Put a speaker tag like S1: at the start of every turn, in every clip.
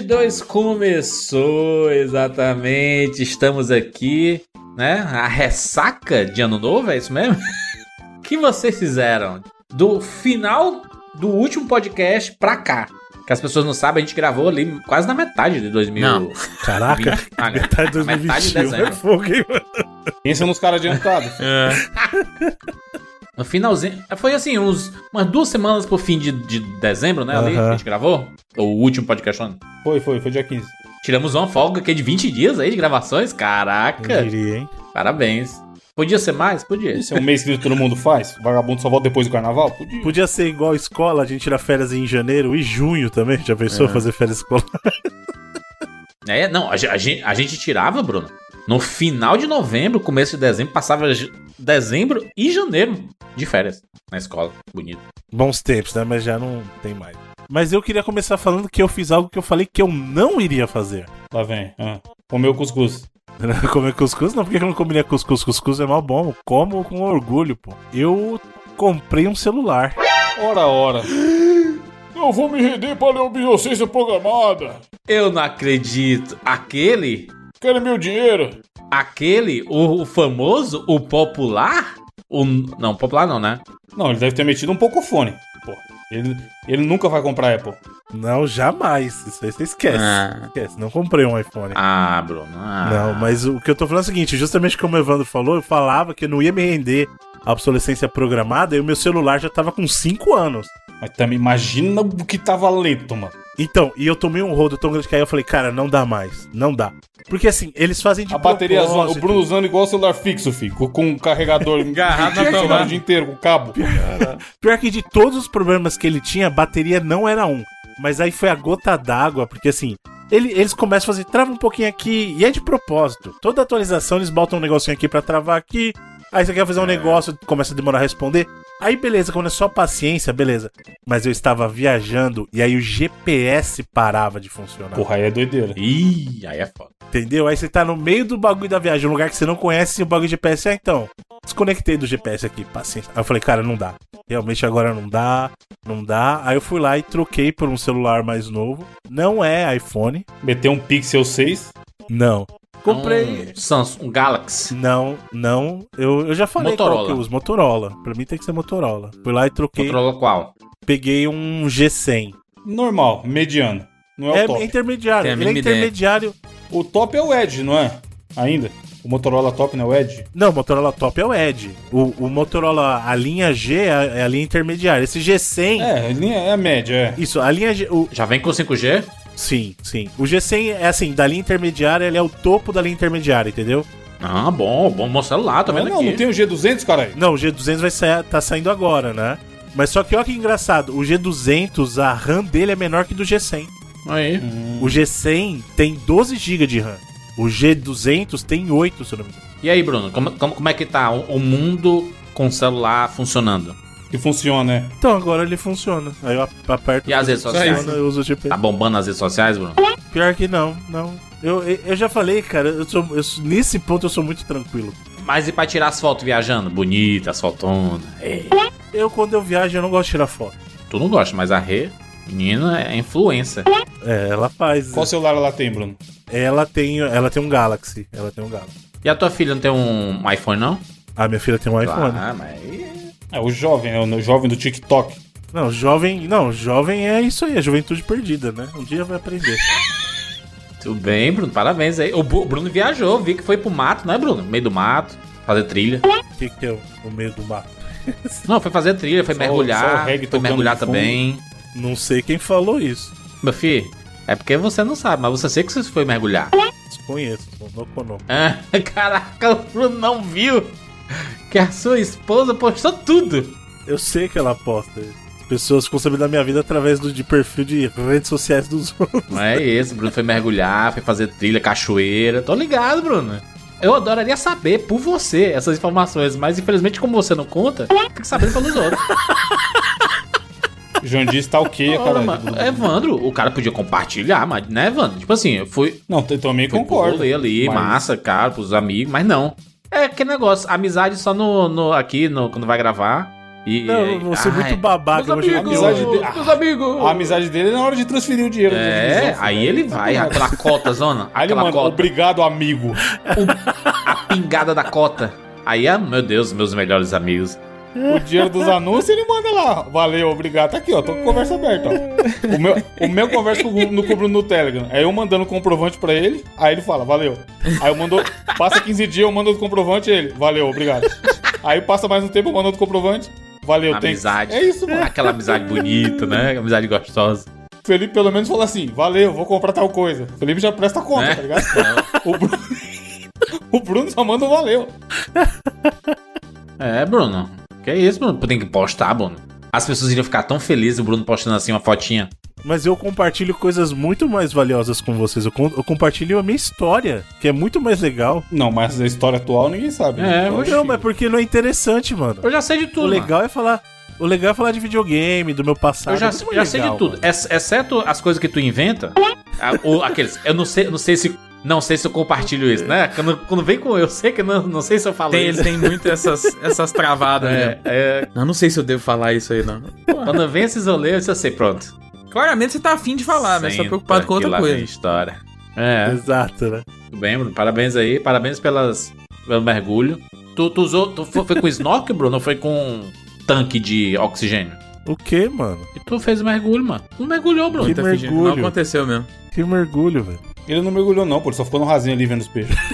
S1: 2022 começou, exatamente. Estamos aqui, né? A ressaca de ano novo, é isso mesmo? O que vocês fizeram do final do último podcast pra cá? Que as pessoas não sabem, a gente gravou ali quase na metade de 2000.
S2: Não.
S3: Caraca,
S1: Ah,
S3: metade de
S1: Metade de
S3: 2021 é
S1: dezembro.
S3: fogo, hein, mano?
S4: Pensa nos caras adiantados.
S1: No finalzinho. Foi assim, uns, umas duas semanas pro fim de, de dezembro, né? Ali, que a gente gravou. O último podcast. ano.
S4: Foi, foi, foi dia 15.
S1: Tiramos uma folga que é de 20 dias aí de gravações.
S3: Eu
S1: Caraca!
S3: diria, hein?
S1: Parabéns. Podia ser mais? Podia.
S4: Isso é um mês que todo mundo faz? O vagabundo só volta depois do carnaval? Podia.
S3: Podia ser igual a escola, a gente tira férias em janeiro e junho também. Já pensou fazer férias escolar?
S1: É, não, a, a a gente tirava, Bruno. No final de novembro, começo de dezembro, passava dezembro e janeiro de férias na escola. Bonito.
S3: Bons tempos, né? Mas já não tem mais. Mas eu queria começar falando que eu fiz algo que eu falei que eu não iria fazer.
S4: Lá vem. Ah. Comeu cuscuz.
S3: Comer cuscuz? Não, por que eu não comeria cuscuz? Cuscuz é mal bom. Como com orgulho, pô. Eu comprei um celular.
S4: Ora, ora. Eu vou me render para a obsolescência programada.
S1: Eu não acredito. Aquele,
S4: Quero meu dinheiro.
S1: aquele, o, o famoso, o popular? O, não, popular não, né?
S4: Não, ele deve ter metido um pouco fone. Pô, ele, ele nunca vai comprar Apple.
S3: Não, jamais. Isso aí você esquece.
S1: Ah,
S3: Esquece. Não comprei um iPhone.
S1: ah Bruno. ah.
S3: Não, mas o que eu tô falando é o seguinte, justamente como o Evandro falou, eu falava que eu não ia me render à obsolescência programada e o meu celular já tava com 5 anos.
S4: Mas também imagina o que tava lento, mano.
S3: Então, e eu tomei um rodo tão grande que aí eu falei, cara, não dá mais, não dá. Porque assim, eles fazem de
S4: a bateria. O. Bruno usando igual o celular fixo, filho. Com, um carregador
S1: Agarrado na tomada.
S4: o dia inteiro, com cabo.
S3: Pior que de todos os problemas que ele tinha, a bateria não era um. Mas aí foi a gota d'água, porque assim, ele- eles começam a fazer, trava um pouquinho aqui, e é de propósito. Toda atualização eles botam um negocinho aqui pra travar aqui. Aí você quer fazer um negócio, começa a demorar a responder. Aí beleza, quando é só paciência, beleza. Mas eu estava viajando e aí o GPS parava de funcionar.
S4: Porra, aí é doideira.
S1: Ih, aí é foda.
S3: Entendeu? Aí você tá no meio do bagulho da viagem, um lugar que você não conhece, e o bagulho de GPS é então. Desconectei do GPS aqui, paciência. Aí eu falei, cara, não dá. Realmente agora não dá, não dá. Aí eu fui lá e troquei por um celular mais novo. Não é iPhone.
S4: Meteu um Pixel 6.
S3: Não. Comprei.
S1: Um Samsung, um Galaxy.
S3: Não, não. Eu, eu já falei
S1: Motorola.
S3: qual que eu uso. Motorola. Pra mim tem que ser Motorola. Fui lá e troquei.
S1: Motorola qual?
S3: Peguei um G100.
S4: Normal, mediano. Não é,
S3: É,
S4: o top.
S3: intermediário. Ele é intermediário.
S4: O top é o Edge, não é? Ainda. O Motorola top não é o Edge?
S3: Não, o Motorola top é o Edge. O, o Motorola, a linha G é a, é a linha intermediária. Esse G100.
S4: É, a linha- é a média, é.
S3: Isso, a linha G. O,
S1: Já vem com 5G?
S3: Sim, sim. O G100 é assim, da linha intermediária, ele é o topo da linha intermediária, entendeu?
S1: Ah, bom, bom, bom celular, tá
S4: Não,
S1: vendo
S4: não,
S1: aqui.
S4: não tem o G200, caralho?
S3: Não, o G200 vai sair, tá saindo agora, né? Mas só que olha que engraçado, o G200, a RAM dele é menor que do G100.
S1: Aí.
S3: O G100 tem 12 GB de RAM. O G200 tem 8, se eu não me engano.
S1: E aí, Bruno, como, como, como é que tá o, o mundo com o celular funcionando?
S4: Que funciona, né?
S3: Então agora ele funciona. Aí eu ap- aperto
S1: E as redes sociais?
S3: funciona, eu uso o GPS.
S1: Tá bombando as redes sociais, Bruno?
S3: Pior que não, não. Eu, eu já falei, cara, eu sou, eu nesse ponto eu sou muito tranquilo.
S1: Mas e pra tirar as fotos viajando? Bonita, as fotonas. Ei,
S3: Eu, quando eu viajo, eu não gosto de tirar foto.
S1: tu não gosta, mas a Rê, menina, é influência.
S3: É, ela faz.
S4: Qual celular ela tem, Bruno?
S3: Ela tem, ela tem um Galaxy. Ela tem um Galaxy.
S1: E a tua filha não tem um iPhone, não?
S3: A minha filha tem um iPhone.
S1: Ah, mas aí...
S4: É o jovem, é o jovem do TikTok.
S3: Não, jovem. Não, jovem é isso aí, é juventude perdida, né? Um dia vai aprender.
S1: Tudo bem, Bruno, parabéns aí. O Bruno viajou, vi que foi pro mato, né, Bruno? Meio do mato, fazer trilha.
S3: O que, que é o, o meio do mato?
S1: Não, foi fazer trilha, foi
S4: Só o- só
S1: mergulhar,
S4: reggae
S1: foi mergulhar também.
S3: Não sei quem falou isso.
S1: Meu filho, é porque você não sabe, mas você sei que você foi mergulhar.
S3: Desconheço, não conheço.
S1: Ah, caraca, o Bruno não viu que a sua esposa postou tudo.
S3: Eu sei que ela posta. As pessoas ficam sabendo da minha vida através do, de perfil de redes sociais dos outros.
S1: Não é esse, Bruno foi mergulhar, foi fazer trilha, cachoeira. Tô ligado, Bruno. Eu adoraria saber por você essas informações, mas infelizmente, como você não conta, fica sabendo pelos outros.
S4: Jandir stalkeia, cara.
S1: mano, Evandro, o cara podia compartilhar, mas, né, Evandro? Tipo assim, eu fui,
S4: Não, eu também
S1: fui
S4: concordo.
S1: rolê ali,
S4: mas-
S1: massa, cara, pros amigos, mas não. É que negócio, amizade só no, no aqui, no, quando vai gravar. E,
S3: Não, eu vou ser
S1: ai,
S3: muito babaca. chegar
S4: amigos, amizade de-
S1: meus amigos.
S4: A amizade dele é na hora de transferir o dinheiro.
S1: É,
S4: dos
S1: aí ele vai, aquela cota, zona.
S4: Aí ele manda,
S1: cota.
S4: obrigado, amigo.
S1: a pingada da cota. Aí, ah, meu Deus, meus melhores amigos.
S4: O dinheiro dos anúncios ele manda lá. Valeu, obrigado. Tá aqui, ó. Tô com conversa aberta, ó. O meu, o meu conversa com, no, com o Bruno no Telegram. Aí eu mandando o comprovante pra ele. Aí ele fala, valeu. Aí eu mando. Passa 15 dias, eu mando o comprovante ele. Valeu, obrigado. Aí passa mais um tempo, eu mando outro comprovante. Valeu, tem.
S1: Amizade.
S4: É isso, mano.
S1: Aquela amizade bonita, né? Amizade gostosa.
S4: Felipe pelo menos fala assim: valeu, vou comprar tal coisa. Felipe já presta conta,
S1: É.
S4: tá ligado? O Bruno, o Bruno só manda um valeu.
S1: É, Bruno. Que isso, Bruno? Tem que postar, Bruno. As pessoas iriam ficar tão felizes o Bruno postando assim uma fotinha.
S3: Mas eu compartilho coisas muito mais valiosas com vocês. Eu, com- eu compartilho a minha história, que é muito mais legal.
S4: Não, mas a história atual ninguém sabe. né?
S1: É,
S4: Oxi.
S3: Não, mas porque não é interessante, mano.
S1: Eu já sei de
S3: O
S1: tudo.
S3: legal é falar. O legal é falar de videogame, do meu passado.
S1: Eu já,
S3: Isso é
S1: já sei de tudo.
S3: mano.
S1: Ex- exceto as coisas que tu inventa. a- ou aqueles. Eu não sei, não sei se. Não sei se eu compartilho isso, né? Quando, quando vem com eu, sei que não, não sei se eu falo
S2: Tem,
S1: isso.
S2: ele tem muito essas, essas travadas, né?
S1: é,
S2: Eu não sei se eu devo falar isso aí, não.
S1: quando vem esses rolês, eu sei, pronto.
S2: Claramente você tá afim de falar, mas você tá
S1: Senta
S2: preocupado com outra coisa.
S1: história. É,
S3: Exato, né?
S1: tudo bem, Bruno. Parabéns aí. Parabéns pelas, pelo mergulho. Tu, tu usou. Tu foi, foi com snorkel, Bruno? Ou foi com tanque de oxigênio?
S3: O que, mano?
S1: E tu fez o mergulho, mano. Tu mergulhou, Bruno.
S3: Que
S2: Tá
S3: mergulho.
S2: Não aconteceu mesmo.
S3: Que mergulho, velho.
S4: Ele não mergulhou, não, pô. Ele só ficou no rasinho ali vendo os peixes.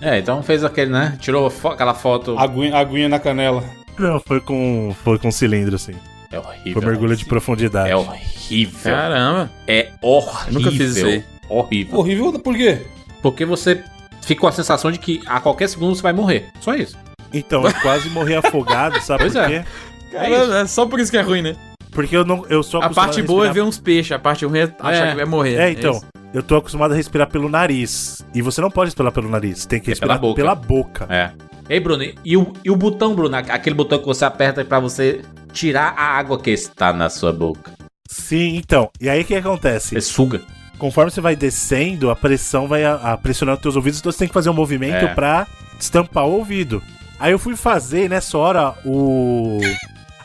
S1: É, então fez aquele, né? Tirou fo- aquela foto.
S4: Aguinha, aguinha na canela.
S3: Não, foi com. Foi com cilindro, assim.
S1: É horrível.
S3: Foi mergulho de profundidade.
S1: É horrível.
S2: Caramba.
S1: É horrível.
S2: Eu nunca fiz isso aí.
S1: Horrível.
S4: Horrível, por quê?
S1: Porque você fica com a sensação de que a qualquer segundo você vai morrer. Só isso.
S3: Então, eu quase morri afogado, sabe
S1: Pois
S3: por
S1: é.
S3: quê?
S2: Caramba, é só por isso que é ruim, né?
S3: Porque eu não. Eu sou
S2: A parte boa é
S3: respirar-
S2: ver uns peixes, a parte ruim é achar
S1: É.
S2: que vai morrer.
S3: É, então.
S2: isso.
S3: Eu tô acostumado a respirar pelo nariz. E você não pode respirar pelo nariz. Tem que
S1: É pela
S3: respirar
S1: boca.
S3: pela boca.
S1: É. Ei, Bruno, e o, e o botão, Bruno? Aquele botão que você aperta pra você tirar a água que está na sua boca.
S3: Sim, então. E aí o que acontece?
S1: Você suga.
S3: Conforme você vai descendo, a pressão vai a, a pressionar os teus ouvidos, então você tem que fazer um movimento
S1: É.
S3: pra destampar o ouvido. Aí eu fui fazer nessa hora o.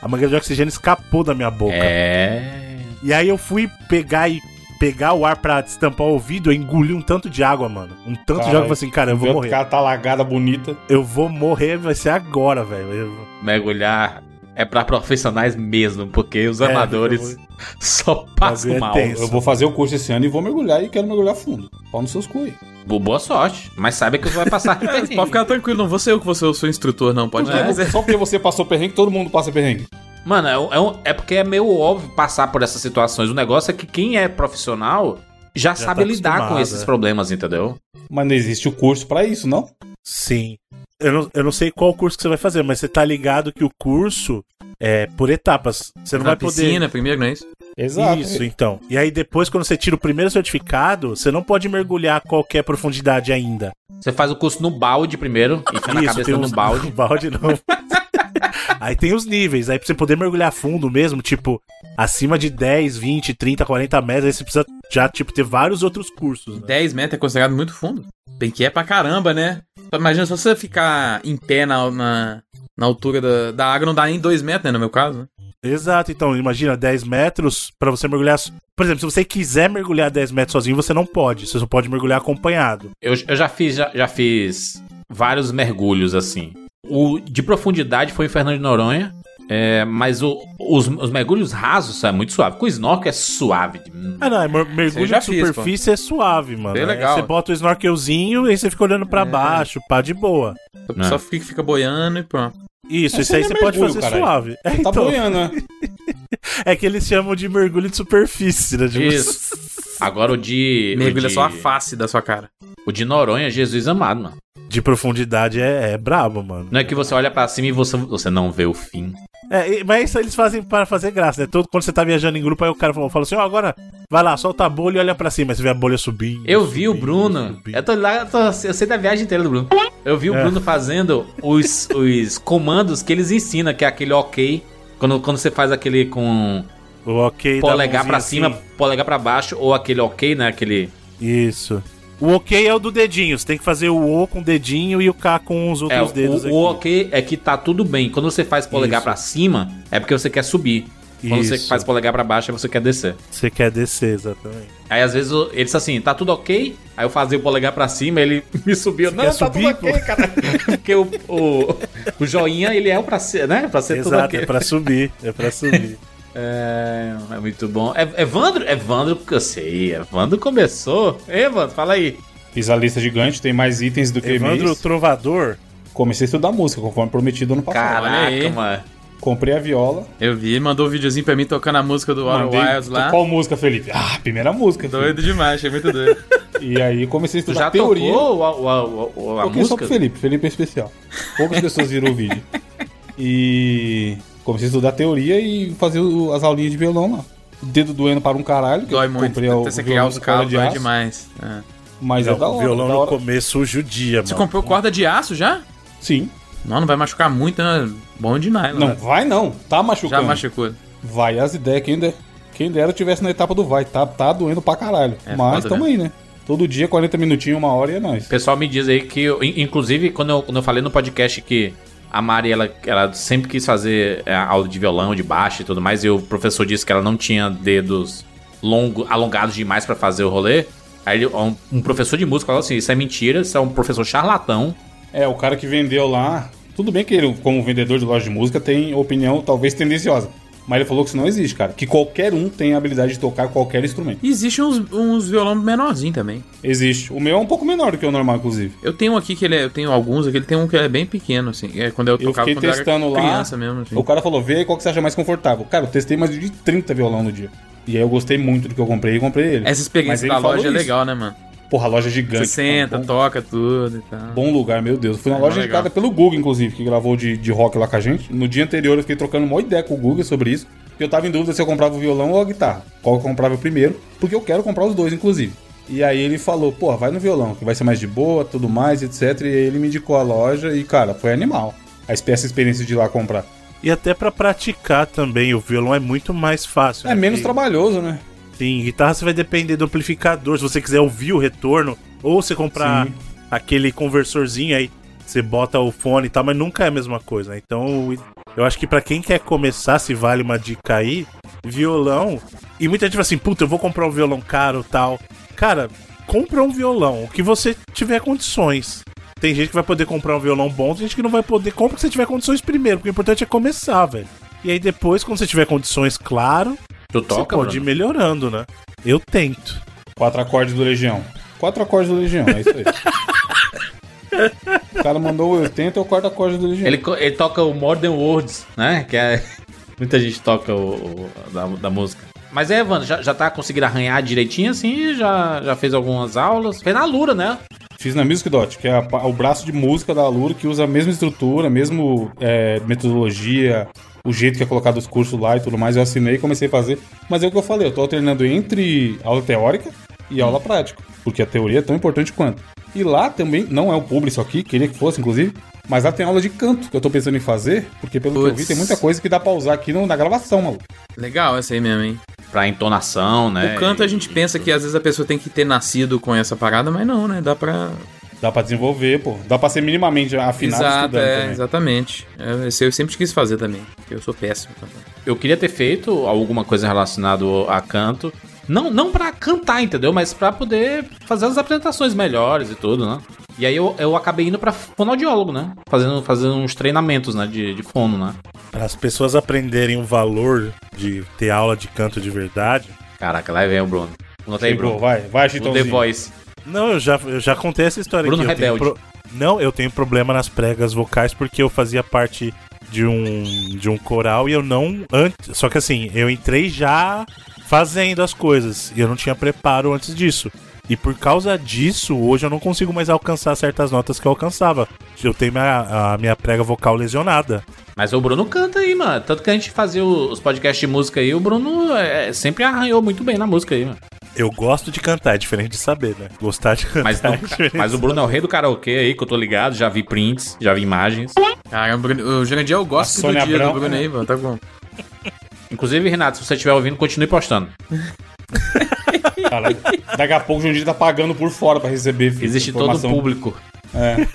S3: A mangueira de oxigênio escapou da minha boca.
S1: É.
S3: E aí eu fui pegar e pegar o ar pra destampar o ouvido, eu engoli um tanto de água, mano. Um tanto de
S4: Caralho,
S3: água, eu falei assim, cara, eu vou morrer.
S4: O cara tá lagada, bonita.
S3: Eu vou morrer, vai ser agora, velho. Eu-
S1: Mergulhar é pra profissionais mesmo, porque os
S3: É,
S1: amadores só passam
S3: é
S1: mal.
S3: tenso.
S4: Eu vou fazer o curso esse ano e vou mergulhar e quero mergulhar fundo. Pau nos seus cu aí.
S1: Bo- Boa sorte. Mas saiba que você vai passar perrengue.
S2: Pode ficar tranquilo, não vou ser eu que vou ser o seu instrutor, não. Pode
S1: É.
S4: Só porque você passou perrengue, todo mundo passa perrengue.
S1: Mano, é, é um- é porque é meio óbvio passar por essas situações. O negócio é que quem é profissional já, sabe
S3: tá
S1: lidar com esses
S3: é.
S1: problemas, entendeu?
S4: Mas não existe o curso pra isso, não?
S3: Sim. Eu não, eu não sei qual curso que você vai fazer, mas você tá ligado que o curso é por etapas. Você não
S2: Na
S3: vai poder.
S2: piscina primeiro, não é isso?
S4: Exato.
S3: Isso, então. E aí depois, quando você tira o primeiro certificado, você não pode mergulhar a qualquer profundidade ainda.
S1: Você faz o curso no balde primeiro, enfia na cabeça
S3: tem
S1: no
S3: uns-
S1: balde.
S3: No balde não. aí tem os níveis. Aí pra você poder mergulhar fundo mesmo, tipo, acima de 10, 20, 30, 40 metros, aí você precisa já, tipo, ter vários outros cursos, né?
S2: 10 metros é considerado muito fundo. Bem que é pra caramba, né? Imagina só você ficar em pé na, na, na altura da, da água, não dá nem 2 metros, né? No meu caso.
S3: Exato, então, imagina 10 metros pra você mergulhar. Por exemplo, se você quiser mergulhar 10 metros sozinho, você não pode. Você só pode mergulhar acompanhado.
S1: Eu, eu já fiz já, já fiz vários mergulhos assim. O de profundidade foi em Fernando de Noronha. é, mas o- os, os mergulhos rasos é muito suave. Com o snorkel é suave.
S3: Ah, não, é mer- mergulho de
S2: fiz,
S3: superfície é suave, mano.
S2: Bem
S3: Aí
S2: legal.
S3: Você bota o snorkelzinho e aí você fica olhando pra
S2: É.
S3: baixo, pá, de boa.
S2: Só fica, fica boiando e pronto.
S3: Isso,
S4: Mas
S3: isso aí
S4: você
S3: você
S4: é
S3: pode fazer
S4: caralho.
S3: suave. É,
S4: Tá
S3: então,
S4: boiando, né?
S3: é que eles chamam de mergulho de superfície, né? Tipo,
S1: Isso. Agora o de.
S2: Mergulha
S1: o de,
S2: só a face da sua cara.
S1: O de Noronha, Jesus amado, mano.
S3: De profundidade é, é brabo, mano.
S1: Não é que você olha pra cima e você, você não vê o fim.
S3: É, mas isso eles fazem para fazer graça, né? Todo, quando você tá viajando em grupo, aí o cara fala, assim: ó, agora vai lá, solta a bolha e olha pra cima. Aí você vê a bolha subindo.
S1: Eu vi o
S3: subindo,
S1: Bruno.
S3: subindo.
S1: Eu tô lá, eu, tô- eu sei da viagem inteira do Bruno. Eu vi o
S3: É.
S1: Bruno fazendo os, os comandos que eles ensinam, que é aquele ok. Quando, quando você faz aquele com
S3: O ok
S1: polegar pra cima,
S3: assim.
S1: polegar pra baixo, ou aquele ok, né? Aquele.
S3: Isso. O ok é o do dedinho. Você tem que fazer o O com o dedinho e o K com os
S1: É,
S3: outros dedos
S1: o,
S3: aqui.
S1: o ok é que tá tudo bem. Quando você faz polegar pra cima, é porque você quer subir. Quando você
S3: Isso.
S1: faz polegar pra baixo, é você quer descer.
S3: Você quer descer, exatamente.
S1: Aí às vezes ele disse assim, tá tudo ok? Aí eu fazia o polegar pra cima, ele me subiu. Não,
S3: quer
S1: tá
S3: subir,
S1: tudo ok, cara. Porque o, o, o joinha, ele é o pra ser, né? Pra ser tudo
S3: Exato,
S1: ok.
S3: é pra subir. É pra subir.
S1: É, é muito bom. É, Evandro, Evandro, que eu sei, Evandro começou. Ei, Evandro, fala aí.
S4: Fiz a lista gigante, tem mais itens do que
S3: Evandro
S4: mês.
S3: Trovador.
S4: Comecei a estudar música, conforme prometido ano passado.
S1: Caraca, mano.
S4: Comprei a viola.
S2: Eu vi, mandou um videozinho pra mim tocando a música do
S4: mandei-
S2: Wilds lá.
S4: Qual música, Felipe? Ah, primeira música. Felipe.
S2: Doido demais, achei muito doido.
S4: E aí comecei a
S1: Tu
S4: estudar
S1: já
S4: teoria.
S1: tocou o, o, o, a
S4: Toquei só
S1: música?
S4: pro Felipe, Felipe é especial. Poucas pessoas viram o vídeo. E comecei a estudar teoria e fazer o- as aulinhas de violão lá. O dedo doendo para um caralho.
S2: Dói muito.
S4: Comprei o
S2: Até você
S4: violão
S2: criar os cabos,
S4: de
S2: dói
S4: aço,
S2: demais. É.
S4: Mas é
S3: Não,
S4: da
S3: o
S4: hora.
S3: violão
S4: da
S3: no começo judia,
S2: Você
S3: mano.
S2: comprou corda de aço já?
S4: Sim.
S2: Não, não vai machucar muito, né? Bom de nylon.
S4: Não,
S2: né?
S4: vai não. Tá
S2: Já
S4: machucando.
S2: machucou.
S4: Vai as ideias. Quem, der, quem dera eu tivesse na etapa do vai. Tá, tá doendo pra caralho.
S2: É
S4: Mas tamo aí, né? Todo dia, 40 minutinhos, uma hora e é nóis.
S1: O pessoal me diz aí que, eu- in- inclusive, quando eu, quando eu falei no podcast que a Mari, ela, ela sempre quis fazer é, aula de violão, de baixo e tudo mais, e o professor disse que ela não tinha dedos longo, alongados demais pra fazer o rolê. Aí um, um professor de música falou assim: Isso é mentira, isso é um professor charlatão.
S4: É, o cara que vendeu lá. Tudo bem que ele, como vendedor de loja de música, tem opinião talvez tendenciosa. Mas ele falou que isso não existe, cara. Que qualquer um tem a habilidade de tocar qualquer instrumento.
S2: E existe uns, uns violão menorzinho também.
S4: Existe. O meu é um pouco menor do que o normal, inclusive.
S2: Eu tenho aqui que ele é, eu tenho alguns aqui, ele tem um que é bem pequeno, assim. É quando eu
S4: Eu
S2: tocava
S4: fiquei
S2: eu
S4: testando
S2: era
S4: lá.
S2: criança mesmo, assim.
S4: O cara falou, vê qual que você acha mais confortável. Cara, eu testei mais de 30 violão no dia. E aí eu gostei muito do que eu comprei e comprei ele.
S2: Essa experiência
S4: Mas
S2: da loja é
S4: isso.
S2: legal, né, mano?
S4: Porra, a loja é gigante.
S2: Você senta,
S4: bom,
S2: toca tudo e tal.
S4: bom lugar, meu Deus. Eu fui na
S2: É,
S4: loja
S2: legal.
S4: indicada pelo Google, inclusive, que gravou de, de rock lá com a gente. No dia anterior eu fiquei trocando uma ideia com o Google sobre isso. Porque eu tava em dúvida se eu comprava o violão ou a guitarra. Qual eu comprava primeiro, porque eu quero comprar os dois, inclusive. E aí ele falou, pô, vai no violão, que vai ser mais de boa, tudo mais, etc. E aí ele me indicou a loja e, cara, foi animal. A essa experiência de ir lá comprar.
S3: E até pra praticar também, o violão é muito mais fácil.
S4: É
S3: né?
S4: menos
S3: Porque-
S4: trabalhoso, né?
S3: Sim, guitarra você vai depender do amplificador. Se você quiser ouvir o retorno, ou você comprar
S4: Sim.
S3: aquele conversorzinho aí, você bota o fone e tal, mas nunca é a mesma coisa. né? Então, eu acho que pra quem quer começar, se vale uma dica aí, violão. E muita gente fala assim, puta, eu vou comprar um violão caro tal. Cara, compra um violão, o que você tiver condições. Tem gente que vai poder comprar um violão bom, tem gente que não vai poder. Compra se você tiver condições primeiro, porque o importante é começar, velho. E aí depois, quando você tiver condições, claro,
S1: Tu
S3: você
S1: toca,
S3: pode ir melhorando, né? Eu tento.
S4: Quatro acordes do Legião. Quatro acordes do Legião, é isso aí. o cara mandou o 80 é o quarto acorde do Legião.
S1: Ele, ele toca o Modern Words, né? Que é. Muita gente toca o, o- da, da música. Mas é, Evandro, já, já tá conseguindo arranhar direitinho assim? Já, já fez algumas aulas? Fez na Lura, né?
S4: Fiz na Music Dot, que é a o braço de música da Alura, que usa a mesma estrutura, a mesma é, metodologia, o jeito que é colocado os cursos lá e tudo mais. Eu assinei e comecei a fazer. Mas é o que eu falei, eu tô alternando entre aula teórica e aula prática, porque a teoria é tão importante quanto. E lá também, não é o público isso aqui, queria que fosse, inclusive, mas lá tem aula de canto que eu tô pensando em fazer, porque pelo que eu vi,
S2: Puts.
S4: tem muita coisa que dá pra usar aqui no- na gravação, maluco.
S2: Legal essa aí mesmo, hein?
S1: Pra entonação, né?
S2: o canto a
S1: E-
S2: gente pensa que às vezes a pessoa tem que ter nascido com essa parada, mas não, né? Dá pra.
S4: Dá pra desenvolver, pô. Dá pra ser minimamente afinado
S2: Exato,
S4: estudando
S2: é,
S4: também.
S2: exatamente. É, esse eu sempre quis fazer também, porque eu sou péssimo também.
S1: Eu queria ter feito alguma coisa relacionada a canto. Não, não para cantar, entendeu? Mas pra poder fazer as apresentações melhores e tudo, né? E aí eu, eu acabei indo pra fonoaudiólogo, né? Fazendo, fazendo uns treinamentos, né? De, de fono, né?
S3: Para as pessoas aprenderem o valor de ter aula de canto de verdade.
S1: Caraca, lá vem o Bruno. Aí,
S4: Chegou,
S1: Bruno.
S4: vai, vai,
S1: O The
S4: Chitãozinho.
S1: Voice.
S3: Não, eu já, eu já contei essa história
S1: Bruno
S3: aqui. Eu tenho
S1: Rebelde.
S3: Não, eu tenho problema nas pregas vocais porque eu fazia parte de um, de um coral e eu não. Antes, só que assim, eu entrei já fazendo as coisas e eu não tinha preparo antes disso. E por causa disso, hoje eu não consigo mais alcançar certas notas que eu alcançava. Eu tenho minha, a minha prega vocal lesionada.
S1: Mas o Bruno canta aí, mano. Tanto que a gente fazia os podcasts de música aí, o Bruno é, sempre arranhou muito bem na música aí, mano.
S3: Eu gosto de cantar, é diferente de saber, né? Gostar de cantar.
S1: Mas, não-
S3: é
S1: mas o Bruno é o rei do karaokê aí, que eu tô ligado. Já vi prints, já vi imagens.
S2: Cara, o, Jurandir, eu gosto do dia
S4: Abrão,
S2: do Bruno aí, mano. Tá bom.
S1: Inclusive, Renato, se você estiver ouvindo, continue postando.
S4: Cara, daqui a pouco o Jundinho tá pagando por fora pra receber filho,
S1: Existe todo o
S4: informação.
S1: público.
S4: É.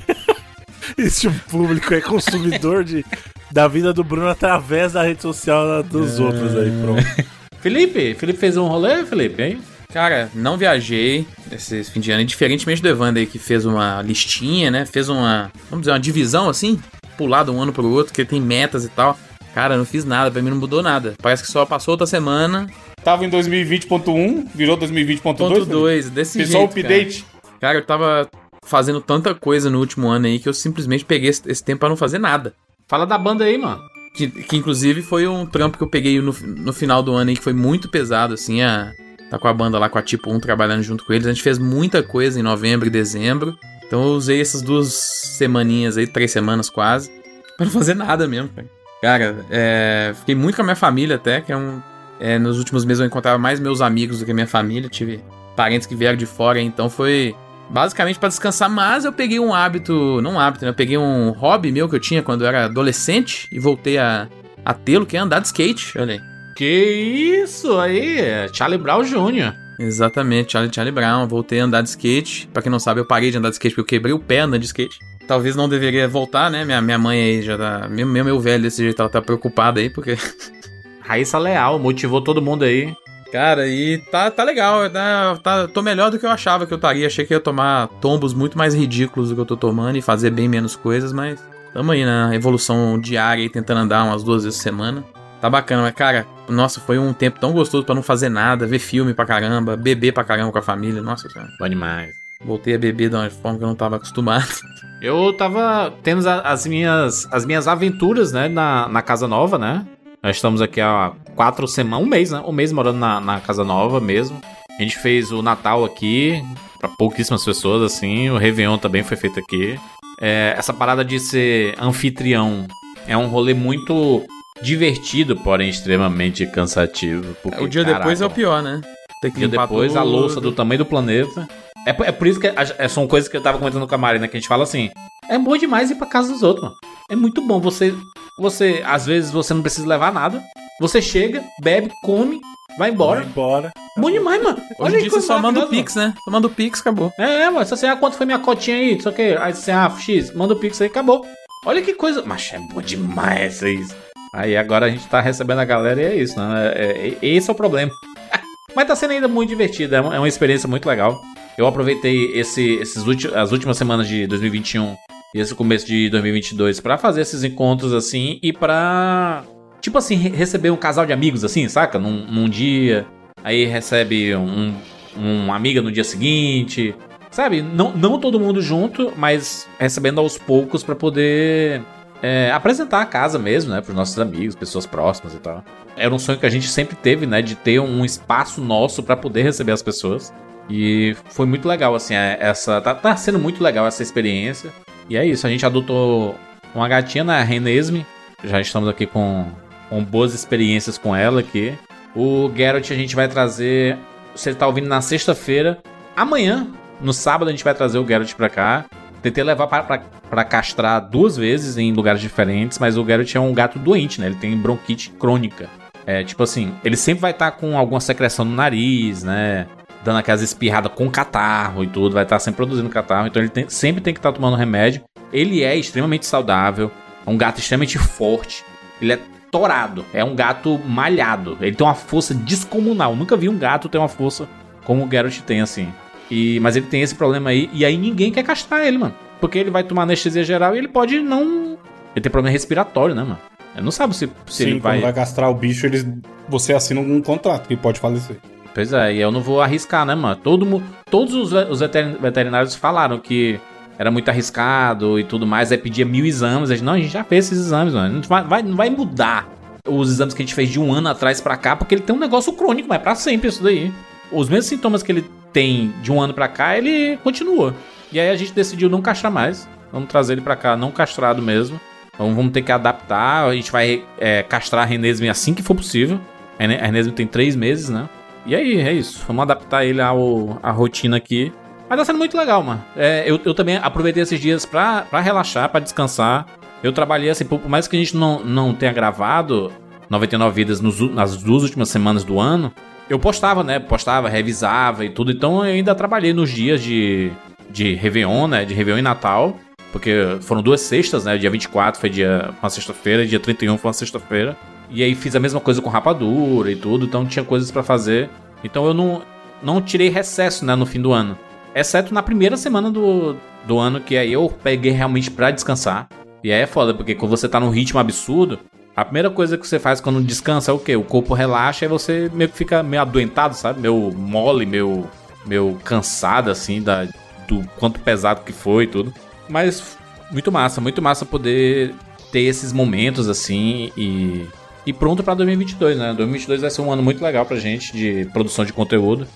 S3: Esse público é consumidor de, da vida do Bruno através da rede social dos outros aí, pronto.
S1: Felipe, Felipe fez um rolê, Felipe, hein?
S2: Cara, não viajei esse fim de ano, diferentemente do Evander aí que fez uma listinha, né? Fez uma, vamos dizer, uma divisão assim, pular de um ano pro outro, que tem metas e tal. Cara, não fiz nada, pra mim não mudou nada. Parece que só passou outra semana.
S4: Tava em 2020.1, virou 2020.2.
S2: Ponto
S4: Felipe?
S2: 2, desse
S4: Fez
S2: jeito, cara.
S4: update.
S2: Cara, eu tava fazendo tanta coisa no último ano aí que eu simplesmente peguei esse, esse tempo pra não fazer nada.
S1: Fala da banda aí, mano.
S2: Que, que inclusive foi um trampo que eu peguei no, no final do ano aí que foi muito pesado, assim, a, tá com a banda lá com a Tipo 1 trabalhando junto com eles. A gente fez muita coisa em novembro e dezembro. Então eu usei essas duas semaninhas aí, três semanas quase, não fazer nada mesmo, cara. Cara, é, fiquei muito com a minha família até, que é um. é, nos últimos meses eu encontrava mais meus amigos do que minha família. Tive parentes que vieram de fora, então foi basicamente pra descansar. Mas eu peguei um hábito, não um hábito, né? Eu peguei um hobby meu que eu tinha quando eu era adolescente e voltei a, a tê-lo, que é andar de skate. Olha aí.
S1: Que isso aí, é Charlie Brown Jr.
S2: Exatamente, Charlie Charlie Brown. Voltei a andar de skate. Pra quem não sabe, eu parei de andar de skate porque eu quebrei o pé andando de skate. Talvez não deveria voltar, né? Minha, minha mãe aí já tá. Meu, meu, meu velho desse jeito, ela tá preocupada aí, porque.
S1: Raíssa Leal, motivou todo mundo aí.
S2: Cara, e tá, tá legal. Tá, tá, tô melhor do que eu achava que eu estaria. Achei que ia tomar tombos muito mais ridículos do que eu tô tomando e fazer bem menos coisas, mas tamo aí na evolução diária e tentando andar umas duas vezes por semana. Tá bacana, mas cara, nossa, foi um tempo tão gostoso pra não fazer nada, ver filme pra caramba, beber pra caramba com a família. Nossa senhora.
S1: Bom demais.
S2: Voltei a beber de uma forma que eu não tava acostumado.
S1: Eu tava tendo as minhas, as minhas aventuras, né, na, na casa nova, né? Nós estamos aqui há quatro semanas, um mês, né? Um mês morando na, na casa nova mesmo. A gente fez o Natal aqui, pra pouquíssimas pessoas, assim. O Réveillon também foi feito aqui. É, essa parada de ser anfitrião é um rolê muito divertido, porém extremamente cansativo. porque,
S2: o dia
S1: caraca,
S2: depois é o pior, né? Tem que
S1: dia depois, a
S2: tudo.
S1: louça do tamanho do planeta. É, por- é por isso que a- é- são coisas que eu tava comentando com a Marina, que a gente fala assim: é bom demais ir pra casa dos outros, mano. É muito bom. Você, você, às vezes, você não precisa levar nada. Você chega, bebe, come, vai embora.
S3: Vai embora.
S1: Bom demais, mano.
S2: Hoje
S1: Olha
S2: em
S1: aí
S2: dia
S1: que
S2: você só manda o Pix, né? Só manda o Pix, acabou.
S1: mano. É, mano. Se você, ah, quanto foi minha cotinha aí? Isso aqui. Aí você, ah, X, manda o Pix aí, acabou. Olha que coisa. Mas é bom demais isso. Aí agora a gente tá recebendo a galera e é isso, né? É, é- esse é o problema. Mas tá sendo ainda muito divertido, é uma, é uma experiência muito legal. Eu aproveitei esse, esses as últimas semanas de 2021 e esse começo de 2022 pra fazer esses encontros assim e pra tipo assim re- receber um casal de amigos assim, saca? Num, num dia, aí recebe um, um amiga no dia seguinte, sabe? Não, não todo mundo junto, mas recebendo aos poucos pra poder é, apresentar a casa mesmo, né, pros nossos amigos, pessoas próximas e tal. Era um sonho que a gente sempre teve, né, de ter um espaço nosso pra poder receber as pessoas. E foi muito legal, assim, é, essa. Tá, tá sendo muito legal essa experiência. E é isso, a gente adotou uma gatinha, né, a Renesme. Já estamos aqui com, com boas experiências com ela aqui. O Geralt a gente vai trazer. Você tá ouvindo na sexta-feira. Amanhã, no sábado, a gente vai trazer o Geralt pra cá. Tentei levar pra castrar duas vezes em lugares diferentes, mas o Geralt é um gato doente, né? Ele tem bronquite crônica. É, tipo assim, ele sempre vai estar com alguma secreção no nariz, né? Dando aquelas espirradas com catarro e tudo, vai estar sempre produzindo catarro, então ele tem- sempre tem que estar tomando remédio. Ele é extremamente saudável, é um gato extremamente forte, ele é torado, é um gato malhado, ele tem uma força descomunal. Nunca vi um gato ter uma força como o Geralt tem, assim. E, mas ele tem esse problema aí, e aí ninguém quer castrar ele, mano. Porque ele vai tomar anestesia geral e ele pode não. Ele tem problema respiratório, né, mano? Ele não sabe se, se
S4: Sim,
S1: ele
S4: quando
S1: vai.
S4: vai castrar o bicho, eles, você assina um contrato que pode falecer.
S1: Pois é, e eu não vou arriscar, né, mano? Todo, todos os, os veterin- veterinários falaram que era muito arriscado e tudo mais, aí pedia mil exames. A gente, não, a gente já fez esses exames, mano. Não vai, vai- não vai mudar os exames que a gente fez de um ano atrás pra cá, porque ele tem um negócio crônico, mas é pra sempre isso daí. Os mesmos sintomas que ele tem de um ano pra cá, ele continua. E aí a gente decidiu não castrar mais. Vamos trazer ele pra cá não castrado mesmo. Então vamos ter que adaptar. A gente vai é, castrar a Renesme assim que for possível. A Rene- a Renesme tem três meses, né? E aí, é isso. Vamos adaptar ele ao, à rotina aqui. Mas tá sendo muito legal, mano. É, eu, eu também aproveitei esses dias pra relaxar, pra descansar. Eu trabalhei assim, por mais que a gente não, não tenha gravado 99 Vidas nos nas duas últimas semanas do ano, eu postava, né? Postava, revisava e tudo. Então eu ainda trabalhei nos dias de, de Réveillon, né? De Réveillon e Natal. Porque foram duas sextas, né? Dia 24 foi dia, uma sexta-feira, dia 31 foi uma sexta-feira. E aí fiz a mesma coisa com rapadura e tudo, então tinha coisas para fazer. Então eu não, não tirei recesso, né, no fim do ano. Exceto na primeira semana do, do ano, que aí eu peguei realmente pra descansar. E aí é foda, porque quando você tá num ritmo absurdo, a primeira coisa que você faz quando descansa é o quê? O corpo relaxa e você meio que fica meio adoentado, sabe? Meio mole, meio, meio cansado, assim, da, do quanto pesado que foi e tudo. Mas muito massa, muito massa poder ter esses momentos, assim, e, e pronto pra 2022, né? 2022 vai ser um ano muito legal pra gente de produção de conteúdo.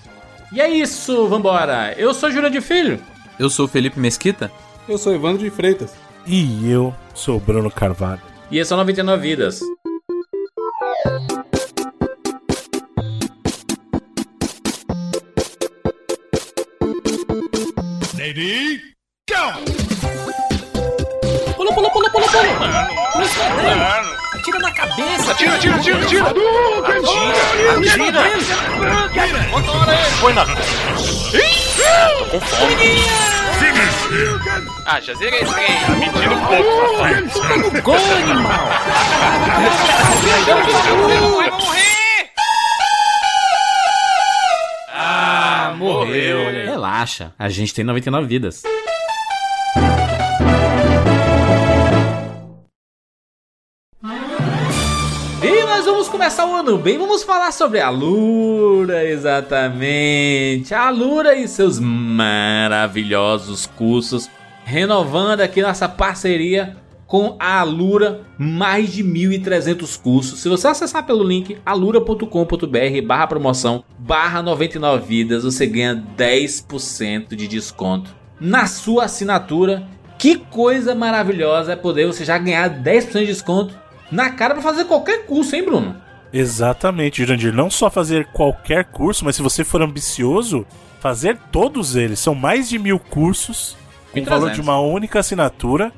S1: E é isso, vambora! Eu sou Júlia de Filho.
S2: Eu sou o Felipe Mesquita.
S4: Eu sou Evandro de Freitas.
S3: E eu sou o Bruno Carvalho.
S1: E é o 99 Vidas.
S5: Pula, pula, pula, pula, pula. Pula escondendo. Atira na cabeça.
S6: Atira, atira, atira, atira! Atira! Atira! Põe na. Tô com fome. Ah, já zerei esse game. Tá mentindo um pouco, safado.
S5: Gol, animal.
S6: Vai morrer!
S1: Ah, morreu. Relaxa, a gente tem 99 vidas. Começar o ano bem, vamos falar sobre a Lura, exatamente. A Lura e seus maravilhosos cursos, renovando aqui nossa parceria com a Alura, mais de 1.300 cursos. Se você acessar pelo link alura.com.br barra promoção barra 99 vidas, você ganha 10% de desconto na sua assinatura. Que coisa maravilhosa é poder você já ganhar 10% de desconto na cara para fazer qualquer curso, hein, Bruno?
S3: Exatamente, Jurandir. Não só fazer qualquer curso, mas se você for ambicioso, fazer todos eles. São mais de mil cursos com o
S1: 1.300.
S3: valor de uma única assinatura.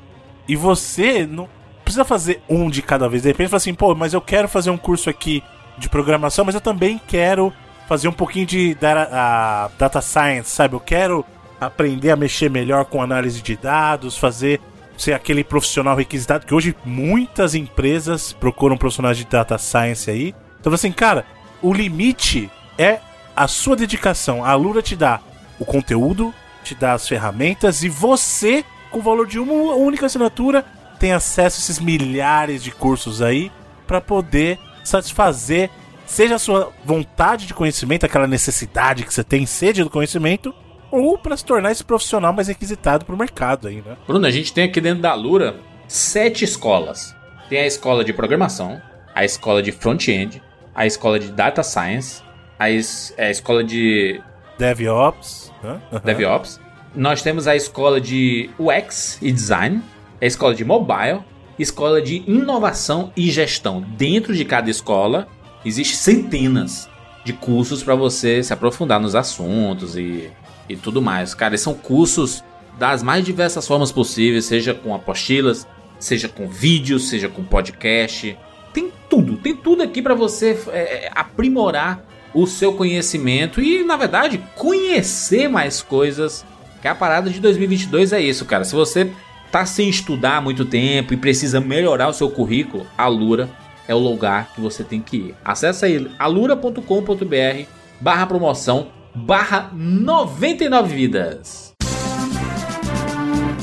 S3: E você não precisa fazer um de cada vez. De repente, fala assim, pô, mas eu quero fazer um curso aqui de programação, mas eu também quero fazer um pouquinho de data, data science, sabe? Eu quero aprender a mexer melhor com análise de dados, fazer ser aquele profissional requisitado, que hoje muitas empresas procuram profissionais de data science aí. Então, assim, cara, o limite é a sua dedicação. A Lura te dá o conteúdo, te dá as ferramentas e você, com o valor de uma única assinatura, tem acesso a esses milhares de cursos aí para poder satisfazer seja a sua vontade de conhecimento, aquela necessidade que você tem, sede do conhecimento, ou para se tornar esse profissional mais requisitado pro mercado aí, né?
S1: Bruno, a gente tem aqui dentro da Lura sete escolas. Tem a escola de programação, a escola de front-end, a escola de data science, a, es- a escola de
S3: DevOps, né? Aham.
S1: DevOps. Nós temos a escola de UX e Design, a escola de Mobile, escola de Inovação e Gestão. Dentro de cada escola, existe centenas de cursos para você se aprofundar nos assuntos e, e tudo mais. Cara, são cursos das mais diversas formas possíveis, seja com apostilas, seja com vídeos, seja com podcast. Tem tudo, tem tudo aqui para você é, aprimorar o seu conhecimento e, na verdade, conhecer mais coisas. Que a parada de 2022 é isso, cara. Se você tá sem estudar há muito tempo e precisa melhorar o seu currículo, a Lura é o lugar que você tem que ir. Acesse aí alura.com.br barra promoção barra 99 vidas.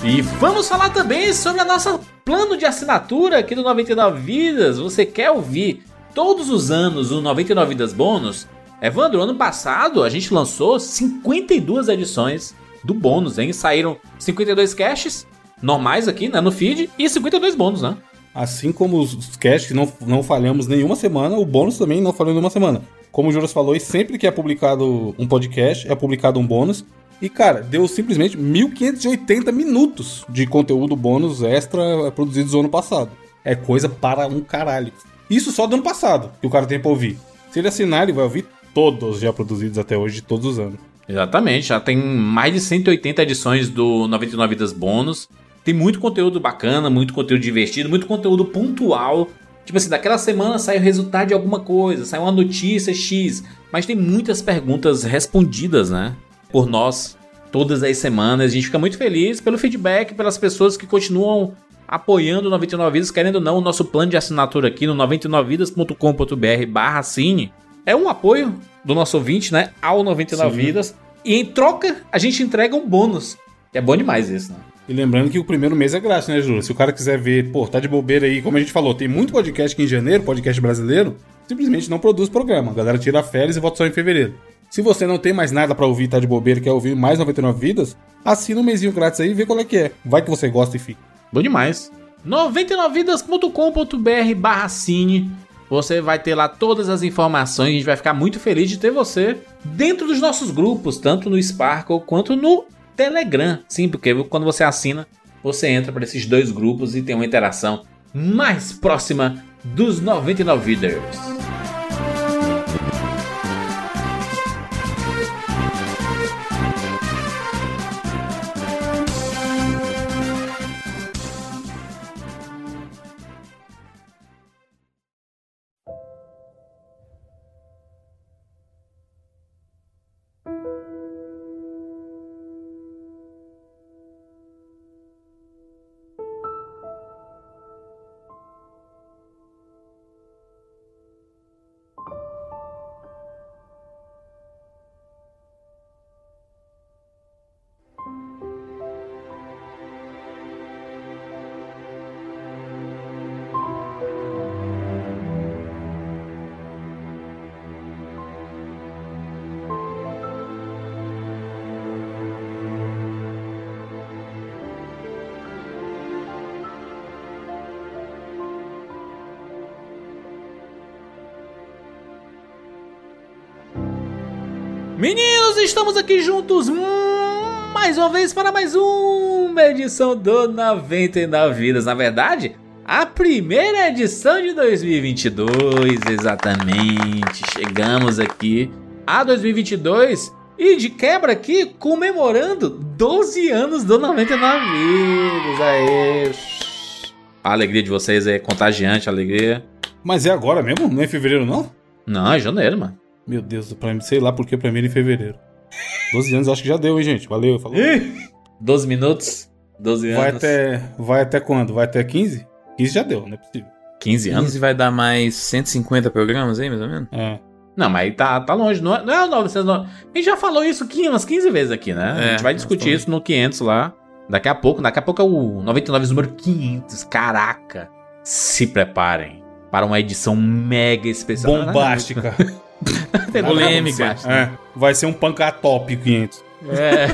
S1: E vamos falar também sobre a nossa plano de assinatura aqui do 99 Vidas. Você quer ouvir todos os anos o 99 Vidas bônus? Evandro, ano passado a gente lançou 52 edições do bônus, hein? Saíram 52 caches normais aqui, né, no feed e 52 bônus, né?
S4: Assim como os casts que não, não falhamos nenhuma semana, o bônus também não falhou nenhuma semana. Como o Juras falou, sempre que é publicado um podcast, é publicado um bônus. E, cara, deu simplesmente 1580 minutos de conteúdo bônus extra produzidos no ano passado. É coisa para um caralho. Isso só do ano passado, que o cara tem pra ouvir. Se ele assinar, ele vai ouvir todos já produzidos até hoje, de todos os anos.
S1: Exatamente, já tem mais de 180 edições do 99 Vidas Bônus. Tem muito conteúdo bacana, muito conteúdo divertido, muito conteúdo pontual Tipo assim, daquela semana sai o resultado de alguma coisa, sai uma notícia X, mas tem muitas perguntas respondidas, né? Por nós, todas as semanas. A gente fica muito feliz pelo feedback, pelas pessoas que continuam apoiando o 99 Vidas, querendo ou não, o nosso plano de assinatura aqui no 99vidas.com.br barra cine é um apoio do nosso ouvinte, né, ao 99 Sim. Vidas. E em troca, a gente entrega um bônus. É bom demais isso, né?
S4: E lembrando que o primeiro mês é grátis, né, Júlio? Se o cara quiser ver, pô, tá de bobeira aí, como a gente falou, tem muito podcast aqui em janeiro, podcast brasileiro, simplesmente não produz programa. A galera tira férias e volta só em fevereiro. Se você não tem mais nada para ouvir, tá de bobeira quer ouvir mais 99 vidas, assina um mêsinho grátis aí e vê qual é que é. Vai que você gosta e fica.
S1: Bom demais. 99vidas.com.br barra cine você vai ter lá todas as informações. A gente vai ficar muito feliz de ter você dentro dos nossos grupos, tanto no Sparkle quanto no Telegram. Sim, porque quando você assina, você entra para esses dois grupos e tem uma interação mais próxima dos 99 Viders. Estamos aqui juntos mais uma vez para mais uma edição do 99 Vidas. Na verdade, a primeira edição de 2022, exatamente. Chegamos aqui a 2022 e de quebra aqui comemorando 12 anos do 99 Vidas. Aê! A alegria de vocês é contagiante, a alegria.
S4: Mas é agora mesmo? Não é em fevereiro, não?
S1: Não, é janeiro, mano.
S4: Meu Deus, pra mim, sei lá porque pra mim em fevereiro. 12 anos acho que já deu, hein, gente? Valeu, falou.
S1: 12 minutos? 12 anos.
S4: Vai até, vai até quando? Vai até 15? 15 já deu, não é possível.
S1: 15 anos? 15
S2: vai dar mais 150 programas aí, mais ou menos?
S4: É.
S1: Não, mas aí tá, tá longe. Não é, não é o 909. A gente já falou isso aqui umas 15 vezes aqui, né? É, a gente vai discutir isso no 500 lá. Daqui a pouco. Daqui a pouco é o 99 número 500. Caraca. Se preparem para uma edição mega especial.
S4: Bombástica.
S1: Polêmica.
S4: É, vai ser um pancatop 500.
S1: É.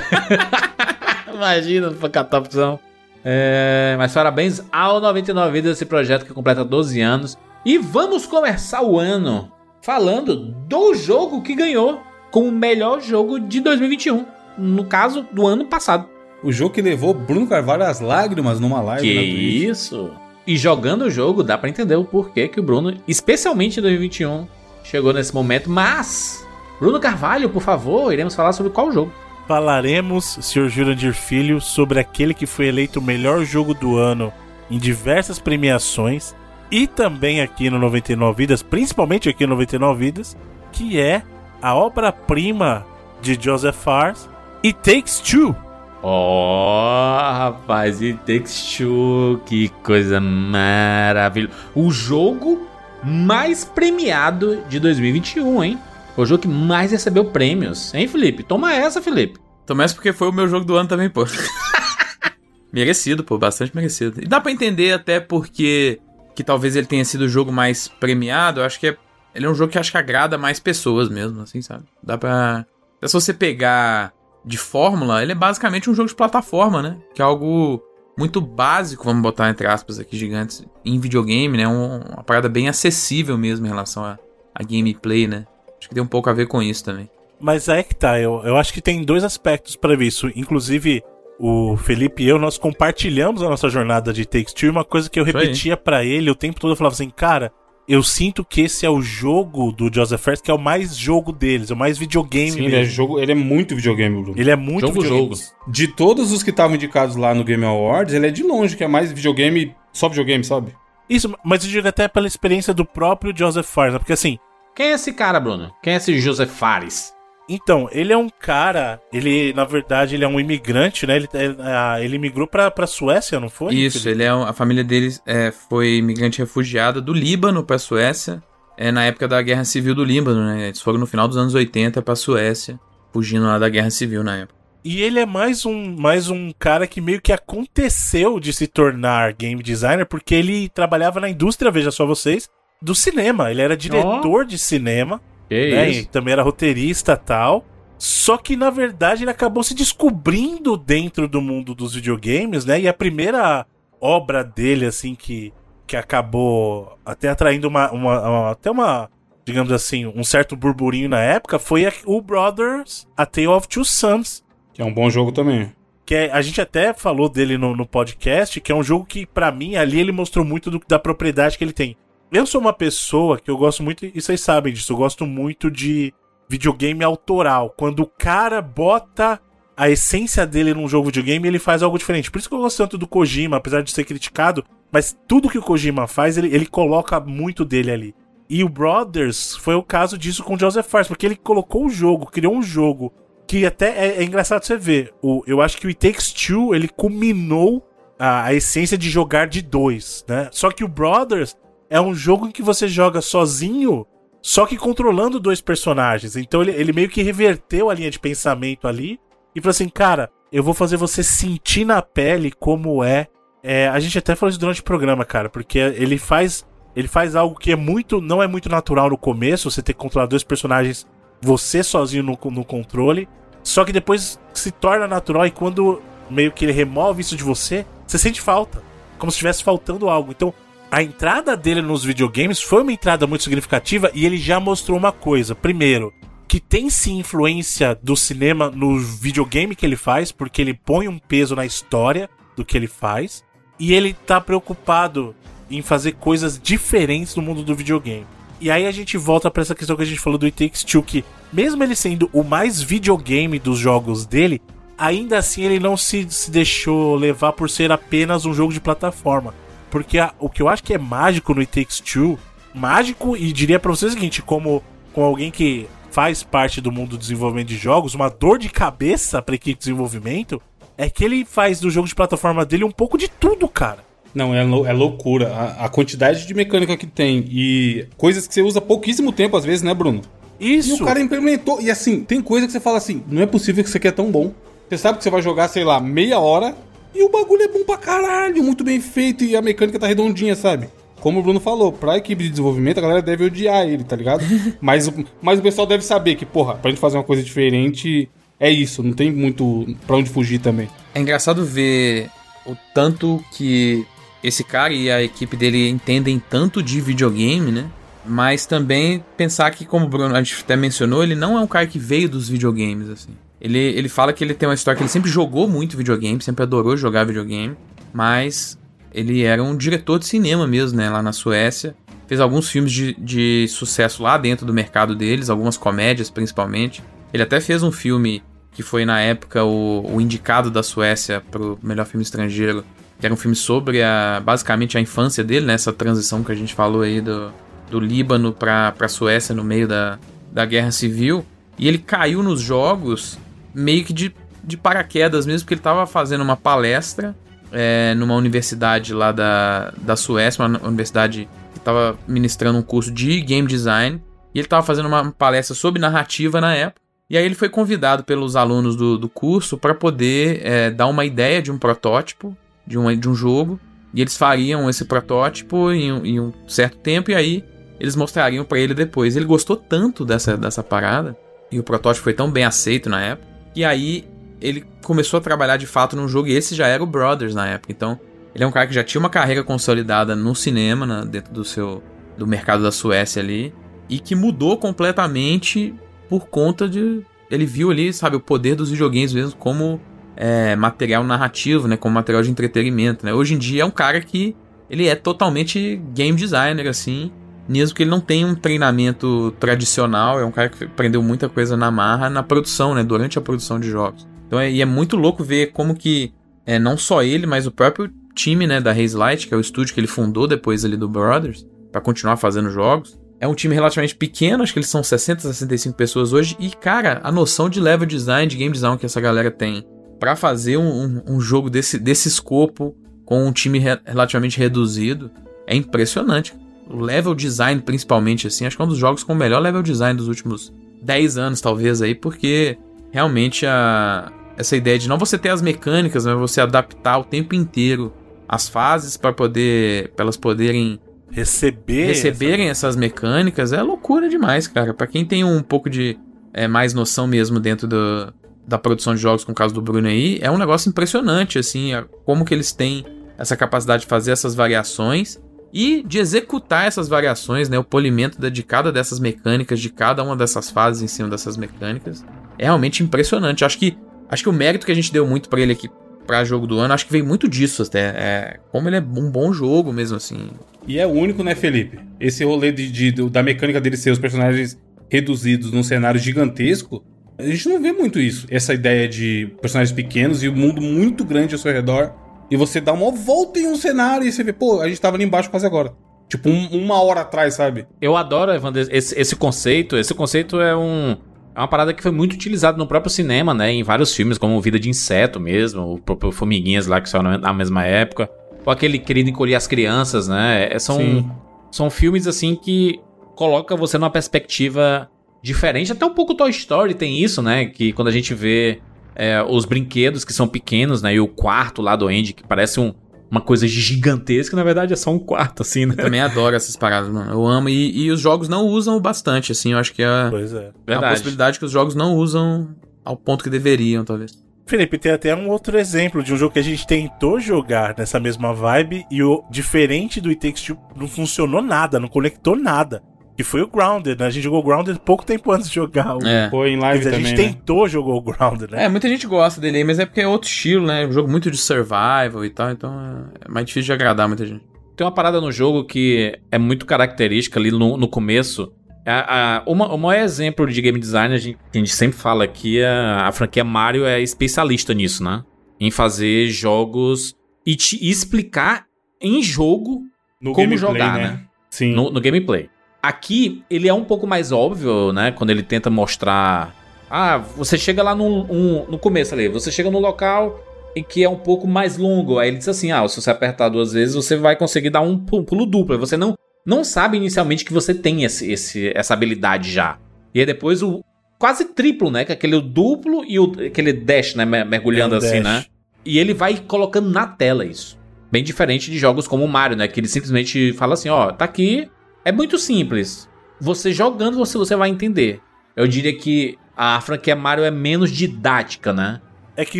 S1: Imagina, um pancatopzão. É, mas parabéns ao 99 Vidas, esse projeto que completa 12 anos. E vamos começar o ano falando do jogo que ganhou como o melhor jogo de 2021. No caso, do ano passado.
S4: O jogo que levou Bruno Carvalho às lágrimas numa live.
S1: Que isso! E jogando o jogo, dá para entender o porquê que o Bruno, especialmente em 2021, chegou nesse momento, mas Bruno Carvalho, por favor, iremos falar sobre qual jogo?
S3: Falaremos, Sr. Jurandir Filho, sobre aquele que foi eleito o melhor jogo do ano em diversas premiações e também aqui no 99 Vidas, principalmente aqui no 99 Vidas, que é a obra-prima de Joseph Fares, It Takes Two.
S1: Oh, rapaz, It Takes Two, que coisa maravilhosa. O jogo mais premiado de 2021, hein? O jogo que mais recebeu prêmios, hein, Felipe? Toma essa, Felipe.
S2: Toma essa porque foi o meu jogo do ano também, pô. merecido, pô, bastante merecido. E dá para entender até porque que talvez ele tenha sido o jogo mais premiado. Eu acho que é, ele é um jogo que acho que agrada mais pessoas mesmo, assim, sabe? Dá pra. Se você pegar de fórmula, ele é basicamente um jogo de plataforma, né? Que é algo muito básico, vamos botar entre aspas aqui gigantes, em videogame, né? Um, uma parada bem acessível mesmo em relação a, a gameplay, né? Acho que tem um pouco a ver com isso também.
S3: Mas é que tá, eu, eu acho que tem dois aspectos para isso. Inclusive, o Felipe e eu, nós compartilhamos a nossa jornada de Takes Two. Uma coisa que eu repetia para ele o tempo todo, eu falava assim, cara, eu sinto que esse é o jogo do Joseph Fares que é o mais jogo deles, é o mais videogame Sim,
S4: ele é, jogo, ele é muito videogame, Bruno.
S3: Ele é muito
S4: jogo, videogame. Jogo. De todos os que estavam indicados lá no Game Awards, ele é de longe que é mais videogame, só videogame, sabe?
S3: Isso, mas eu digo até pela experiência do próprio Joseph Fares, né? porque assim,
S1: Quem é esse cara, Bruno? Quem é esse José Fares?
S3: então, ele é um cara, ele, na verdade, ele é um imigrante, né? Ele, ele, ah, ele migrou pra, pra Suécia, não foi?
S2: Isso, ele é um- a família deles é, foi imigrante refugiada do Líbano pra Suécia, é, na época da Guerra Civil do Líbano, né? Eles foram no final dos anos 80 pra Suécia, fugindo lá da Guerra Civil na época.
S3: E ele é mais um, mais um cara que meio que aconteceu de se tornar game designer, porque ele trabalhava na indústria, veja só vocês, do cinema. Ele era diretor de cinema,
S1: Que
S3: né?
S1: isso?
S3: E também era roteirista e tal. Só que, na verdade, ele acabou se descobrindo dentro do mundo dos videogames, né? E a primeira obra dele, assim, que, que acabou até atraindo uma, uma- uma- até uma, digamos assim, um certo burburinho na época, foi a- o Brothers A Tale of Two Sons,
S4: Que é um bom jogo também.
S3: que é- a gente até falou dele no, no podcast, que é um jogo que, pra mim, ali ele mostrou muito do- da propriedade que ele tem. Eu sou uma pessoa que eu gosto muito, e vocês sabem disso, eu gosto muito de videogame autoral. Quando o cara bota a essência dele num jogo videogame, ele faz algo diferente. Por isso que eu gosto tanto do Kojima, apesar de ser criticado, mas tudo que o Kojima faz, ele, ele coloca muito dele ali. E o Brothers foi o caso disso com o Joseph Fares, porque ele colocou o jogo, criou um jogo que até é, é engraçado você ver. O, eu acho que o It Takes Two, ele culminou a, a essência de jogar de dois, né? Só que o Brothers é um jogo em que você joga sozinho, só que controlando dois personagens. Então ele, ele meio que reverteu a linha de pensamento ali e falou assim, cara, eu vou fazer você sentir na pele como é. é, a gente até falou isso durante o programa, cara, porque ele faz ele faz algo que é muito não é muito natural no começo, você ter que controlar dois personagens você sozinho no, no controle. Só que depois se torna natural e quando meio que ele remove isso de você, você sente falta. Como se estivesse faltando algo. Então, a entrada dele nos videogames foi uma entrada muito significativa e ele já mostrou uma coisa. Primeiro, que tem sim influência do cinema no videogame que ele faz, porque ele põe um peso na história do que ele faz. E ele tá preocupado em fazer coisas diferentes no mundo do videogame. E aí a gente volta pra essa questão que a gente falou do It Takes Two, que mesmo ele sendo o mais videogame dos jogos dele, ainda assim ele não se, se deixou levar por ser apenas um jogo de plataforma. Porque a- o que eu acho que é mágico no It Takes Two, mágico, e diria pra vocês o seguinte, como, como alguém que faz parte do mundo do desenvolvimento de jogos, uma dor de cabeça pra equipe de desenvolvimento, é que ele faz do jogo de plataforma dele um pouco de tudo, cara.
S4: Não, é, lou- é loucura. A, a quantidade de mecânica que tem e coisas que você usa pouquíssimo tempo, às vezes, né, Bruno? E
S3: Isso.
S4: o cara implementou. E assim, tem coisa que você fala assim: não é possível que isso aqui é tão bom. Você sabe que você vai jogar, sei lá, meia hora e o bagulho é bom pra caralho, muito bem feito e a mecânica tá redondinha, sabe? Como o Bruno falou, pra equipe de desenvolvimento a galera deve odiar ele, tá ligado? mas, o- mas o pessoal deve saber que, porra, pra gente fazer uma coisa diferente, é isso, não tem muito pra onde fugir também.
S2: É engraçado ver o tanto que esse cara e a equipe dele entendem tanto de videogame, né? Mas também pensar que, como o Bruno a gente até mencionou, ele não é um cara que veio dos videogames, assim. Ele, ele fala que ele tem uma história que ele sempre jogou muito videogame, sempre adorou jogar videogame, mas ele era um diretor de cinema mesmo, né? Lá na Suécia. Fez alguns filmes de, de sucesso lá dentro do mercado deles, algumas comédias principalmente. Ele até fez um filme que foi na época o, o indicado da Suécia pro melhor filme estrangeiro, que era um filme sobre a, basicamente a infância dele, né? Essa transição que a gente falou aí do, do Líbano pra, pra Suécia no meio da, da Guerra Civil. E ele caiu nos jogos meio que de, de paraquedas mesmo, porque ele tava fazendo uma palestra é, numa universidade lá da, da Suécia, uma universidade que tava ministrando um curso de game design. E ele tava fazendo uma palestra sobre narrativa na época. E aí ele foi convidado pelos alunos do, do curso para poder é, dar uma ideia de um protótipo de um, de um jogo. E eles fariam esse protótipo em, em um certo tempo e aí eles mostrariam para ele depois. Ele gostou tanto dessa, dessa parada e o protótipo foi tão bem aceito na época. E aí ele começou a trabalhar de fato num jogo e esse já era o Brothers na época. Então ele é um cara que já tinha uma carreira consolidada no cinema, dentro do seu do mercado da Suécia ali e que mudou completamente por conta de ele viu ali, sabe, o poder dos videogames mesmo como é, material narrativo, né, como material de entretenimento, né? Hoje em dia é um cara que ele é totalmente game designer assim, mesmo que ele não tenha um treinamento tradicional, é um cara que aprendeu muita coisa na marra na produção, né, durante a produção de jogos. Então é, e é muito louco ver como que é, não só ele, mas o próprio time, né, da Haze Light, que é o estúdio que ele fundou depois ali do Brothers, para continuar fazendo jogos. É um time relativamente pequeno, acho que eles são 60, 65 pessoas hoje. E, cara, a noção de level design, de game design que essa galera tem para fazer um, um, um, jogo desse, desse escopo com um time re relativamente reduzido é impressionante. O level design, principalmente, assim, acho que é um dos jogos com o melhor level design dos últimos 10 anos, talvez, aí, porque realmente a, essa ideia de não você ter as mecânicas, mas você adaptar o tempo inteiro as fases para poder, pra elas poderem
S3: receber
S2: receberem essa... essas mecânicas é loucura demais, cara. Para quem tem um pouco de é, mais noção mesmo dentro do, da produção de jogos, com o caso do Bruno aí, é um negócio impressionante, assim, como que eles têm essa capacidade de fazer essas variações e de executar essas variações, né, o polimento de cada dessas mecânicas, de cada uma dessas fases em cima dessas mecânicas, é realmente impressionante. Acho que acho que o mérito que a gente deu muito para ele aqui para jogo do ano, acho que veio muito disso até, é, como ele é um bom jogo mesmo assim.
S4: E é único, né, Felipe? Esse rolê de, de, da mecânica dele ser os personagens reduzidos num cenário gigantesco, a gente não vê muito isso. Essa ideia de personagens pequenos e o um mundo muito grande ao seu redor. E você dá uma volta em um cenário e você vê, pô, a gente tava ali embaixo quase agora. Tipo, um, uma hora atrás, sabe?
S1: Eu adoro, Evander, esse, esse conceito. Esse conceito é um. É uma parada que foi muito utilizada no próprio cinema, né? Em vários filmes, como Vida de Inseto mesmo, o próprio Formiguinhas lá, que saiu na mesma época ou aquele Querido Encolher as Crianças, né? É, são, são filmes assim que coloca você numa perspectiva diferente. Até um pouco Toy Story tem isso, né? Que quando a gente vê é, os brinquedos que são pequenos, né? E o quarto lá do Andy, que parece um, uma coisa gigantesca, na verdade é só um quarto, assim, né?
S2: Eu também adoro essas paradas, mano. Eu amo. E, e os jogos não usam bastante, assim. Eu acho que é,
S3: pois é.
S2: é a possibilidade que os jogos não usam ao ponto que deveriam, talvez.
S3: Felipe, tem até um outro exemplo de um jogo que a gente tentou jogar nessa mesma vibe e o diferente do It Takes Two não funcionou nada, não conectou nada. Que foi o Grounded, né? A gente jogou Grounded pouco tempo antes de jogar o.
S4: É. Foi em live
S3: dizer,
S4: também.
S3: A gente
S4: né?
S3: tentou jogar o Grounded, né?
S2: É, muita gente gosta dele aí, mas é porque é outro estilo, né? Um jogo muito de survival e tal, então é mais difícil de agradar muita gente.
S1: Tem uma parada no jogo que é muito característica ali no, no começo, a, a, uma, o maior exemplo de game design a gente, que a gente sempre fala aqui, é a franquia Mario é especialista nisso, né? Em fazer jogos e te explicar em jogo
S4: No
S1: como
S4: gameplay,
S1: jogar,
S4: né?
S1: né?
S4: Sim.
S1: No, no gameplay. Aqui, ele é um pouco mais óbvio, né? Quando ele tenta mostrar. Ah, você chega lá no, um, no começo ali, você chega no local em que é um pouco mais longo. Aí ele diz assim: ah, se você apertar duas vezes, você vai conseguir dar um pu- pulo duplo. Aí Você não, não sabe inicialmente que você tem esse, esse, essa habilidade já. E aí depois o quase triplo, né? Que é aquele duplo e o, aquele dash, né? mer- Mergulhando
S3: É um
S1: assim,
S3: dash.
S1: né? E ele vai colocando na tela isso. Bem diferente de jogos como o Mario, né? Que ele simplesmente fala assim, ó, tá aqui. É muito simples. Você jogando, você, você vai entender. Eu diria que a franquia Mario é menos didática, né?
S3: É que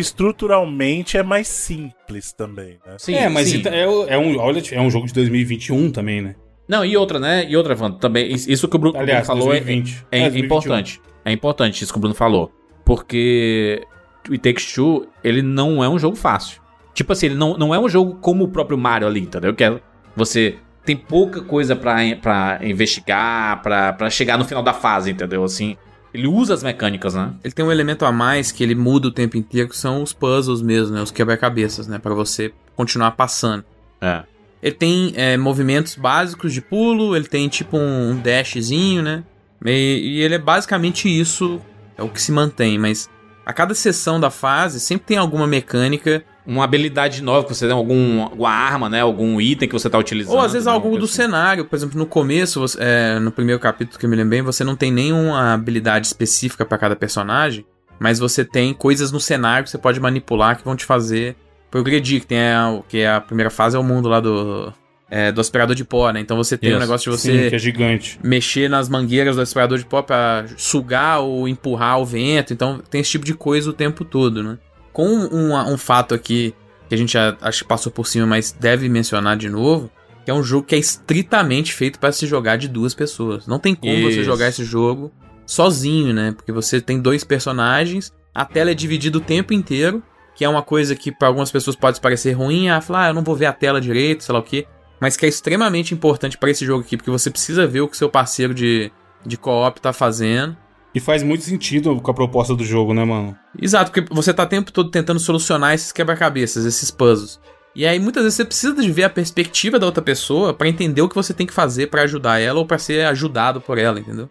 S3: estruturalmente é mais simples também, né?
S1: Sim,
S4: é, mas
S1: sim.
S4: então é, é um, olha, é um jogo de 2021 também, né?
S1: Não, e outra, né? E outra, Wanda, também. Isso que o Bruno,
S4: Aliás,
S1: Bruno falou é-
S4: 2020.
S1: é,
S4: É,
S1: é
S4: 2021.
S1: importante. É importante isso que o Bruno falou. Porque o It Takes Two, ele não é um jogo fácil. Tipo assim, ele não, não é um jogo como o próprio Mario ali, entendeu? Que é, você tem pouca coisa pra, pra investigar, pra, pra chegar no final da fase, entendeu? Assim, ele usa as mecânicas, né?
S2: Ele tem um elemento a mais que ele muda o tempo inteiro, que são os puzzles mesmo, né? Os quebra-cabeças, né? Pra você continuar passando.
S1: É.
S2: Ele tem é, movimentos básicos de pulo, ele tem tipo um, um dashzinho, né? E, e ele é basicamente isso, é o que se mantém, mas a cada sessão da fase sempre tem alguma mecânica,
S1: Uma habilidade nova que você tem, algum, alguma arma, né? Algum item que você tá utilizando.
S2: ou às vezes
S1: né?
S2: algo do
S1: assim.
S2: cenário. Por exemplo, no começo, você- é, no primeiro capítulo que eu me lembro bem, você não tem nenhuma habilidade específica pra cada personagem, mas você tem coisas no cenário que você pode manipular que vão te fazer progredir. Que, tem a, que é a primeira fase é o mundo lá do, é, do aspirador de pó, né? Então você tem o
S1: Isso.
S2: negócio de
S4: Sim,
S2: você
S4: que é gigante.
S2: mexer nas mangueiras do aspirador de pó pra sugar ou empurrar o vento. Então tem esse tipo de coisa o tempo todo, né? Com um, um fato aqui que a gente já, acho que passou por cima, mas deve mencionar de novo, que é um jogo que é estritamente feito para se jogar de duas pessoas. Não tem como você
S1: Isso.
S2: jogar esse jogo sozinho, né? Porque você tem dois personagens, a tela é dividida o tempo inteiro, que é uma coisa que para algumas pessoas pode parecer ruim, ah, falar, ah, eu não vou ver a tela direito, sei lá o quê mas que é extremamente importante pra esse jogo aqui, porque você precisa ver o que seu parceiro de, de co-op tá fazendo.
S4: E faz muito sentido com a proposta do jogo, né, mano?
S2: Exato, porque você tá o tempo todo tentando solucionar esses quebra-cabeças, esses puzzles. E aí muitas vezes você precisa de ver a perspectiva da outra pessoa para entender o que você tem que fazer para ajudar ela ou para ser ajudado por ela, entendeu?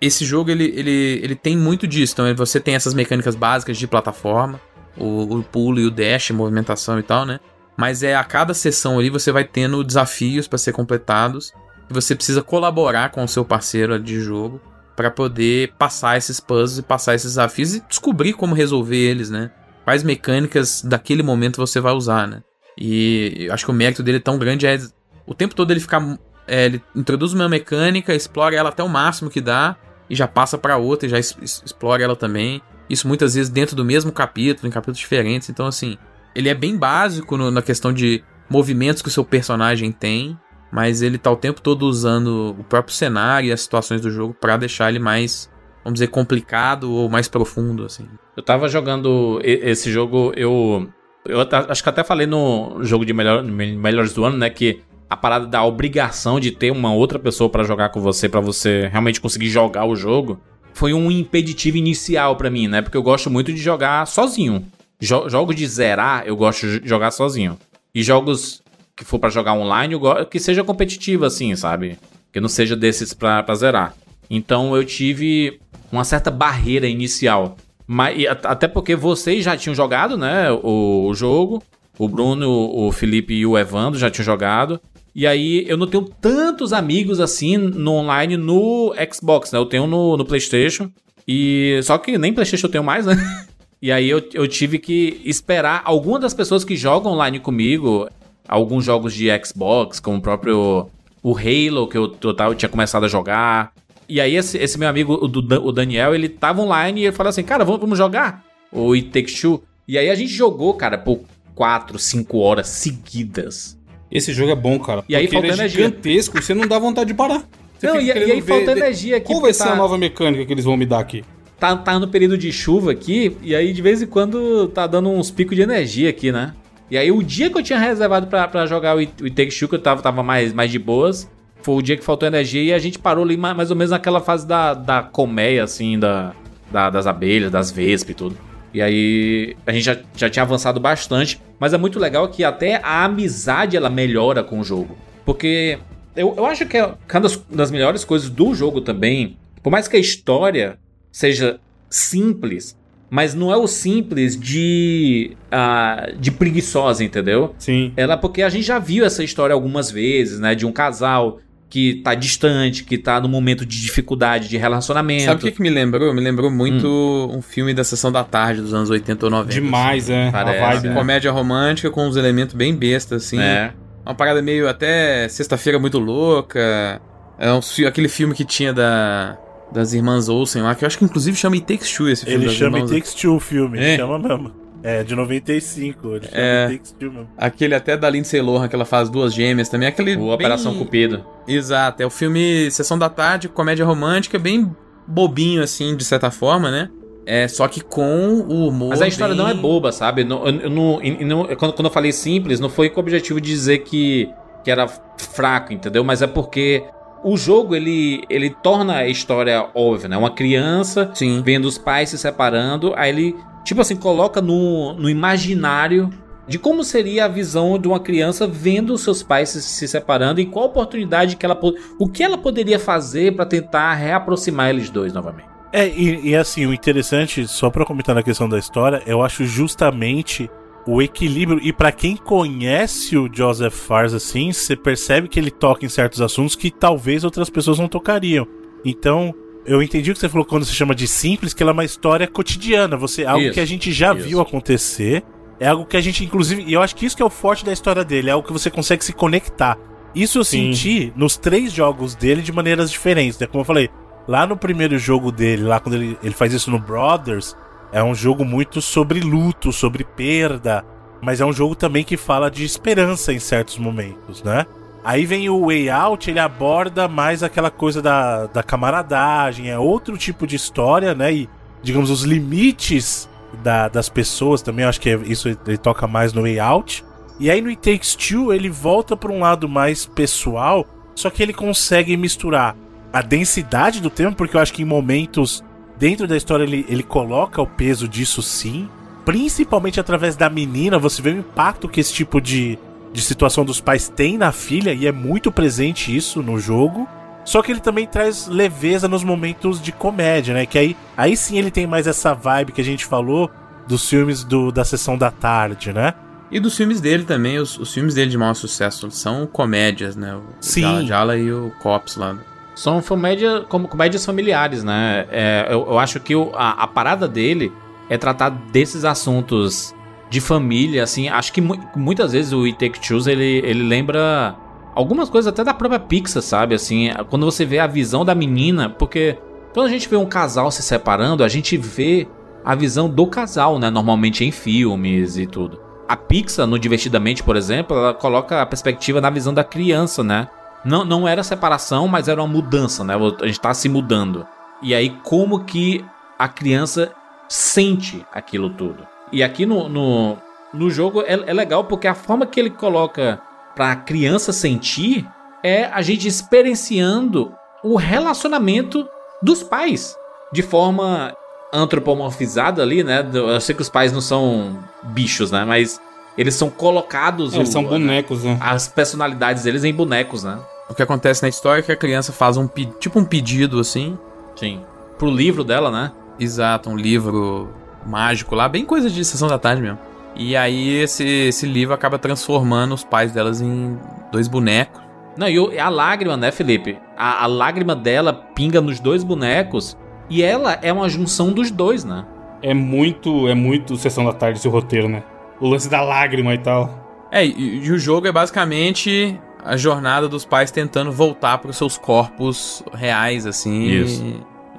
S2: Esse jogo ele, ele, ele tem muito disso. Então você tem essas mecânicas básicas de plataforma, o, o pulo e o dash, movimentação e tal, né? Mas é a cada sessão ali você vai tendo desafios para ser completados e você precisa colaborar com o seu parceiro de jogo para poder passar esses puzzles e passar esses desafios e descobrir como resolver eles, né? Quais mecânicas daquele momento você vai usar, né? E acho que o mérito dele é tão grande é o tempo todo ele ficar. É, ele introduz uma mecânica, explora ela até o máximo que dá, e já passa para outra e já explora ela também. Isso muitas vezes dentro do mesmo capítulo, em capítulos diferentes. Então, assim, ele é bem básico no, na questão de movimentos que o seu personagem tem, mas ele tá o tempo todo usando o próprio cenário e as situações do jogo para deixar ele mais, vamos dizer, complicado ou mais profundo, assim.
S1: Eu tava jogando esse jogo, eu eu acho que até falei no jogo de melhor, melhores do ano, né? Que a parada da obrigação de ter uma outra pessoa para jogar com você, para você realmente conseguir jogar o jogo, foi um impeditivo inicial para mim, né? Porque eu gosto muito de jogar sozinho. Jo jogos de zerar, eu gosto de jogar sozinho. E jogos que for para jogar online, que seja competitivo, assim, sabe? Que não seja desses pra, pra zerar. Então eu tive uma certa barreira inicial. Mas, até porque vocês já tinham jogado, né? O, o jogo. O Bruno, o Felipe e o Evandro já tinham jogado. E aí eu não tenho tantos amigos assim no online no Xbox, né? Eu tenho no, no PlayStation. E só que nem PlayStation eu tenho mais, né? E aí eu, eu tive que esperar algumas das pessoas que jogam online comigo, alguns jogos de Xbox, como o próprio o Halo, que eu, eu, eu tinha começado a jogar. E aí esse, esse meu amigo, o, o, Daniel, ele tava online e ele falou assim, cara, vamos, vamos jogar o It Takes Two. E aí a gente jogou, cara, por 4, 5 horas seguidas.
S4: Esse jogo é bom, cara.
S1: E aí falta
S4: ele é
S1: energia.
S4: gigantesco, você não dá vontade de parar. Você
S1: não, e, aí falta energia aqui.
S4: Qual vai ser tá... a nova mecânica que eles vão me dar aqui?
S1: Tá, tá no período de chuva aqui, e aí de vez em quando tá dando uns picos de energia aqui, né? E aí o dia que eu tinha reservado para jogar o It Takes Two, que eu tava, tava mais, mais de boas, foi o dia que faltou energia e a gente parou ali mais ou menos naquela fase da, da colmeia, assim, da, da das abelhas, das vespas e tudo. E aí a gente já, já tinha avançado bastante. Mas é muito legal que até a amizade ela melhora com o jogo. Porque eu, eu acho que é uma das, das melhores coisas do jogo também. Por mais que a história seja simples, mas não é o simples de uh, de preguiçosa, entendeu?
S4: Sim.
S1: Ela porque a gente já viu essa história algumas vezes, né, de um casal que tá distante, que tá no momento de dificuldade de relacionamento.
S2: Sabe o que, que me lembrou? Me lembrou muito hum. um filme da Sessão da Tarde dos anos 80 ou 90.
S4: Demais,
S2: assim.
S4: é.
S2: Parece, a vibe. É. Comédia romântica com uns elementos bem bestas, assim. É. Uma parada meio até Sexta-feira Muito Louca. É um, aquele filme que tinha da das irmãs Olsen lá, que eu acho que inclusive chama It Takes Two esse filme.
S3: Ele chama It Takes Two o filme, é. chama mesmo. É, de 95, ele chama
S2: é, It Takes Two mesmo. Aquele até da Lindsay Lohan, que ela faz duas gêmeas também, aquele...
S1: O bem... Operação Cupido.
S2: Exato, é o filme Sessão da Tarde, comédia romântica, bem bobinho assim, de certa forma, né? É, só que com o humor.
S1: Mas a história bem... não é boba, sabe? Não, eu, não, eu não, quando, quando eu falei simples, não foi com o objetivo de dizer que, que era fraco, entendeu? Mas é porque o jogo ele, ele torna a história óbvia, né? Uma criança
S2: Sim.
S1: vendo os pais se separando, aí ele, tipo assim, coloca no, no imaginário de como seria a visão de uma criança vendo os seus pais se, se separando e qual oportunidade que ela o que ela poderia fazer para tentar reaproximar eles dois novamente.
S3: É, e, e assim, o interessante, só para comentar na questão da história, eu acho justamente o equilíbrio. E para quem conhece o Joseph Fares assim, você percebe que ele toca em certos assuntos que talvez outras pessoas não tocariam. Então, eu entendi o que você falou quando você chama de simples, que ela é uma história cotidiana. Você, algo isso, que a gente já isso. viu acontecer. É algo que a gente, inclusive, e eu acho que isso que é o forte da história dele, é algo que você consegue se conectar. Isso eu Sim. senti nos três jogos dele de maneiras diferentes, né? Como eu falei, lá no primeiro jogo dele, lá quando ele, ele faz isso no Brothers, é um jogo muito sobre luto, sobre perda, mas é um jogo também que fala de esperança em certos momentos, né? Aí vem o Way Out, ele aborda mais aquela coisa da, da camaradagem, é outro tipo de história, né? E, digamos, os limites da, das pessoas também, acho que é, isso ele toca mais no Way Out. E aí no It Takes Two ele volta para um lado mais pessoal, só que ele consegue misturar a densidade do tema, porque eu acho que em momentos dentro da história ele, ele coloca o peso disso sim. Principalmente através da menina, você vê o impacto que esse tipo de, de situação dos pais tem na filha, e é muito presente isso no jogo. Só que ele também traz leveza nos momentos de comédia, né? Que aí, aí sim ele tem mais essa vibe que a gente falou dos filmes do, da sessão da tarde, né?
S2: E dos filmes dele também, os, os filmes dele de maior sucesso são comédias, né? O
S3: Sim.
S2: Jala Jala e o Cops lá.
S1: São comédia, como comédias familiares, né? É, eu, eu acho que o- a, a parada dele é tratar desses assuntos de família, assim. Acho que mu- muitas vezes o It Take Two, ele, ele lembra algumas coisas até da própria Pixar, sabe? Assim, quando você vê a visão da menina, porque quando a gente vê um casal se separando, a gente vê a visão do casal, né? Normalmente em filmes e tudo. A Pixar, no Divertidamente, por exemplo, ela coloca a perspectiva na visão da criança, né? Não, não era separação, mas era uma mudança, né? A gente tá se mudando. E aí, como que a criança sente aquilo tudo? E aqui no, no, no jogo é, é legal porque a forma que ele coloca pra criança sentir é a gente experienciando o relacionamento dos pais de forma antropomorfizada ali, né? Eu sei que os pais não são bichos, né? Mas eles são colocados.
S4: Eles
S1: o-
S4: são bonecos, né?
S1: As personalidades deles em bonecos, né?
S2: O que acontece na história é que a criança faz um tipo um pedido assim.
S1: Sim. Pro livro dela, né?
S2: Exato, um livro mágico lá, bem coisa de sessão da tarde mesmo. E aí esse, esse livro acaba transformando os pais delas em dois bonecos.
S1: Não, e a lágrima, né, Felipe? A, a lágrima dela pinga nos dois bonecos e ela é uma junção dos dois, né?
S4: É muito, é muito sessão da tarde esse roteiro, né? O lance da lágrima e tal.
S2: É, e, e o jogo é basicamente a jornada dos pais tentando voltar para os seus corpos reais, assim.
S1: Isso.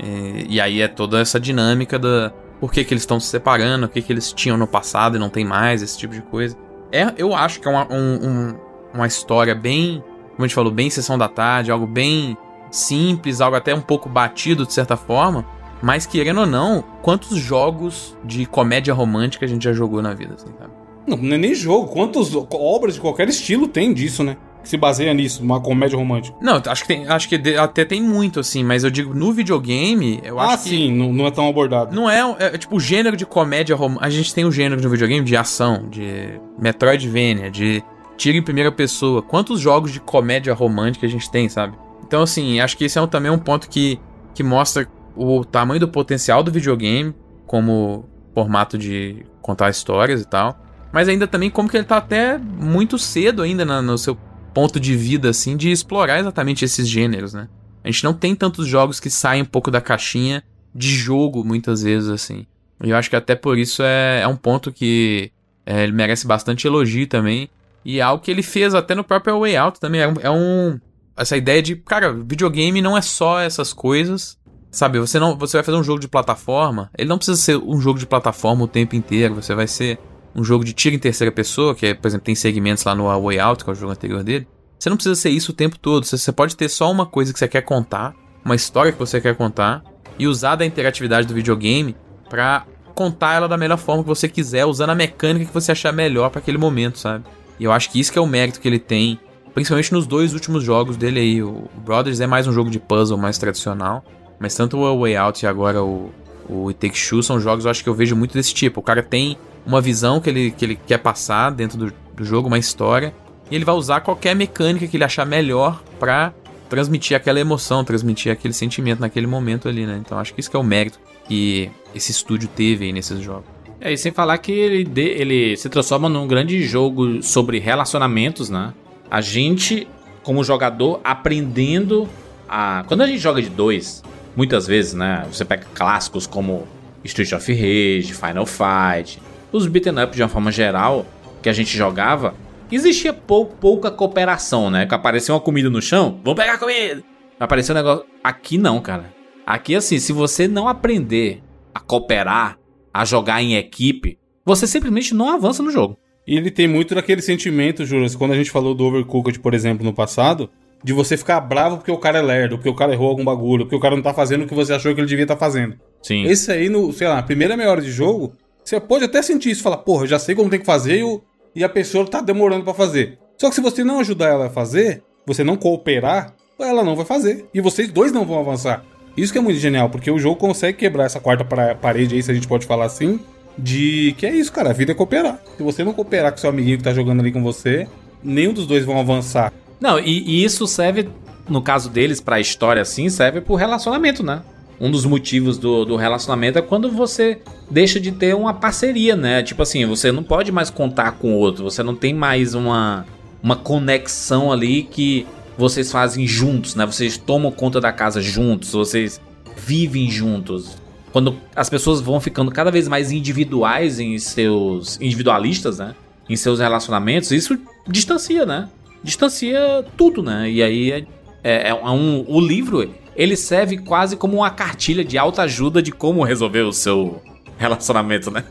S2: E, e aí é toda essa dinâmica da por que, que eles estão se separando, o que, que eles tinham no passado e não tem mais, esse tipo de coisa. É, eu acho que é uma, um- um- uma história bem, como a gente falou, bem sessão da tarde, algo bem simples, algo até um pouco batido de certa forma. Mas querendo ou não, quantos jogos de comédia romântica a gente já jogou na vida, assim, sabe?
S4: Não, não é nem jogo. Quantas obras de qualquer estilo tem disso, né? Que se baseia nisso, uma comédia romântica.
S2: Não, acho que, tem, acho que até tem muito, assim, mas eu digo, no videogame, eu
S4: ah,
S2: acho que.
S4: sim, não, é tão abordado.
S2: Não é, é, tipo o gênero de comédia romântica. A gente tem o gênero de videogame de ação, de Metroidvania, de tiro em primeira pessoa. Quantos jogos de comédia romântica a gente tem, sabe? Então, assim, acho que esse é um- também um ponto que, que mostra o tamanho do potencial do videogame como formato de contar histórias e tal. Mas ainda também como que ele tá até muito cedo ainda na- no seu ponto de vida, assim, de explorar exatamente esses gêneros, né? A gente não tem tantos jogos que saem um pouco da caixinha de jogo, muitas vezes, assim. E eu acho que até por isso é, é um ponto que é, ele merece bastante elogio também. E é algo que ele fez até no próprio Way Out também. É um, é um- Essa ideia de, cara, videogame não é só essas coisas. Sabe, você não. Você vai fazer um jogo de plataforma. Ele não precisa ser um jogo de plataforma o tempo inteiro. Você vai ser um jogo de tiro em terceira pessoa, que é, por exemplo, tem segmentos lá no A Way Out, que é o jogo anterior dele. Você não precisa ser isso o tempo todo. Você, pode ter só uma coisa que você quer contar, uma história que você quer contar, e usar da interatividade do videogame pra contar ela da melhor forma que você quiser, usando a mecânica que você achar melhor pra aquele momento, sabe? E eu acho que isso que é o mérito que ele tem, principalmente nos dois últimos jogos dele aí. O Brothers é mais um jogo de puzzle mais tradicional, mas tanto o A Way Out e agora o, o It Takes Two são jogos eu acho que eu vejo muito desse tipo. O cara tem uma visão que ele, que ele quer passar dentro do, do jogo, uma história, e ele vai usar qualquer mecânica que ele achar melhor pra transmitir aquela emoção, transmitir aquele sentimento naquele momento ali, né? Então acho que isso que é o mérito que esse estúdio teve aí nesses jogos.
S1: É, e sem falar que ele, de- ele se transforma num grande jogo sobre relacionamentos, né? A gente, como jogador, aprendendo a. Quando a gente joga de dois, muitas vezes, né? Você pega clássicos como Street of Rage, Final Fight, os beaten up de uma forma geral que a gente jogava, existia pou, pouca cooperação, né? Que aparecia uma comida no chão, vamos pegar a comida! Apareceu um negócio. Aqui não, cara. Aqui, assim, se você não aprender a cooperar, a jogar em equipe, você simplesmente não avança no jogo.
S4: E ele tem muito daquele sentimento, Juras, quando a gente falou do Overcooked, por exemplo, no passado, de você ficar bravo porque o cara é lerdo, porque o cara errou algum bagulho, porque o cara não tá fazendo o que você achou que ele devia estar fazendo.
S1: Sim.
S4: Esse aí, no, sei lá, na primeira meia hora de jogo, você pode até sentir isso, falar, porra, já sei como tem que fazer e, o- e a pessoa tá demorando pra fazer. Só que se você não ajudar ela a fazer, você não cooperar, ela não vai fazer. E vocês dois não vão avançar. Isso que é muito genial, porque o jogo consegue quebrar essa quarta para- parede aí, se a gente pode falar assim, de que é isso, cara, a vida é cooperar. Se você não cooperar com seu amiguinho que tá jogando ali com você, nenhum dos dois vão avançar.
S1: Não, e, e isso serve, no caso deles, pra história assim, serve pro relacionamento, né? Um dos motivos do, do relacionamento é quando você deixa de ter uma parceria, né? Tipo assim, você não pode mais contar com o outro, você não tem mais uma, uma conexão ali que vocês fazem juntos, né? Vocês tomam conta da casa juntos, vocês vivem juntos. Quando as pessoas vão ficando cada vez mais individuais em seus. individualistas, né? Em seus relacionamentos, isso distancia, né? Distancia tudo, né? E aí é, é, é um. O livro, ele serve quase como uma cartilha de autoajuda de como resolver o seu relacionamento, né?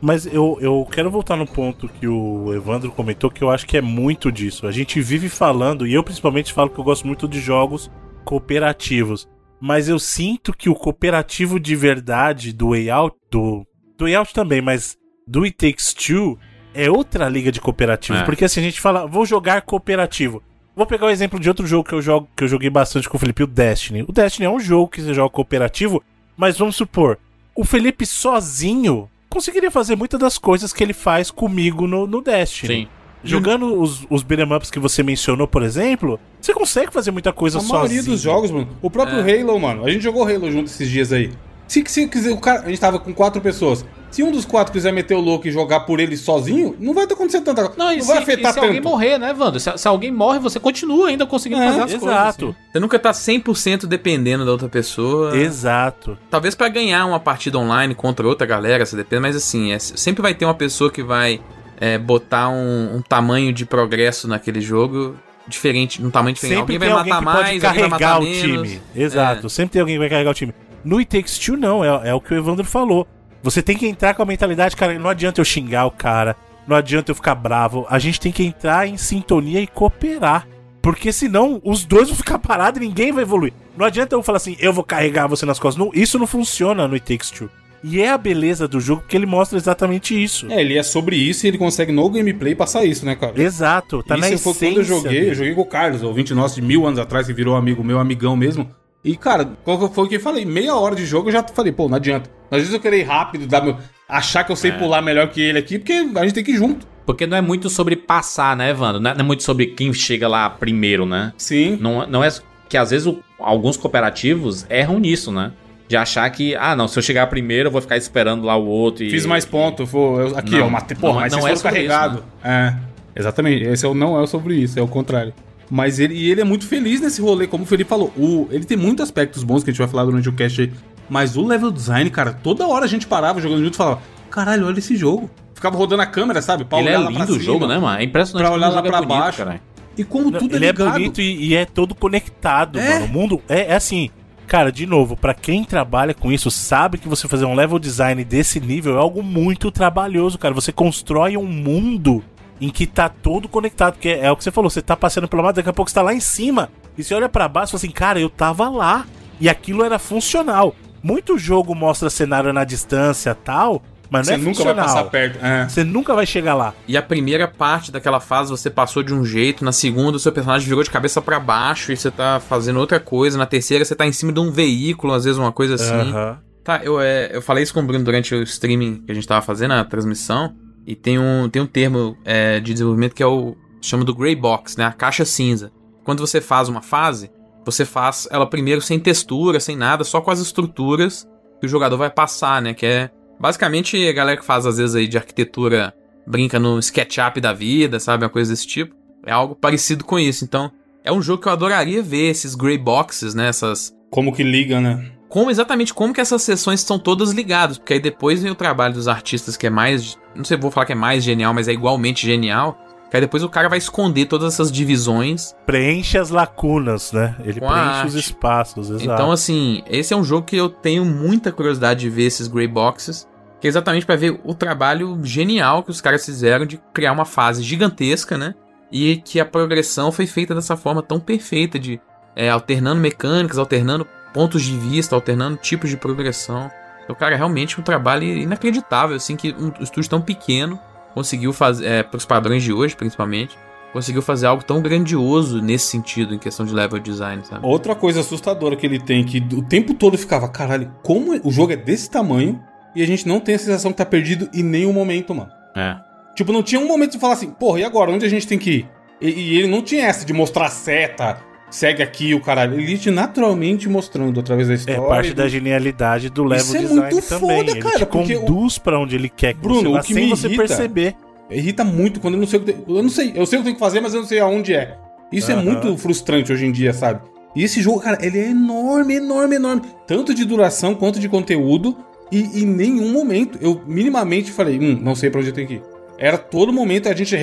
S3: Mas eu, eu quero voltar no ponto que o Evandro comentou, que eu acho que é muito disso. A gente vive falando, e eu principalmente falo que eu gosto muito de jogos cooperativos. Mas eu sinto que o cooperativo de verdade do Way Out, do, do Way Out também, mas do It Takes Two, é outra liga de cooperativos.
S1: É.
S3: Porque assim, a gente fala, vou jogar cooperativo. Vou pegar o exemplo de outro jogo que eu jogo, que eu joguei bastante com o Felipe, o Destiny. O Destiny é um jogo que você joga cooperativo, mas vamos supor, o Felipe sozinho conseguiria fazer muitas das coisas que ele faz comigo no, no Destiny.
S1: Sim.
S3: Jogando os, os beat'em ups que você mencionou, por exemplo, você consegue fazer muita coisa
S4: A
S3: sozinho.
S4: maioria dos jogos, mano. O próprio
S1: É.
S4: Halo, mano. A gente jogou Halo junto esses dias aí. Se, se quiser, o cara, a gente tava com quatro pessoas. Se um dos quatro quiser meter o louco e jogar por ele sozinho, não vai acontecer tanta coisa.
S1: Não,
S4: Não,
S1: e
S4: vai
S1: se,
S4: afetar
S1: e se alguém
S4: tanto.
S1: morrer, né, Wando? Se, se alguém morre, você continua ainda conseguindo
S4: É,
S1: fazer as coisas.
S3: Exato,
S1: assim.
S2: Você nunca tá 100% dependendo da outra pessoa.
S3: exato.
S2: Talvez pra ganhar uma partida online contra outra galera, você depende, mas assim, é- sempre vai ter uma pessoa que vai é, botar um, um tamanho de progresso naquele jogo diferente, um tamanho diferente.
S3: Sempre
S2: alguém
S3: tem
S2: vai
S3: alguém
S2: matar
S3: que pode
S2: mais, alguém vai
S3: carregar
S2: matar
S3: o
S2: menos.
S3: time. Exato, sempre tem alguém que vai carregar o time. No It Takes Two, não, é, é o que o Evandro falou. Você tem que entrar com a mentalidade, cara, não adianta eu xingar o cara, não adianta eu ficar bravo. A gente tem que entrar em sintonia e cooperar. Porque senão os dois vão ficar parados e ninguém vai evoluir. Não adianta eu falar assim, eu vou carregar você nas costas. Não, isso não funciona no It Takes Two. E é a beleza do jogo porque ele mostra exatamente isso.
S4: É, ele é sobre isso e ele consegue no gameplay passar isso, né, cara?
S3: Exato, tá na
S4: isso foi
S3: essência.
S4: quando eu joguei, eu
S3: dele.
S4: joguei com o Carlos, ouvinte nosso de mil anos atrás, que virou amigo meu, amigão mesmo. E, cara, qual que foi o que eu falei? Meia hora de jogo eu já falei, pô, não adianta. Às vezes eu querer ir rápido, dar meu... achar que eu sei pular melhor que ele aqui, porque a gente tem que ir junto.
S1: Porque não é muito sobre passar, né? Não é, não é muito sobre quem chega lá primeiro, né?
S4: Sim.
S1: Não, não é que às vezes o- alguns cooperativos erram nisso, né? De achar que, ah, não, se eu chegar primeiro, eu vou ficar esperando lá o outro e.
S4: Fiz mais ponto, vou, eu- aqui,
S1: Não,
S4: ó, matei, porra,
S1: não-
S4: mas
S1: não
S4: vocês
S1: é
S4: foram carregado. É, exatamente, esse é o, não é sobre isso, é o contrário. Mas ele, e ele é muito feliz nesse rolê, como o Felipe falou. O, ele tem muitos aspectos bons que a gente vai falar durante o cast aí. Mas o level design, cara, toda hora a gente parava jogando junto e falava: caralho, olha esse jogo. Ficava rodando a câmera, sabe? Pra
S1: Ele é lindo o
S4: cima.
S1: jogo, né, mano? É impressionante
S4: Pra olhar
S1: o
S4: lá
S1: jogo
S4: pra
S1: é bonito,
S4: baixo.
S1: caralho.
S4: E como
S3: Não,
S4: tudo
S3: ele
S4: é
S3: é bonito e, e é todo conectado,
S4: É.
S3: mano. O mundo é, é assim. Cara, de novo, pra quem trabalha com isso, sabe que você fazer um level design desse nível é algo muito trabalhoso, cara. Você constrói um mundo em que tá todo conectado, porque é o que você falou, você tá passando pela mata, daqui a pouco você tá lá em cima, e você olha pra baixo e fala assim, cara, eu tava lá, e aquilo era funcional. Muito jogo mostra cenário na distância tal, mas não
S4: Você
S3: é
S4: nunca vai
S3: funcional.
S4: passar perto. É.
S3: Você nunca vai chegar lá.
S2: E a primeira parte daquela fase você passou de um jeito, na segunda o seu personagem virou de cabeça pra baixo e você tá fazendo outra coisa, na terceira você tá em cima de um veículo, às vezes uma coisa assim.
S3: Aham.
S2: Tá, eu, é, eu falei isso com o Bruno durante o streaming que a gente tava fazendo, a transmissão, e tem um, tem um termo é, de desenvolvimento que é o. chama do Gray Box, né? A caixa cinza. Quando você faz uma fase, você faz ela primeiro sem textura, sem nada, só com as estruturas que o jogador vai passar, né? Que é. Basicamente, a galera que faz às vezes aí de arquitetura brinca no SketchUp da vida, sabe? Uma coisa desse tipo. É algo parecido com isso. Então, é um jogo que eu adoraria ver, esses Gray Boxes, né? Essas
S4: Como que liga, né?
S2: Como exatamente como que essas sessões estão todas ligadas, porque aí depois vem o trabalho dos artistas que é mais, não sei, vou falar que é mais genial, mas é igualmente genial. Que aí depois o cara vai esconder todas essas divisões.
S3: Preenche as lacunas, né? Ele preenche os espaços, exato.
S2: Então assim, esse é um jogo que eu tenho muita curiosidade de ver esses gray boxes, que é exatamente para ver o trabalho genial que os caras fizeram de criar uma fase gigantesca, né? E que a progressão foi feita dessa forma tão perfeita de é, alternando mecânicas, alternando pontos de vista, alternando tipos de progressão. Então, cara, é realmente um trabalho inacreditável, assim, que um estúdio tão pequeno conseguiu fazer, é, para os padrões de hoje, principalmente, conseguiu fazer algo tão grandioso nesse sentido, em questão de level design, sabe?
S4: Outra coisa assustadora que ele tem, que o tempo todo ficava, caralho, como o jogo é desse tamanho e a gente não tem a sensação que tá perdido em nenhum momento, mano.
S1: É.
S4: Tipo, não tinha um momento de falar assim, porra, e agora? Onde a gente tem que ir? E, e ele não tinha essa de mostrar seta, segue aqui o caralho. Ele ia naturalmente mostrando através da
S3: É
S4: história.
S3: parte
S4: e
S3: da genialidade do level
S4: Isso é
S3: design
S4: muito
S3: também.
S4: foda,
S3: ele
S4: cara,
S3: te
S4: o-
S3: conduz pra onde ele quer que
S4: Bruno,
S3: você vá,
S4: o que
S3: sem você
S4: irrita-
S3: perceber.
S4: Irrita muito quando eu não sei o que Eu não sei. Eu sei o que tem que fazer, mas eu não sei aonde é. Isso é muito frustrante hoje em dia, sabe? E esse jogo, cara, ele é enorme, enorme, enorme. Tanto de duração quanto de conteúdo. E em nenhum momento eu minimamente falei, hum, não sei pra onde eu tenho que ir. Era todo momento a gente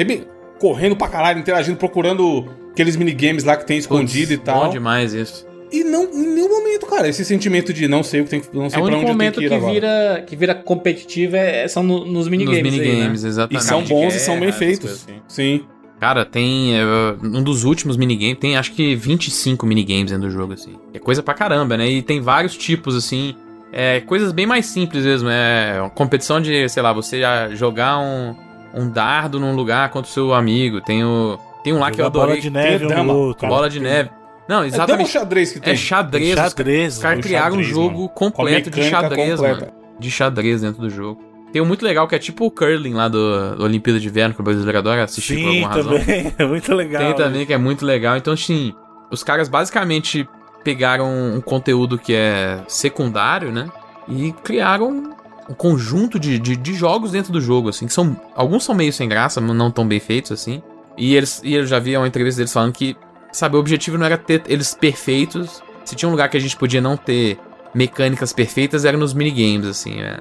S4: correndo pra caralho, interagindo, procurando aqueles minigames lá que tem escondido e
S2: Putz,
S4: tal.
S2: Bom demais isso.
S4: E não, em nenhum momento, cara, esse sentimento de não sei o que tem que. Não
S1: É
S4: sei
S1: o
S4: pra
S1: único
S4: onde eu tenho
S1: momento
S4: que
S1: que,
S4: ir agora.
S1: vira, que vira competitivo é, são no- nos minigames.
S2: Nos
S1: aí,
S2: minigames,
S1: né?
S4: E
S2: exatamente.
S4: são
S1: de
S4: bons e são bem feitos.
S1: assim.
S4: Sim.
S2: Cara, tem. é, um dos últimos minigames, tem acho que 25 minigames dentro do jogo, assim. É coisa pra caramba, né? E tem vários tipos, assim. É, coisas bem mais simples mesmo. É uma competição de, sei lá, você já jogar um, um dardo num lugar contra o seu amigo. Tem, o, tem um lá que eu
S3: Jogar bola
S2: adorei.
S3: de neve um
S4: dama,
S3: no outro.
S2: bola de neve. Não,
S4: É dama
S2: exatamente.
S4: xadrez que tem?
S2: É xadrez.
S3: Xadrez,
S2: Os caras criaram um jogo
S4: mano.
S2: completo de xadrez,
S4: completa.
S2: mano. De xadrez dentro do jogo. Tem um muito legal que é tipo o curling lá do, do Olimpíada de Inverno, que o brasileiro adora assistir por
S3: Sim,
S2: alguma razão.
S3: também. É muito legal.
S2: Tem também que é muito legal. Então, assim, os caras basicamente pegaram um conteúdo que é secundário, né? E criaram um conjunto de, de, de jogos dentro do jogo, assim, que são. Alguns são meio sem graça, não tão bem feitos, assim. E eles e eu já vi uma entrevista deles falando que, sabe, o objetivo não era ter eles perfeitos. Se tinha um lugar que a gente podia não ter mecânicas perfeitas, era nos minigames, assim. né?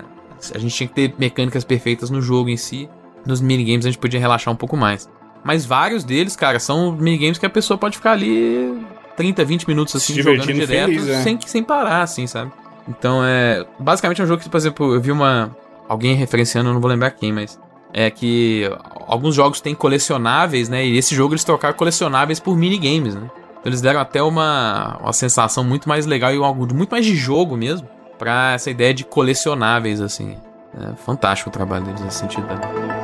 S2: A gente tinha que ter mecânicas perfeitas no jogo em si. Nos minigames a gente podia relaxar um pouco mais. Mas vários deles, cara, são minigames que a pessoa pode ficar ali 30, 20 minutos assim,
S4: Se
S2: jogando direto,
S4: feliz, é.
S2: sem, sem parar, assim, sabe? Então é. Basicamente é um jogo que, por exemplo, eu vi uma. Alguém referenciando, eu não vou lembrar quem, mas. É que alguns jogos têm colecionáveis, né? E esse jogo eles trocaram colecionáveis por minigames, né? Então eles deram até uma, uma sensação muito mais legal e algo muito mais de jogo mesmo. Pra essa ideia de colecionáveis, assim. É fantástico o trabalho deles nesse sentido. Né?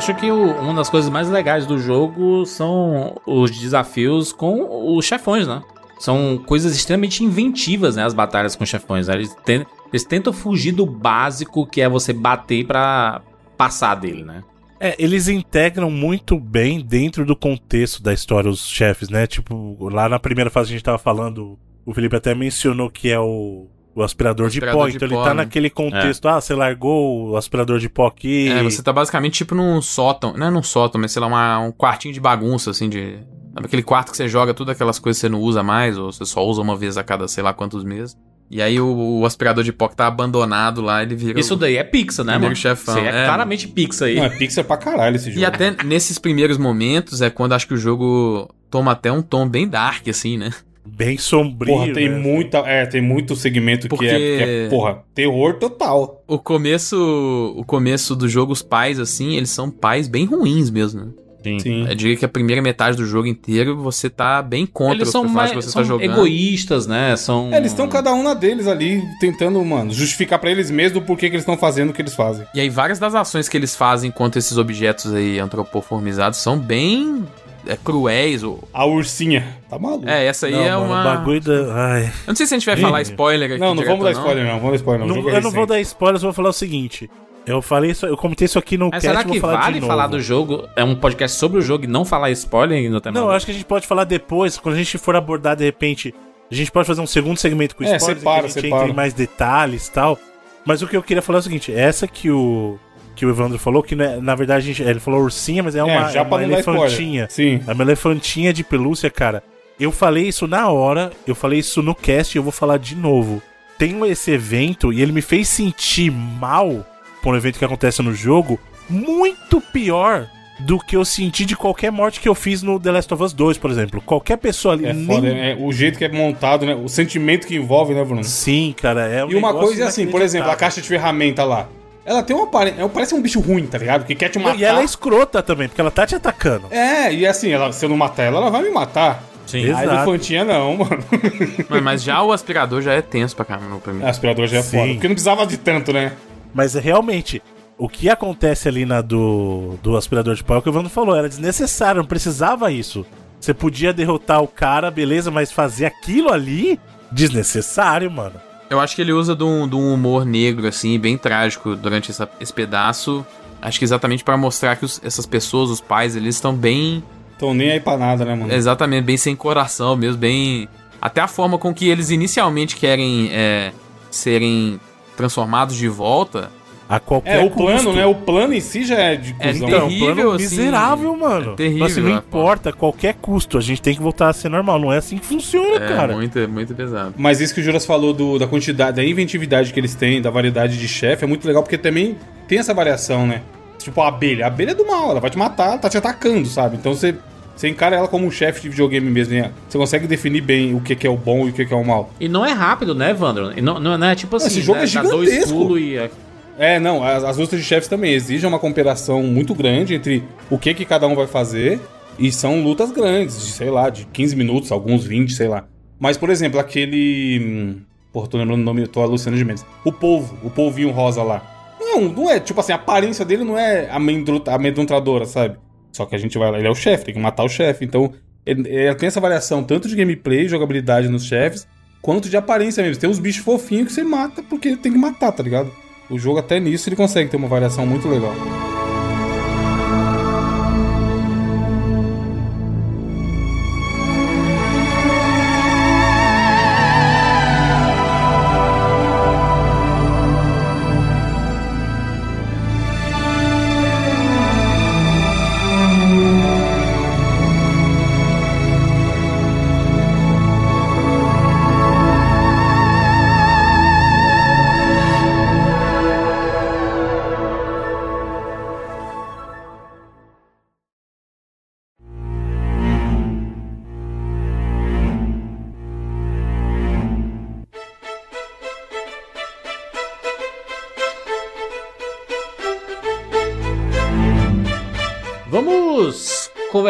S1: Acho que o- uma das coisas mais legais do jogo são os desafios com os chefões, né? São coisas extremamente inventivas, né? As batalhas com chefões. né? Eles, ten- eles tentam fugir do básico que é você bater pra passar dele, né?
S3: É, eles integram muito bem dentro do contexto da história os chefes, né? Tipo, lá na primeira fase a gente tava falando, o Felipe até mencionou que é o, o aspirador, de
S2: Aspirador
S3: pó.
S2: de
S3: então
S2: pó,
S3: ele tá
S2: né?
S3: naquele contexto, ah, você largou o aspirador de pó aqui.
S2: É, você tá basicamente tipo num sótão. Não é num sótão, mas sei lá, uma- um quartinho de bagunça, assim, de. Sabe aquele quarto que você joga tudo aquelas coisas que você não usa mais, ou você só usa uma vez a cada sei lá quantos meses. E aí o, o aspirador de pó que tá abandonado lá, ele vira.
S1: Isso
S2: o...
S1: daí é Pixar, né, mano?
S2: chefão,
S1: Isso aí é,
S2: é,
S1: claramente Pixar aí.
S4: Não, é Pixar pra caralho esse jogo.
S2: E até nesses primeiros momentos é quando acho que o jogo toma até um tom bem dark, assim, né?
S3: Bem sombrio.
S4: Porra, tem
S3: né?
S4: muita. É, tem muito segmento
S2: Porque-
S4: que, é, que é, porra, terror total.
S2: O começo. O começo do jogo, os pais, assim, eles são pais bem ruins mesmo, né?
S4: Sim.
S2: Eu diria que a primeira metade do jogo inteiro você tá bem contra
S1: Eles
S2: os
S1: são,
S2: personagens
S1: mais,
S2: que você
S1: são
S2: tá jogando.
S1: egoístas, né? São...
S4: É, eles estão cada um na deles ali, tentando, mano, justificar pra eles mesmos por que que eles estão fazendo o que eles fazem.
S2: E aí várias das ações que eles fazem contra esses objetos aí antropoformizados são bem é, cruéis. Ou...
S4: A ursinha, tá maluco.
S2: É, essa aí
S3: Não,
S2: é
S3: mano,
S2: uma...
S3: bagulho da. Ai.
S2: Eu não sei se a gente vai
S3: Ih.
S2: falar spoiler aqui
S4: não, não
S2: direto
S4: vamos dar
S2: não.
S4: spoiler, não. Vamos dar spoiler, não.
S3: Não-
S4: é
S3: eu não vou dar spoilers, eu vou falar o seguinte. Eu falei isso, eu comentei isso aqui no
S1: Mas
S3: cast,
S1: será que
S3: falar
S1: vale
S3: de novo.
S1: falar do jogo? É um podcast sobre o jogo e não falar spoiler no tema?
S3: Não, eu acho que a gente pode falar depois, quando a gente for abordar de repente. A gente pode fazer um segundo segmento com
S4: É,
S3: spoilers, em
S4: separa,
S3: que a gente
S4: separa.
S3: entre em mais detalhes e tal. Mas o que eu queria falar é o seguinte: essa que o que o Evandro falou, que né, na verdade ele falou ursinha, mas é uma,
S4: É,
S3: é uma
S4: spoiler.
S3: elefantinha.
S4: Sim.
S3: É uma elefantinha de pelúcia, cara. Eu falei isso na hora, eu falei isso no cast e eu vou falar de novo. Tem esse evento e ele me fez sentir mal por um evento que acontece no jogo, muito pior do que eu senti de qualquer morte que eu fiz no The Last of Us 2, por exemplo. Qualquer pessoa ali.
S4: É
S3: nem-
S4: foda, né? O jeito que é montado, né? O sentimento que envolve, né, Bruno?
S3: Sim, cara. É um
S4: E uma coisa é assim, por exemplo, a caixa de ferramenta lá. Ela tem uma aparência. Parece um bicho ruim, tá ligado? Que quer te matar.
S3: E ela é escrota também, porque ela tá te atacando.
S4: É, e assim, ela, se eu não matar ela, ela vai me matar.
S1: Sim.
S3: Exato.
S4: A elefantinha não, mano.
S2: Mas, mas já o aspirador já é tenso pra caramba pra mim.
S4: O aspirador já é
S3: Sim.
S4: foda. Porque não precisava de tanto, né?
S3: Mas realmente, o que acontece ali na do, do aspirador de pó é o que o Evandro falou, era desnecessário, não precisava isso. Você podia derrotar o cara, beleza, mas fazer aquilo ali, desnecessário, mano.
S2: Eu acho que ele usa de um, de um humor negro, assim, bem trágico durante essa- esse pedaço. Acho que exatamente pra mostrar que os- essas pessoas, os pais, eles estão bem.
S4: Então nem aí pra nada, né, mano?
S2: Exatamente, bem sem coração mesmo, bem. Até a forma com que eles inicialmente querem é, serem transformados de volta.
S3: A qualquer
S4: É, o plano,
S3: custo.
S4: né? O plano em si já é de
S2: É
S4: cuzão.
S3: Então,
S2: terrível,
S3: plano
S2: assim,
S3: miserável, mano.
S2: é terrível,
S3: Assim, não importa, qualquer custo, a gente tem que voltar a ser normal. Não é assim que funciona,
S2: É
S3: cara.
S2: muito, muito pesado.
S4: Mas isso que o Juras falou do- da quantidade, da inventividade que eles têm, da variedade de chefe, é muito legal porque também tem essa variação, né? Tipo a abelha. A abelha é do mal, ela vai te matar, ela tá te atacando, sabe? Então você, você encara ela como um chefe de videogame mesmo. né? Você consegue definir bem o que, que é o bom e o que, que é o mal.
S1: E não é rápido, né, Evandro? E não, não, não é tipo assim,
S4: Esse jogo
S1: né,
S4: é
S1: dá dois
S4: gigantesco.
S1: pulos e... é-
S4: não, as, as lutas de chefes também exigem uma cooperação muito grande entre o que, que cada um vai fazer. E são lutas grandes, de, sei lá, de 15 minutos, alguns 20, sei lá. Mas, por exemplo, aquele. hum, Porra, tô lembrando o nome, tô alucinando de Mendes. O polvo, o polvinho rosa lá. Não, não é, tipo assim, a aparência dele não é amedro- amedrontadora, sabe? Só que a gente vai lá, ele é o chefe, tem que matar o chefe. Então, ele, ele tem essa variação tanto de gameplay, jogabilidade nos chefes, quanto de aparência mesmo. Tem uns bichos fofinhos que você mata porque tem que matar, tá ligado? O jogo até nisso ele consegue ter uma variação muito legal.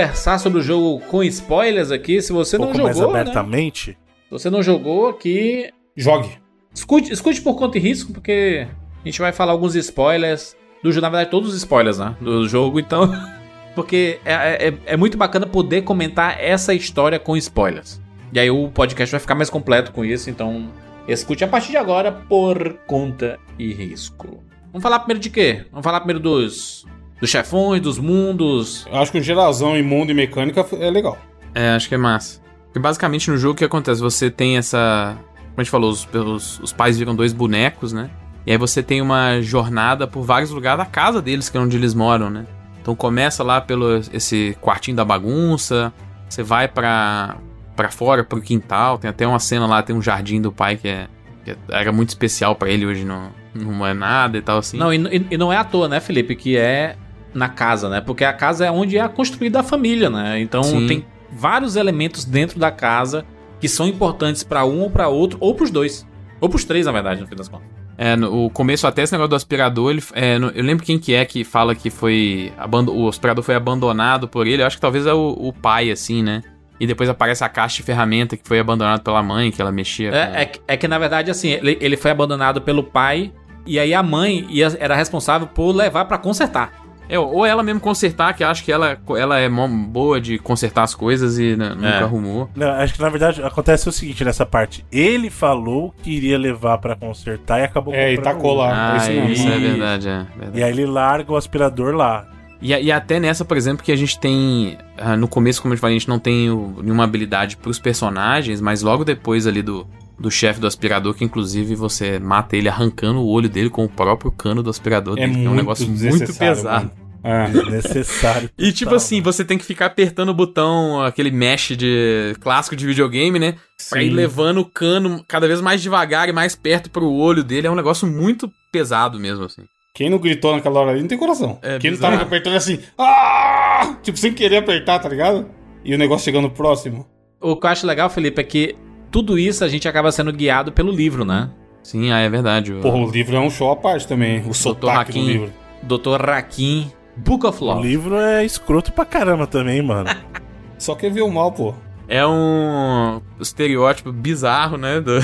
S1: Conversar sobre o jogo com spoilers aqui. Se você
S3: um
S1: não
S3: pouco mais
S1: jogou, né?
S3: abertamente.
S1: Se você não jogou aqui,
S4: Jogue.
S1: escute, escute por conta e risco, porque a gente vai falar alguns spoilers do jogo. Na verdade, todos os spoilers, né? Do jogo, então. Porque é, é, é muito bacana poder comentar essa história com spoilers. E aí o podcast vai ficar mais completo com isso, então escute a partir de agora por conta e risco. Vamos falar primeiro de quê? Vamos falar primeiro dos, dos chefões, dos mundos.
S4: Eu acho que o geralzão em mundo e mecânica é legal.
S2: É, acho que é massa. Porque basicamente no jogo o que acontece? Você tem essa. Como a gente falou, os, os, os pais viram dois bonecos, né? E aí você tem uma jornada por vários lugares da casa deles, que é onde eles moram, né? Então começa lá pelo esse quartinho da bagunça, você vai pra, pra fora, pro quintal, tem até uma cena lá, tem um jardim do pai que, é, que era muito especial pra ele, hoje não, não é nada e tal assim.
S1: Não, e, e- e não é à toa, né, Felipe? Que é na casa, né? Porque a casa é onde é construída a família, né? Então
S2: Sim.
S1: tem vários elementos dentro da casa que são importantes pra um ou pra outro, ou pros dois. Ou pros três, na verdade, no fim das contas.
S2: É, no começo até esse negócio do aspirador, ele, é, no- eu lembro quem que é que fala que foi. abando- o aspirador foi abandonado por ele. Eu acho que talvez é o, o pai, assim, né? E depois aparece a caixa de ferramenta que foi abandonada pela mãe, que ela mexia. com-
S1: É, é, que- é que, na verdade, assim, ele, ele foi abandonado pelo pai, e aí a mãe ia- era responsável por levar pra consertar.
S2: É, ou ela mesmo consertar, que eu acho que ela, ela é mó boa de consertar as coisas e né, nunca
S1: É.
S2: arrumou.
S3: Não, acho que na verdade acontece o seguinte nessa parte. Ele falou que iria levar pra consertar e acabou
S4: É, e tacou
S3: um.
S4: lá.
S2: Ah,
S4: isso
S2: isso é
S4: E-
S2: verdade, é verdade.
S3: E aí ele larga o aspirador lá.
S2: E, e até nessa, por exemplo, que a gente tem. ah, no começo, como eu falei, a gente não tem o- nenhuma habilidade pros personagens, mas logo depois ali do, do chefe do aspirador, que inclusive você mata ele arrancando o olho dele com o próprio cano do aspirador
S4: É
S2: dele, é um
S4: muito
S2: negócio muito pesado.
S4: mano. É.
S3: Necessário.
S2: E tipo assim, você tem que ficar apertando o botão, aquele mesh de clássico de videogame, né? Pra ir
S4: Sim.
S2: levando o cano cada vez mais devagar e mais perto pro olho dele. É um negócio muito pesado mesmo, assim.
S4: Quem não gritou naquela hora ali não tem coração.
S2: É
S4: Quem não
S2: bizarro.
S4: tava apertando assim, ah! tipo, sem querer apertar, tá ligado? E o negócio chegando próximo.
S1: O que eu acho legal, Felipe, é que tudo isso a gente acaba sendo guiado pelo livro, né?
S2: Sim, ah, é verdade. o-
S4: Porra, o livro é um show à parte também. O sotaque do
S2: Hakim.
S4: livro.
S1: Dr. Rakim, Book of
S3: O
S1: Love.
S3: livro é escroto pra caramba também, mano.
S4: Só quer ver o mal, pô.
S2: É um estereótipo bizarro, né? Do,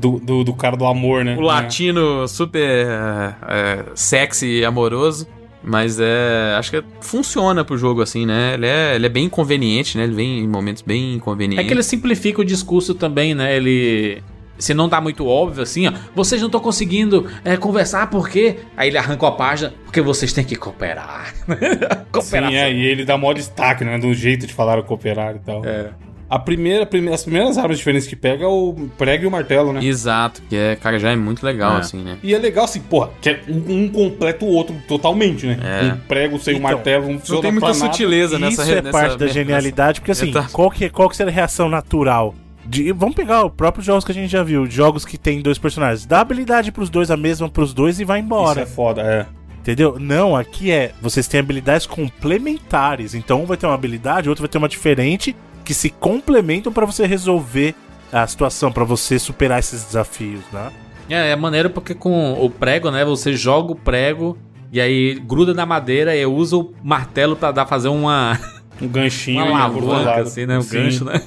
S4: Do, do, do cara do amor, né?
S2: o latino super é, é, sexy e amoroso. Mas é. Acho que funciona pro jogo assim, né? Ele é, ele é bem conveniente, né? Ele vem em momentos bem
S1: É
S2: inconvenientes.
S1: que ele simplifica o discurso também, né? Ele. Se não tá muito óbvio assim, ó. Vocês não estão conseguindo é, conversar por quê? Aí ele arranca a página, porque vocês têm que cooperar.
S4: Sim, é, e ele dá maior destaque, né? Do jeito de falar o cooperar e tal.
S1: É.
S4: A primeira, prime- as primeiras armas diferentes que pega é o prego e o martelo, né?
S2: Exato, que é, cara, já é muito legal,
S1: É.
S2: assim, né?
S4: E é legal assim, porra, que é um, um completa o outro totalmente, né?
S2: É.
S4: Um prego sem o
S3: Então,
S4: martelo, um
S2: Não tem muita sutileza nessa
S3: Isso é
S2: nessa-
S3: parte da
S2: nessa-
S3: genialidade, porque assim, qual que, qual que seria a reação natural? De, vamos pegar os próprios jogos que a gente já viu, jogos que tem dois personagens. Dá habilidade pros dois, a mesma pros dois e vai
S4: Isso
S3: embora.
S4: é foda, é.
S3: Entendeu? Não, aqui é. Vocês têm habilidades complementares. Então um vai ter uma habilidade, o outro vai ter uma diferente, que se complementam pra você resolver a situação, pra você superar esses desafios, né?
S1: É, é maneiro porque com o prego, né? Você joga o prego e aí gruda na madeira e usa o martelo pra dar fazer uma,
S4: Um ganchinho
S1: uma alavanca, assim, né? Um
S4: Sim.
S1: gancho, né?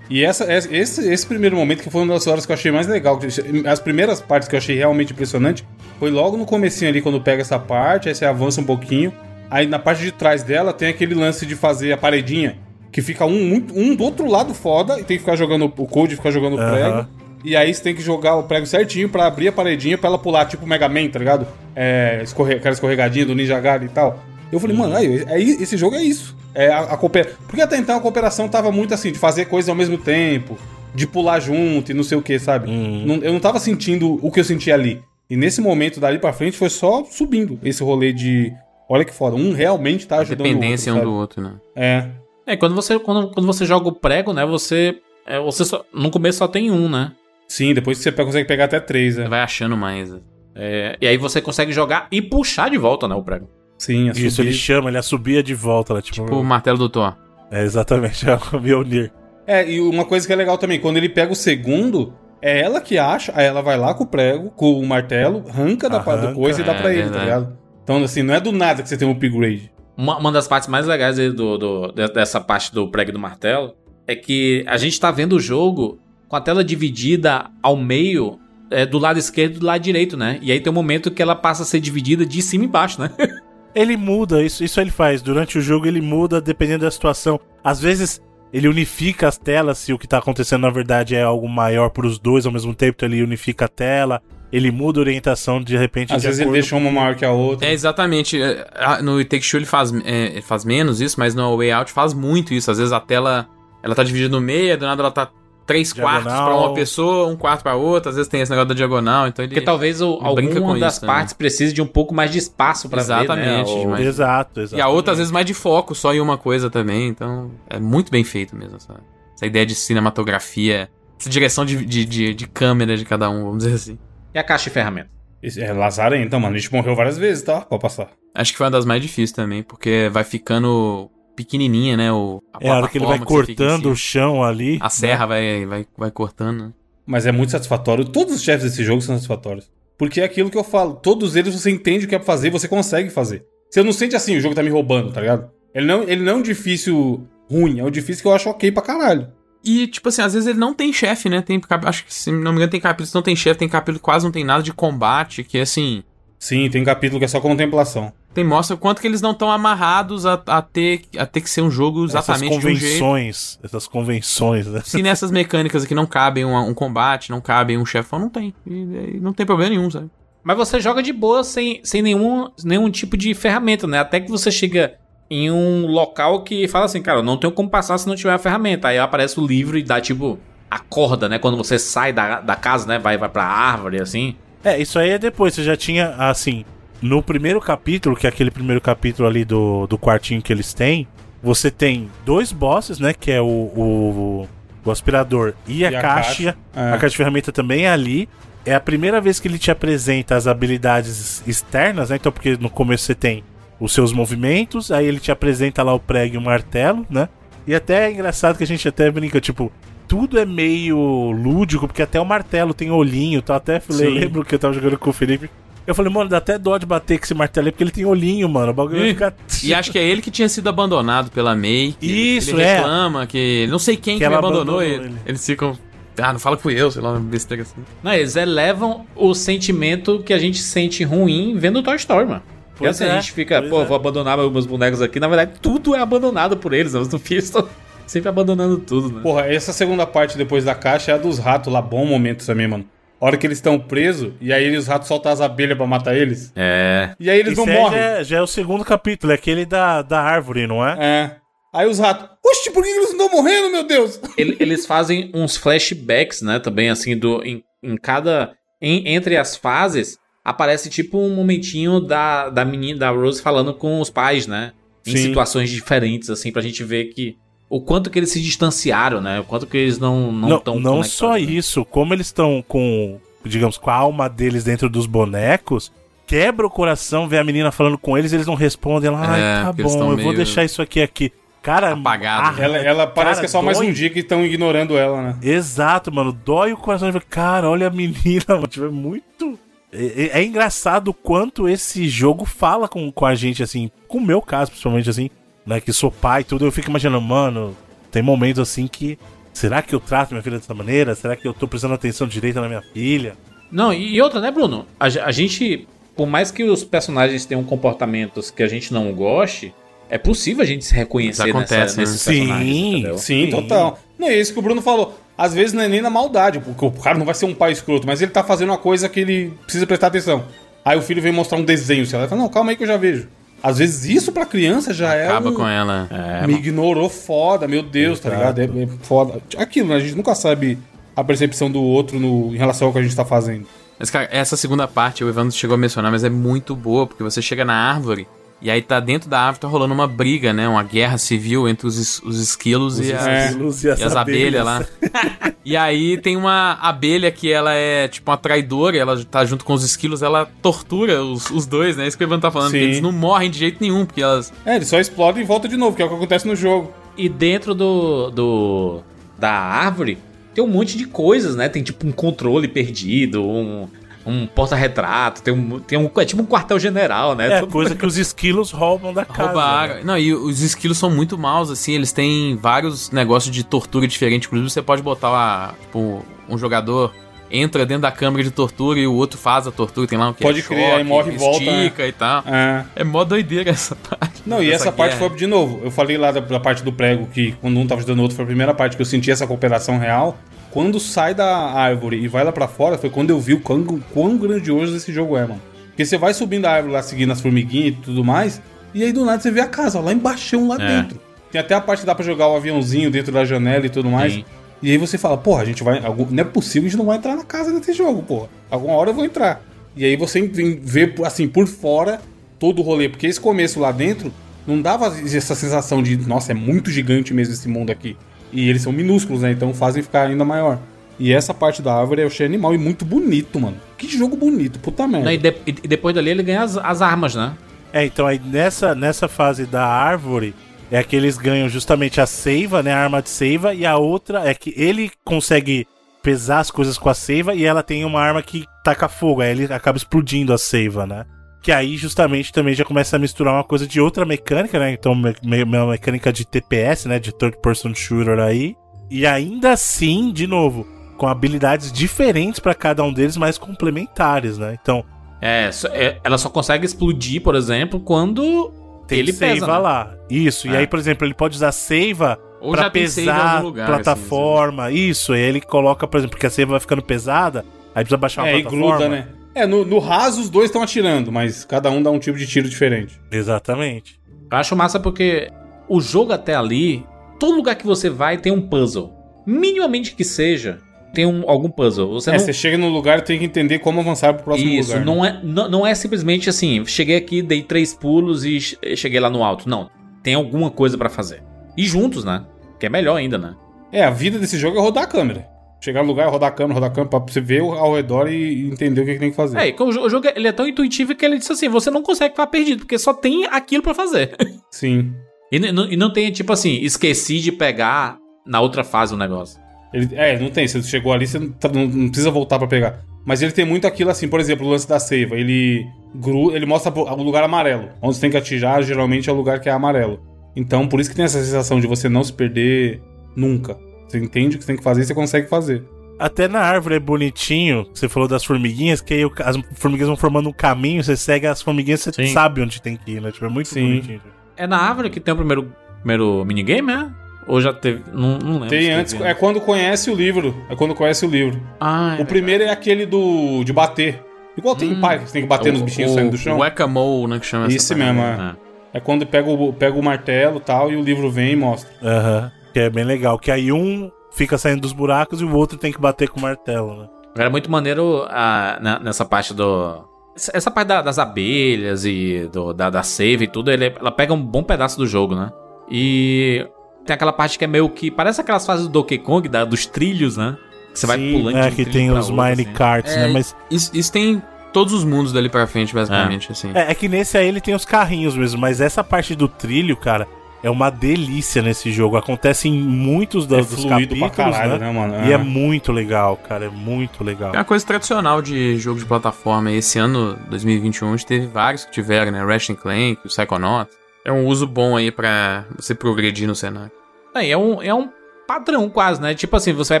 S4: E essa, esse, esse primeiro momento que foi uma das horas que eu achei mais legal. As primeiras partes que eu achei realmente impressionante foi logo no comecinho ali, quando pega essa parte, aí você avança um pouquinho. Aí na parte de trás dela tem aquele lance de fazer a paredinha, que fica um, muito- um do outro lado foda, e tem que ficar jogando o code, ficar jogando o
S3: Aham.
S4: prego. E aí você tem que jogar o prego certinho pra abrir a paredinha pra ela pular, tipo Mega Man, tá ligado? É, escorre, aquela escorregadinha do Ninja Gaiden e tal. Eu falei, mano, aí, aí, esse jogo é isso. É a, a coopera... Porque até então a cooperação tava muito assim, de fazer coisas ao mesmo tempo, de pular junto e não sei o que, sabe?
S3: Uhum.
S4: Não- eu não tava sentindo o que eu senti ali. E nesse momento, dali pra frente, foi só subindo esse rolê de. Olha que foda, um realmente tá ajudando
S2: Dependência
S4: o
S2: um
S4: outro.
S2: do outro, né?
S4: É.
S1: É, quando você, quando, quando você joga o prego, né? Você. É, você só, no começo só tem um, né?
S4: Sim, depois você consegue pegar até três, né?
S2: vai achando mais. né?
S1: É, e aí você consegue jogar e puxar de volta, né? O prego.
S4: Sim, a
S3: Isso,
S4: subir.
S3: ele chama, ele assobia de volta, né? Tipo,
S2: Tipo o martelo do Thor.
S3: é exatamente, é o Mjolnir.
S4: É, e uma coisa que é legal também, quando ele pega o segundo, é ela que acha, aí ela vai lá com o prego, com o martelo, arranca da parte do
S3: Arranca,
S4: coisa e dá
S2: é
S4: pra ele, tá ligado? Então, assim, não é do nada que você tem um upgrade.
S1: Uma, uma das partes mais legais aí do, do- de- dessa parte do prego e do martelo é que a gente tá vendo o jogo com a tela dividida ao meio é, do lado esquerdo e do lado direito, né? E aí tem um momento que ela passa a ser dividida de cima e baixo, né?
S3: Ele muda, isso, isso ele faz. Durante o jogo ele muda dependendo da situação. Às vezes ele unifica as telas se o que tá acontecendo na verdade é algo maior pros dois ao mesmo tempo, então ele unifica a tela. Ele muda a orientação de repente
S4: Às
S3: de
S4: vezes ele deixa uma maior que a outra.
S2: É, exatamente. É, No It Takes Two ele faz, é, faz menos isso, mas no Way Out faz muito isso. Às vezes a tela ela tá dividida no meio, do nada ela tá três
S3: Diagonal.
S2: quartos pra uma pessoa, um quarto pra outra. Às vezes tem esse negócio da diagonal, então ele...
S1: Porque talvez o, alguma
S2: com
S1: das
S2: isso também.
S1: partes precise de um pouco mais de espaço pra ver,
S2: Exatamente,
S1: né? O-
S2: demais.
S3: Exato, exato.
S2: E a outra, às vezes, mais de foco, só em uma coisa também. Então, é muito bem feito mesmo. Essa, essa ideia de cinematografia, essa direção de, de, de, de câmera de cada um, vamos dizer assim.
S1: E a caixa de ferramentas?
S4: É lazarento, mano. A gente morreu várias vezes, tá? Pra passar.
S2: Acho que foi uma das mais difíceis também, porque vai ficando pequenininha, né? O,
S3: É a hora que ele vai cortando o chão ali.
S2: A serra vai, vai, vai cortando. né?
S4: Mas é muito satisfatório. Todos os chefes desse jogo são satisfatórios. Porque é aquilo que eu falo. Todos eles você entende o que é pra fazer você consegue fazer. Você não sente assim, o jogo tá me roubando, tá ligado? Ele não, ele não é um difícil ruim, é um difícil que eu acho ok pra caralho.
S2: E, tipo assim, às vezes ele não tem chefe, né? Tem, cap- acho que, se não me engano, tem capítulos que não tem chefe, tem capítulo que quase não tem nada de combate, que, assim,
S4: Sim, tem capítulo que é só contemplação.
S2: Tem, mostra o quanto que eles não estão amarrados a, a, ter, a ter que ser um jogo
S3: Essas
S2: exatamente de um jeito.
S3: convenções, essas convenções, né?
S2: Se nessas mecânicas aqui não cabem um, um combate, não cabem um chefão, não tem. E, e não tem problema nenhum, sabe?
S1: Mas você joga de boa sem, sem nenhum, nenhum tipo de ferramenta, né? Até que você chega em um local que fala assim, cara, eu não tenho como passar se não tiver a ferramenta. Aí aparece o livro e dá tipo a corda, né? Quando você sai da, da casa, né? Vai, vai pra árvore, assim.
S3: É, isso aí é depois. Você já tinha, assim, no primeiro capítulo, que é aquele primeiro capítulo ali do, do quartinho que eles têm, você tem dois bosses, né? Que é o, o, o aspirador e a,
S4: E a
S3: caixa.
S4: caixa, é.
S3: A caixa de ferramenta também é ali. É a primeira vez que ele te apresenta as habilidades externas, né? Então, porque no começo você tem os seus movimentos, aí ele te apresenta lá o prego e o martelo, né? E até é engraçado que a gente até brinca, tipo, tudo é meio lúdico, porque até o martelo tem olhinho, tá? Até eu lembro que eu tava jogando com o Felipe. Eu falei, mano, dá até dó de bater com esse martelo aí, porque ele tem olhinho, mano. O bagulho vai
S2: Ih,
S3: ficar.
S2: E acho que é ele que tinha sido abandonado pela May.
S3: Isso,
S2: ele
S3: é.
S2: reclama que. Não sei quem
S3: Que
S2: que, me abandonou.
S3: abandonou
S2: ele.
S3: ele.
S2: Eles ficam. Ah, não fala que fui eu, sei lá, uma besteira assim.
S1: Não, eles elevam o sentimento que a gente sente ruim vendo Toy Story, mano. Porque
S3: Pois
S1: assim,
S3: é,
S1: a gente fica, pô,
S3: é.
S1: vou abandonar meus bonecos aqui. Na verdade, tudo é abandonado por eles. né? Os filhos estão sempre abandonando tudo, né?
S4: Porra, essa segunda parte depois da caixa é a dos ratos lá, bom momento também, mano. A hora que eles estão presos, e aí os ratos soltam as abelhas pra matar eles.
S1: É.
S4: E aí eles
S3: Isso
S4: não
S3: aí
S4: morrem.
S3: já, é- já é o segundo capítulo, é aquele da, da árvore, não é?
S4: É. Aí os ratos, oxe, por que eles não estão morrendo, meu Deus?
S1: Ele- eles fazem uns flashbacks, né? Também, assim, do, em, em cada. em- entre as fases, aparece tipo um momentinho da, da menina, da Rose, falando com os pais, né? Em
S4: Sim.
S1: situações diferentes, assim, pra gente ver que. O quanto que eles se distanciaram, né? O quanto que eles não não
S3: Não,
S1: estão
S3: não só isso, como eles estão com, digamos, com a alma deles dentro dos bonecos, quebra o coração ver a menina falando com eles, eles não respondem. Ela, ai,
S2: É,
S3: tá bom, eu vou deixar isso aqui aqui. Cara,
S2: Apagado.
S3: ah,
S4: Ela, ela parece
S3: cara,
S4: que é só mais
S3: dói.
S4: um dia que estão ignorando ela, né?
S3: Exato, mano. Dói o coração de ver, cara, olha a menina, mano. Tipo, é muito. É, é- é engraçado o quanto esse jogo fala com, com a gente, assim, com o meu caso, principalmente, assim, né? Que sou pai e tudo, eu fico imaginando, mano, tem momentos assim que. Será que eu trato minha filha dessa maneira? Será que eu tô prestando atenção direita na minha filha?
S1: Não, e e outra, né, Bruno? A, a gente, por mais que os personagens tenham comportamentos que a gente não goste, é possível a gente se reconhecer
S2: Isso acontece,
S1: nessa,
S2: né?
S1: nesses
S3: Sim,
S1: personagens, entendeu?
S4: Sim, total. Não é isso que o Bruno falou. Às vezes não é nem na maldade, porque o cara não vai ser um pai escroto, mas ele tá fazendo uma coisa que ele precisa prestar atenção. Aí o filho vem mostrar um desenho, sei lá, ele fala, não, calma aí que eu já vejo. Às vezes isso pra criança já é
S2: Acaba
S4: um...
S2: com ela.
S1: É,
S4: Me ignorou foda, meu Deus, tá ligado? É, é foda. Aquilo, né? A gente nunca sabe a percepção do outro no, em relação ao que a gente tá fazendo.
S2: Mas, cara, essa segunda parte o Evandro chegou a mencionar, mas é muito boa, porque você chega na árvore e aí tá dentro da árvore tá rolando uma briga, né? Uma guerra civil entre os, os esquilos e, as,
S4: É.
S3: Luz
S2: e as abelhas lá. e aí tem uma abelha que ela é tipo uma traidora, ela tá junto com os esquilos, ela tortura os, os dois, né? Isso que o Evandro tá falando, eles não morrem de jeito nenhum, porque elas.
S4: É, ele só explode e volta de novo, que é o que acontece no jogo.
S1: E dentro do, do da árvore tem um monte de coisas, né? Tem tipo um controle perdido, um, um porta-retrato, tem um, tem um. É tipo um quartel-general, né?
S3: É coisa que os esquilos roubam da casa.
S2: Roubaram.
S3: né?
S2: Não, e os esquilos são muito maus, assim, eles têm vários negócios de tortura diferentes. Inclusive, você pode botar lá, tipo, um jogador entra dentro da câmara de tortura e o outro faz a tortura, tem lá um que
S4: Pode
S2: é
S4: crer, aí morre e volta,
S2: estica e tal.
S4: É.
S2: É mó doideira essa parte.
S4: Não, e essa, parte
S2: guerra.
S4: foi de novo. Eu falei lá da, da parte do prego que quando um tava ajudando o outro foi a primeira parte que eu senti essa cooperação real. Quando sai da árvore e vai lá pra fora, foi quando eu vi o quão, quão grandioso esse jogo é, mano. Porque você vai subindo a árvore lá, seguindo as formiguinhas e tudo mais, e aí do nada você vê a casa, ó, lá embaixo, lá
S1: É.
S4: dentro. Tem até a parte que dá pra jogar o aviãozinho dentro da janela e tudo mais.
S1: Sim.
S4: E aí você fala, porra, a gente vai. Não é possível, a gente não vai entrar na casa desse jogo, porra. Alguma hora eu vou entrar. E aí você vê, assim, por fora todo o rolê. Porque esse começo lá dentro não dava essa sensação de, nossa, é muito gigante mesmo esse mundo aqui. E eles são minúsculos, né? Então fazem ficar ainda maior. E essa parte da árvore eu achei animal e muito bonito, mano. Que jogo bonito, puta merda.
S1: Não, e, de- e depois dali ele ganha as, as armas, né?
S3: É, então aí nessa, nessa fase da árvore é que eles ganham justamente a seiva, né? A arma de seiva, e a outra é que ele consegue pesar as coisas com a seiva e ela tem uma arma que taca fogo, aí ele acaba explodindo a seiva, né? Que aí justamente também já começa a misturar uma coisa de outra mecânica, né? Então, me- me- uma mecânica de TPS, né? De third person shooter aí. E ainda assim, de novo, com habilidades diferentes pra cada um deles, mas complementares, né? Então,
S1: É, é, ela só consegue explodir, por exemplo, quando
S3: tem
S1: ele
S3: seiva
S1: pesa, né?
S3: lá. Isso. E
S1: É.
S3: aí, por exemplo, ele pode usar seiva
S2: em
S3: pesar
S2: algum lugar,
S3: plataforma. Isso. E aí ele coloca, por exemplo, porque a seiva vai ficando pesada, aí precisa baixar uma
S4: é, e
S3: plataforma.
S4: gruda, né? É, no, no raso os dois estão atirando, mas cada um dá um tipo de tiro diferente.
S3: Exatamente.
S1: Eu acho massa porque o jogo até ali, todo lugar que você vai tem um puzzle. Minimamente que seja, tem um, algum puzzle. Você
S4: é,
S1: não...
S4: você chega no lugar e tem que entender como avançar pro próximo
S1: Isso,
S4: lugar. né?
S1: não, é, não, não é simplesmente assim, cheguei aqui, dei três pulos e che- cheguei lá no alto. Não, tem alguma coisa pra fazer. E juntos, né? Que é melhor ainda, né?
S4: É, a vida desse jogo é rodar a câmera. Chegar no lugar, rodar a câmera, rodar a câmera, pra você ver ao redor e entender o que, que tem que fazer.
S1: É, o jo- o jogo ele é tão intuitivo que ele diz assim: você não consegue ficar perdido, porque só tem aquilo pra fazer.
S4: Sim.
S1: E, e não tem, tipo assim, esqueci de pegar na outra fase o negócio.
S4: Ele, é, não tem. Você chegou ali, você não, tá- não- não precisa voltar pra pegar. Mas ele tem muito aquilo assim, por exemplo, o lance da seiva. Ele, gru, ele mostra o lugar amarelo. Onde você tem que atirar, geralmente é o lugar que é amarelo. Então, por isso que tem essa sensação de você não se perder nunca. Você entende o que você tem que fazer e você consegue fazer.
S3: Até na árvore é bonitinho. Você falou das formiguinhas, que aí o- as formiguinhas vão formando um caminho, você segue as formiguinhas, você
S1: Sim.
S3: sabe onde tem que ir, né? Tipo, é muito
S4: Sim.
S3: bonitinho.
S1: É na árvore que tem o primeiro, primeiro minigame, é? Ou já teve. Não, não lembro.
S4: Tem
S1: teve
S4: antes, é quando conhece o livro. É quando conhece o livro.
S1: Ah, é
S4: o primeiro é aquele do de bater. Igual tem em pai, que você tem que bater nos bichinhos saindo do chão.
S2: O né, que chama essa
S4: Isso mesmo, é.
S1: Ah.
S4: É quando pega o, pega o martelo e tal, e o livro vem e mostra.
S3: Aham. Que é bem legal. Que aí um fica saindo dos buracos e o outro tem que bater com o martelo, né?
S1: Era muito maneiro ah, na- nessa parte do. essa- parte da- das abelhas e do, da, da save e tudo, ele- ela pega um bom pedaço do jogo, né? E tem aquela parte que é meio que. Parece aquelas fases do Donkey Kong, da- dos trilhos, né? Que você vai
S4: Sim,
S1: pulando de
S3: É,
S1: um
S3: que tem os
S1: outro,
S3: mine
S1: assim.
S3: carts,
S2: É,
S3: né? Mas
S2: Isso, isso tem todos os mundos dali pra frente, basicamente, assim.
S3: é, é que nesse aí ele tem os carrinhos mesmo, mas essa parte do trilho, cara, é uma delícia nesse jogo. Acontece em muitos da-
S4: é
S3: dos capítulos,
S4: pra caralho,
S3: né?
S4: né, mano?
S3: E é muito legal, cara, é muito legal.
S2: É uma coisa tradicional de jogo de plataforma. Esse ano, 2021, a gente teve vários que tiveram, né? Ratchet Clank, o Psychonauts. É um uso bom aí pra você progredir no cenário.
S1: É, é um, é um padrão quase, né? Tipo assim, você vai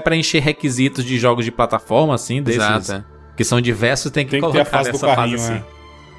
S1: preencher requisitos de jogos de plataforma, assim, desses.
S2: Exato, é.
S1: Que são diversos, tem que
S4: Tem que ter
S1: colocar
S4: a fase do carrinho,
S1: fase assim.
S4: né?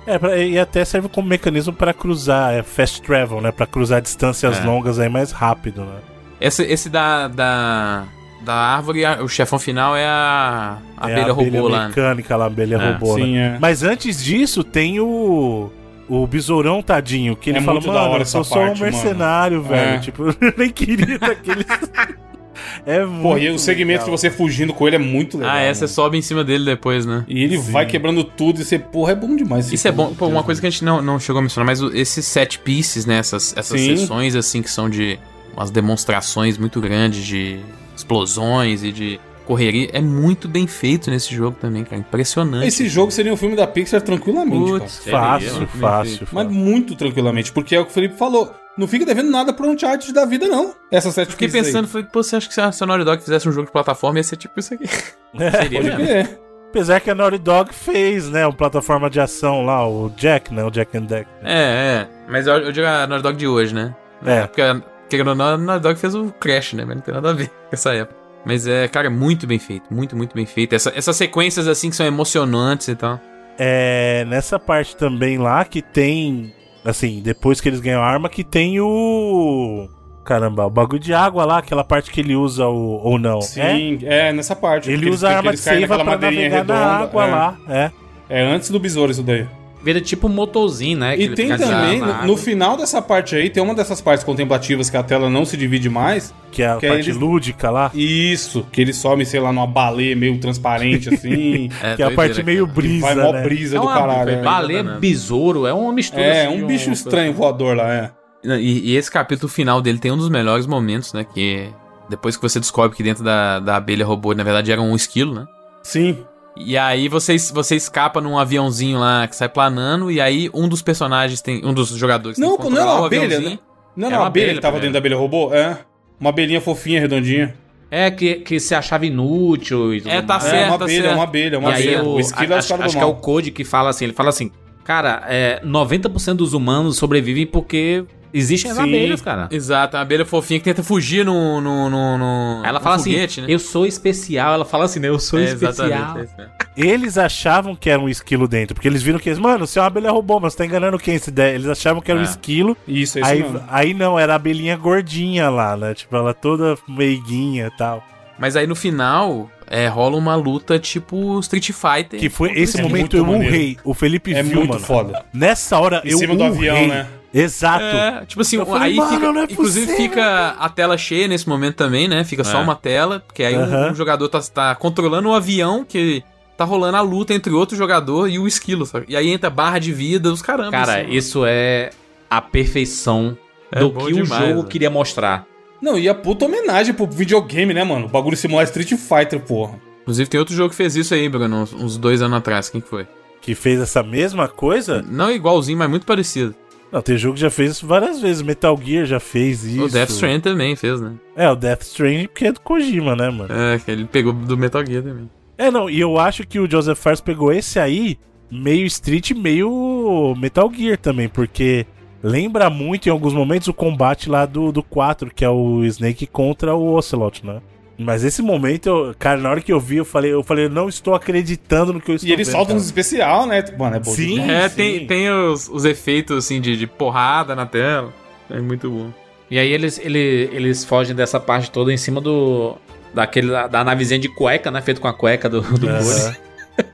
S3: É, pra- e até serve como mecanismo pra cruzar, é fast travel, né? Pra cruzar distâncias
S1: É.
S3: longas aí mais rápido, né?
S2: Esse, esse da, da, da árvore, o chefão final é a, a
S3: é
S2: abelha
S3: a abelha
S2: robô lá. né?
S3: mecânica lá, a abelha
S1: É,
S3: robô,
S4: Sim,
S3: né?
S4: é.
S3: Mas antes disso, tem o. O besourão, tadinho, que ele
S4: É
S3: fala, mano, eu sou
S4: essa
S3: só um
S4: parte, mano."
S3: mercenário, velho.
S4: É.
S3: Tipo, eu nem queria daqueles. é muito.
S4: Pô, e o segmento
S3: legal.
S4: de você fugindo com ele é muito legal.
S2: Ah, é, você
S4: mano.
S2: sobe em cima dele depois, né?
S4: E ele
S3: Sim.
S4: vai quebrando tudo e você, porra, é bom demais.
S2: Isso é bom. Pô, uma coisa que a gente não, não chegou a mencionar, mas esses set pieces, né? Essas, essas
S4: Sim.
S2: sessões, assim, que são de umas demonstrações muito grandes de explosões e de correria, é muito bem feito nesse jogo também, cara. Impressionante.
S4: Esse jogo seria um filme da Pixar tranquilamente,
S2: Putz,
S4: cara.
S3: Fácil,
S2: seria,
S3: fácil.
S4: Mas
S3: fácil.
S4: muito tranquilamente, porque é o que o Felipe falou. Não fica devendo nada pro Uncharted da vida, não. Essa sete
S2: Fiquei
S4: pieces aí.
S2: pensando, falei, pô, você acha que se a Naughty Dog fizesse um jogo de plataforma ia ser tipo isso aqui? Seria
S4: Pode crer.
S3: Apesar que a Naughty Dog fez, né? Uma plataforma de ação lá, o Jack, né? O Jack and Deck.
S2: É, é. Mas eu, eu digo a Naughty Dog de hoje, né?
S3: É.
S2: Porque, a- querendo ou não, a Naughty Dog fez o Crash, né? Mas não tem nada a ver com essa época. Mas é, cara, muito bem feito. Muito, muito bem feito. Essa- essas sequências, assim, que são emocionantes e tal.
S3: É nessa parte também lá que tem, assim, depois que eles ganham a arma, que tem o. Caramba, o bagulho de água lá, aquela parte que ele usa o, ou não. É?
S4: Sim, é, nessa parte.
S3: Ele usa a arma de seiva pra navegar na água
S4: é.
S3: lá. É.
S4: É antes do besouro isso daí.
S1: Vira tipo um motorzinho, né?
S4: E
S1: ele
S4: tem também, no, no final dessa parte aí, tem uma dessas partes contemplativas que a tela não se divide mais.
S3: Que é a
S4: Que aí
S3: parte
S4: eles-
S3: lúdica lá.
S4: Isso, que ele some, sei lá, numa baleia meio transparente, assim.
S3: Que é a parte meio brisa,
S4: vai mó
S3: né?
S4: brisa
S1: É
S4: do
S1: uma
S4: caralho. né?
S1: baleia,
S2: danado.
S1: besouro, é uma mistura.
S4: É,
S1: assim,
S4: um bicho estranho voador lá, é.
S2: E, e esse capítulo final dele tem um dos melhores momentos, né? Que depois que você descobre que dentro da, da abelha robô, na verdade, era um esquilo, né?
S4: Sim.
S2: E aí você, você escapa num aviãozinho lá que sai planando, e aí um dos personagens tem. Um dos jogadores
S4: Não,
S2: tem que
S4: não era
S2: controlar
S4: uma
S2: o
S4: abelha,
S2: aviãozinho.
S4: né? Não
S1: Era
S4: era
S1: uma
S4: uma abelha
S1: abelha
S4: que tava dentro da abelha robô? É. Uma abelhinha fofinha, redondinha.
S1: É, que, que se achava inútil e tudo
S2: É, tá
S1: mais.
S4: É,
S2: certo,
S4: uma
S2: tá
S4: abelha,
S2: certo.
S4: uma abelha, uma
S1: E aí
S4: abelha.
S1: o,
S4: O esquilo é o
S1: acho,
S4: cara do
S1: acho que é o. Code que fala assim, ele fala assim, cara, é, 90% dos humanos sobrevivem porque existem as
S4: Sim.
S1: abelhas, cara.
S2: Exato, a abelha fofinha que tenta fugir no. no, no, no
S1: Ela
S2: no
S1: fala
S2: foguete,
S1: assim,
S2: né?
S1: eu sou especial, ela fala assim, né, eu sou
S2: É,
S1: especial.
S2: exatamente, é.
S3: Eles achavam que era um esquilo dentro, porque eles viram que, mano, você é uma abelha robô, mas você tá enganando quem? Esse ideia? Eles achavam que era um
S1: É.
S3: esquilo.
S4: Isso, é isso
S3: Aí,
S4: mesmo.
S3: aí não, era a abelhinha gordinha lá, né? Tipo, ela toda meiguinha e tal.
S2: Mas aí no final, é, rola uma luta tipo Street Fighter.
S3: Que foi esse
S4: É
S3: momento eu
S4: maneiro.
S3: urrei. O Felipe
S4: É
S3: viu,
S4: muito
S3: mano.
S4: foda.
S3: Nessa hora
S4: Em
S3: eu
S4: cima do
S3: urrei.
S4: avião, né?
S3: Exato.
S2: É, tipo assim,
S3: falei,
S2: aí
S3: "Mano,
S2: fica,
S3: não é
S2: inclusive
S3: possível."
S2: fica a tela cheia nesse momento também, né? Fica só
S1: É.
S2: uma tela, porque aí um-
S3: Aham.
S2: um, jogador tá, tá controlando o avião que tá rolando a luta entre outro jogador e o esquilo, sabe? E aí entra barra de vida, os caramba.
S1: Cara,
S2: assim,
S1: isso é a perfeição
S2: É
S1: do que
S2: demais,
S1: o jogo
S2: né?
S1: queria mostrar.
S4: Não, e a puta homenagem pro videogame, né, mano? O bagulho simular Street Fighter, porra.
S2: Inclusive tem outro jogo que fez isso aí, Bruno, uns, uns dois anos atrás. Quem que foi?
S3: Que fez essa mesma coisa?
S2: Não igualzinho, mas muito parecido.
S3: Não, tem jogo que já fez isso várias vezes. Metal Gear já fez isso.
S2: O Death Stranding também fez, né?
S3: É, o Death Stranding porque é do Kojima, né, mano?
S2: É, que ele pegou do Metal Gear também.
S3: É, não, e eu acho que o Joseph Fares pegou esse aí meio Street, meio Metal Gear também, porque lembra muito em alguns momentos o combate lá do, do 4, que é o Snake contra o Ocelot, né? Mas esse momento, eu- cara, na hora que eu vi, eu falei, eu falei, eu não estou acreditando no que eu estou
S4: E ele
S3: vendo,
S4: solta
S3: cara.
S4: uns especial, né? Mano, é bom
S3: Sim.
S4: demais.
S2: É,
S3: sim.
S2: tem, tem os, os efeitos, assim, de, de porrada na tela. É muito bom.
S1: E aí eles, ele- eles fogem dessa parte toda em cima do. Daquele, da navezinha de cueca, né? Feito com a cueca do, do. Bully.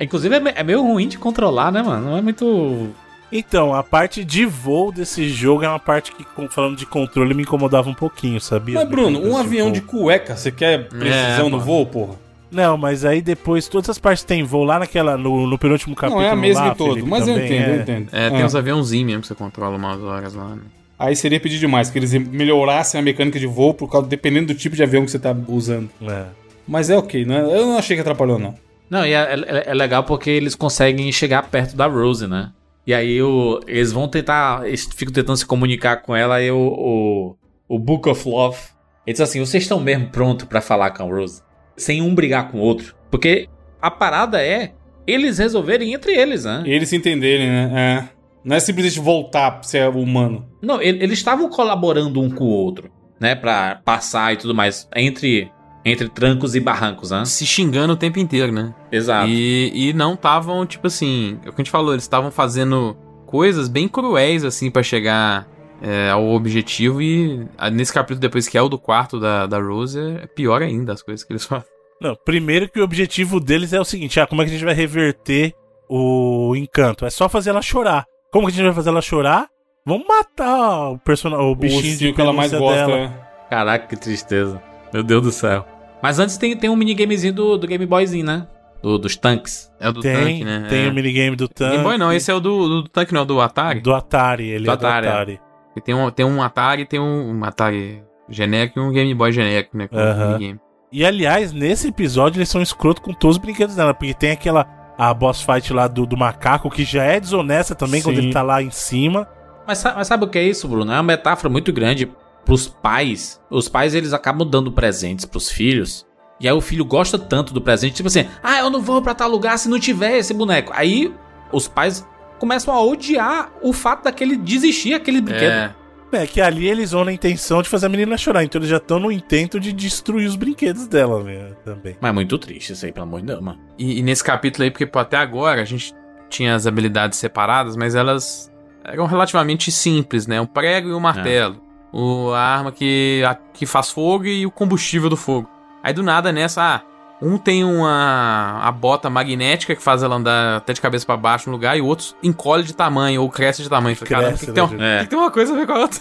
S1: Inclusive é, é meio ruim de controlar, né, mano? Não é muito.
S3: Então, a parte de voo desse jogo é uma parte que, falando de controle, me incomodava um pouquinho, sabia?
S4: Mas, Bruno, um avião de
S3: voo.
S4: cueca, você quer precisão
S2: É,
S4: no voo, porra?
S3: Não, mas aí depois, todas as partes tem voo lá naquela, no, no penúltimo capítulo.
S4: Não é a mesma
S3: lá,
S4: em todo,
S3: Felipe,
S4: mas eu entendo,
S3: é.
S4: eu entendo.
S2: É, tem
S4: Ah.
S2: uns aviãozinhos mesmo que você controla umas horas lá, né?
S4: Aí seria pedir demais, que eles melhorassem a mecânica de voo, por causa, dependendo do tipo de avião que você tá usando.
S3: É.
S4: Mas é ok, né? Eu não achei que atrapalhou, não.
S1: Não, e é, é- é legal porque eles conseguem chegar perto da Rose, né? E aí o, eles vão tentar. Eles ficam tentando se comunicar com ela e o, o, o Book of Love. Ele diz assim: vocês estão mesmo prontos pra falar com a Rose? Sem um brigar com o outro. Porque a parada é eles resolverem entre eles, né?
S4: E eles se entenderem, né? É. Não é simplesmente voltar pra ser humano.
S1: Não, ele- eles estavam colaborando um com o outro, né? Pra passar e tudo mais. Entre, entre trancos e barrancos, né?
S2: Se xingando o tempo inteiro, né?
S1: Exato.
S2: E, e não estavam, tipo assim, é o que a gente falou, eles estavam fazendo coisas bem cruéis, assim, pra chegar é, ao objetivo. E ah, nesse capítulo depois, que é o do quarto da, da Rose, é pior ainda as coisas que eles fazem.
S3: Não, primeiro que o objetivo deles é o seguinte: ah, como é que a gente vai reverter o encanto? É só fazer ela chorar. Como que a gente vai fazer ela chorar? Vamos matar o personagem, o
S4: O
S3: bichinho de
S4: ursinho que ela mais gosta.
S3: dela.
S4: né?
S1: Caraca, que tristeza. Meu Deus do céu. Mas antes tem, tem um minigamezinho do, do Game Boyzinho, né? Do- dos tanques.
S2: É o do
S3: Tem,
S2: tanque, né?
S3: tem
S2: é.
S3: o minigame do tanque.
S2: Game Boy não, esse é o do, do, do tanque, não, é o do Atari.
S3: Do Atari, ele
S1: Do
S3: é
S1: Atari,
S3: do
S1: é.
S3: Atari.
S2: E tem um, tem um Atari e tem um, um Atari genérico e um Game Boy genérico, né? Com
S3: Aham.
S2: minigame.
S3: E aliás, nesse episódio eles são escroto com todos os brinquedos dela, porque tem aquela a boss fight lá do, do macaco que já é desonesta também quando
S4: Sim.
S3: ele tá lá em cima.
S1: Mas, mas sabe o que é isso, Bruno? É uma metáfora muito grande pros pais. Os pais, eles acabam dando presentes pros filhos. E aí o filho gosta tanto do presente, tipo assim, ah, eu não vou pra tal lugar se não tiver esse boneco. Aí os pais começam a odiar o fato daquele desistir aquele brinquedo.
S2: É.
S3: É que ali eles vão na intenção de fazer a menina chorar, então eles já estão no intento de destruir os brinquedos dela né, também.
S1: Mas é muito triste isso aí, pelo amor de Deus, mano.
S2: E, e nesse capítulo aí, porque pô, até agora a gente tinha as habilidades separadas, mas elas eram relativamente simples, né? Um prego e um martelo. O, a arma que, a- que faz fogo e o combustível do fogo. Aí do nada nessa, ah, um tem uma a bota magnética que faz ela andar até de cabeça pra baixo no lugar e o outro encolhe de tamanho ou cresce de tamanho. Falei, Caramba, que, que, tem
S3: né,
S1: gente?
S2: que tem uma coisa a ver com a outra?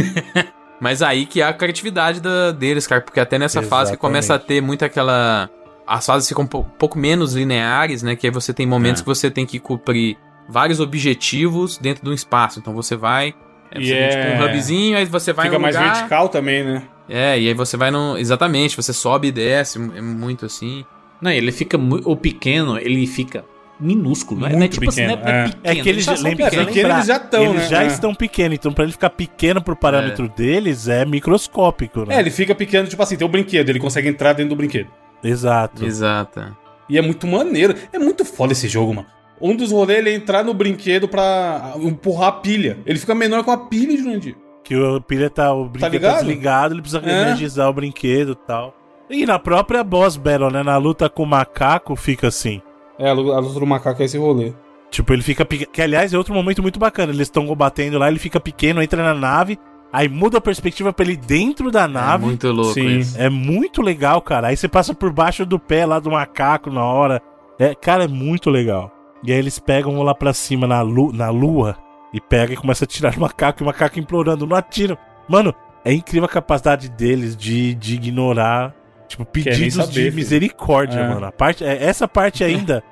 S2: Mas aí que é a criatividade da- deles, cara, porque até nessa fase que
S3: Exatamente.
S2: começa a ter muito aquela. As fases ficam um pou- pouco menos lineares, né? Que aí você tem momentos
S1: É.
S2: que você tem que cumprir vários objetivos dentro de um espaço. Então você vai. É, você tem, tipo um
S4: é-
S2: hubzinho, aí você vai
S4: Fica
S2: num
S4: mais
S2: lugar,
S4: vertical também, né?
S2: É, e aí você vai no. Exatamente, você sobe e desce, é muito assim.
S1: Não, ele fica muito. O pequeno, ele fica minúsculo, não é?
S4: Muito
S1: Não é tipo assim, não é,
S4: pequeno,
S1: não é
S4: é.
S1: pequeno.
S3: É que eles
S1: já
S3: lembra,
S4: É, pequeno
S3: lembrar,
S4: eles já tão,
S3: eles
S4: né?
S3: já
S4: É.
S3: estão pequenos, então pra ele ficar pequeno pro parâmetro deles é microscópico, né?
S4: É, ele fica pequeno, tipo assim, tem um brinquedo, ele consegue entrar dentro do brinquedo.
S3: Exato.
S2: Exata.
S4: E é muito maneiro. É muito foda esse jogo, mano. Um dos rolês é ele entrar no brinquedo pra empurrar a pilha. Ele fica menor com a pilha, Jurandir.
S3: Que o pilha tá, o brinquedo tá,
S4: ligado?
S3: desligado, ele precisa
S4: É.
S3: energizar o brinquedo e tal. E na própria boss battle, né? Na luta com o macaco, fica assim.
S4: É, a lu- a luta do macaco é esse rolê.
S3: Tipo, ele fica pequeno. Que aliás é outro momento muito bacana. Eles estão batendo lá, ele fica pequeno, entra na nave, aí muda a perspectiva pra ele dentro da
S2: É
S3: nave.
S2: muito louco
S4: Sim.
S2: isso.
S3: É muito legal, cara. Aí você passa por baixo do pé lá do macaco na hora. É, cara, é muito legal. E aí eles pegam lá pra cima na, lu na lua e pega e começa a tirar o macaco e o macaco implorando, não atiram. Mano, é incrível a capacidade deles de, de ignorar, tipo, pedidos
S4: saber,
S3: de
S4: filho.
S3: misericórdia,
S4: É.
S3: mano. A parte, é, essa parte ainda,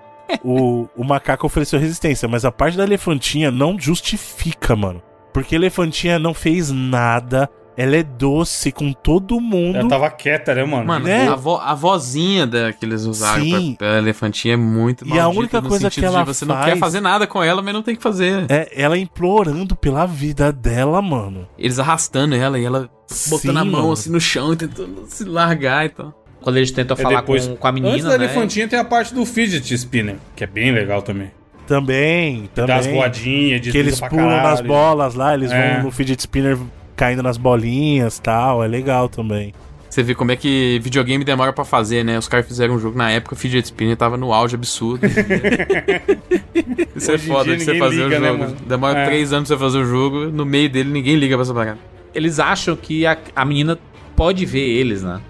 S3: o, o macaco ofereceu resistência, mas a parte da elefantinha não justifica, mano. Porque a elefantinha não fez nada, ela é doce com todo mundo.
S4: Ela tava quieta, né, mano?
S2: Mano,
S3: Né?
S2: a, vo, a vozinha da, que eles usaram
S3: Sim.
S2: pra, pra elefantinha é muito
S3: E a única coisa que
S2: de
S3: ela
S2: você não
S3: faz-
S2: quer fazer nada com ela, mas não tem que fazer.
S3: É, ela implorando pela vida dela, mano.
S2: Eles arrastando ela e ela botando
S3: Sim,
S2: a mão
S3: mano.
S2: assim no chão e tentando se largar e tal.
S1: Quando eles tentam
S4: É
S1: falar
S4: depois.
S1: com, com a
S4: Antes
S1: menina,
S4: da
S1: né?
S4: elefantinha tem a parte do fidget spinner, que é bem legal também.
S3: Também, também.
S4: Das voadinhas,
S3: que eles pulam nas bolas lá, eles
S4: É.
S3: vão no fidget spinner caindo nas bolinhas e tal. É legal também.
S2: Você vê como é que videogame demora pra fazer, né? Os caras fizeram um jogo na época, o Fidget Spinner tava no auge absurdo. Isso é foda de você fazer
S4: liga,
S2: o
S4: né,
S2: jogo.
S4: mano?
S2: Demora
S4: É.
S2: três anos pra você fazer o jogo, no meio dele ninguém liga pra essa parada.
S1: Eles acham que a, a menina pode ver eles, né?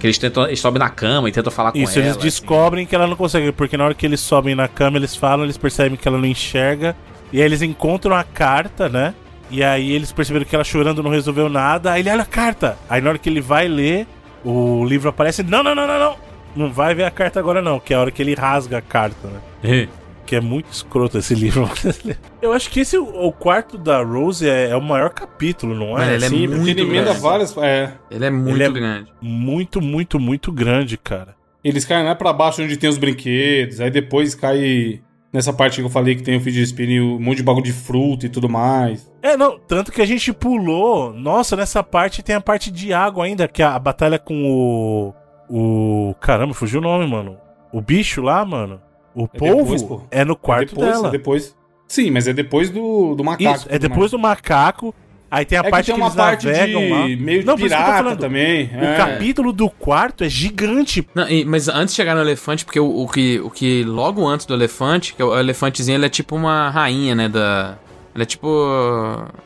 S1: Que eles tentam. Eles sobem na cama e tentam falar com
S3: Isso,
S1: ela.
S3: eles
S1: assim.
S3: descobrem que ela não consegue, porque na hora que eles sobem na cama, eles falam, eles percebem que ela não enxerga. E aí eles encontram a carta, né? E aí eles perceberam que ela chorando não resolveu nada. Aí ele olha a carta. Aí na hora que ele vai ler, o livro aparece. Não, não, não, não, não. Não vai ver a carta agora, não. Que é a hora que ele rasga a carta, né? Que é muito escroto esse livro. Eu acho que esse, o quarto da Rose é, é o maior capítulo, não é?
S2: Mano, ele é
S4: Sim, porque
S2: muito
S4: ele emenda
S2: grande.
S4: várias. É,
S2: Ele é muito
S3: Ele é-
S2: grande.
S3: Muito, muito, muito grande, cara.
S4: eles caem lá pra baixo onde tem os brinquedos, aí depois cai nessa parte que eu falei que tem o fidget spinner, e um monte de bagulho de fruta e tudo mais.
S3: É, não, tanto que a gente pulou. Nossa, nessa parte tem a parte de água ainda, que é a batalha com o. O. Caramba, fugiu o nome, mano. O bicho lá, mano. O
S4: É
S3: polvo
S4: depois, pô.
S3: é no quarto
S4: é depois,
S3: dela.
S4: É depois. Sim, mas é depois do, do macaco.
S3: Isso, é depois do macaco. Aí tem a
S4: É que
S3: parte
S4: tem
S3: que,
S4: uma
S3: eles
S4: parte
S3: navegam
S4: de
S3: lá.
S4: meio de
S3: Não, por isso que eu tô
S4: pirata
S3: falando.
S4: também.
S3: O
S4: é.
S3: capítulo do quarto é gigante.
S2: Não, e- mas antes de chegar no elefante, porque o, o que, o que logo antes do elefante, que é o elefantezinho, ele é tipo uma rainha, né? Da. Ele é tipo.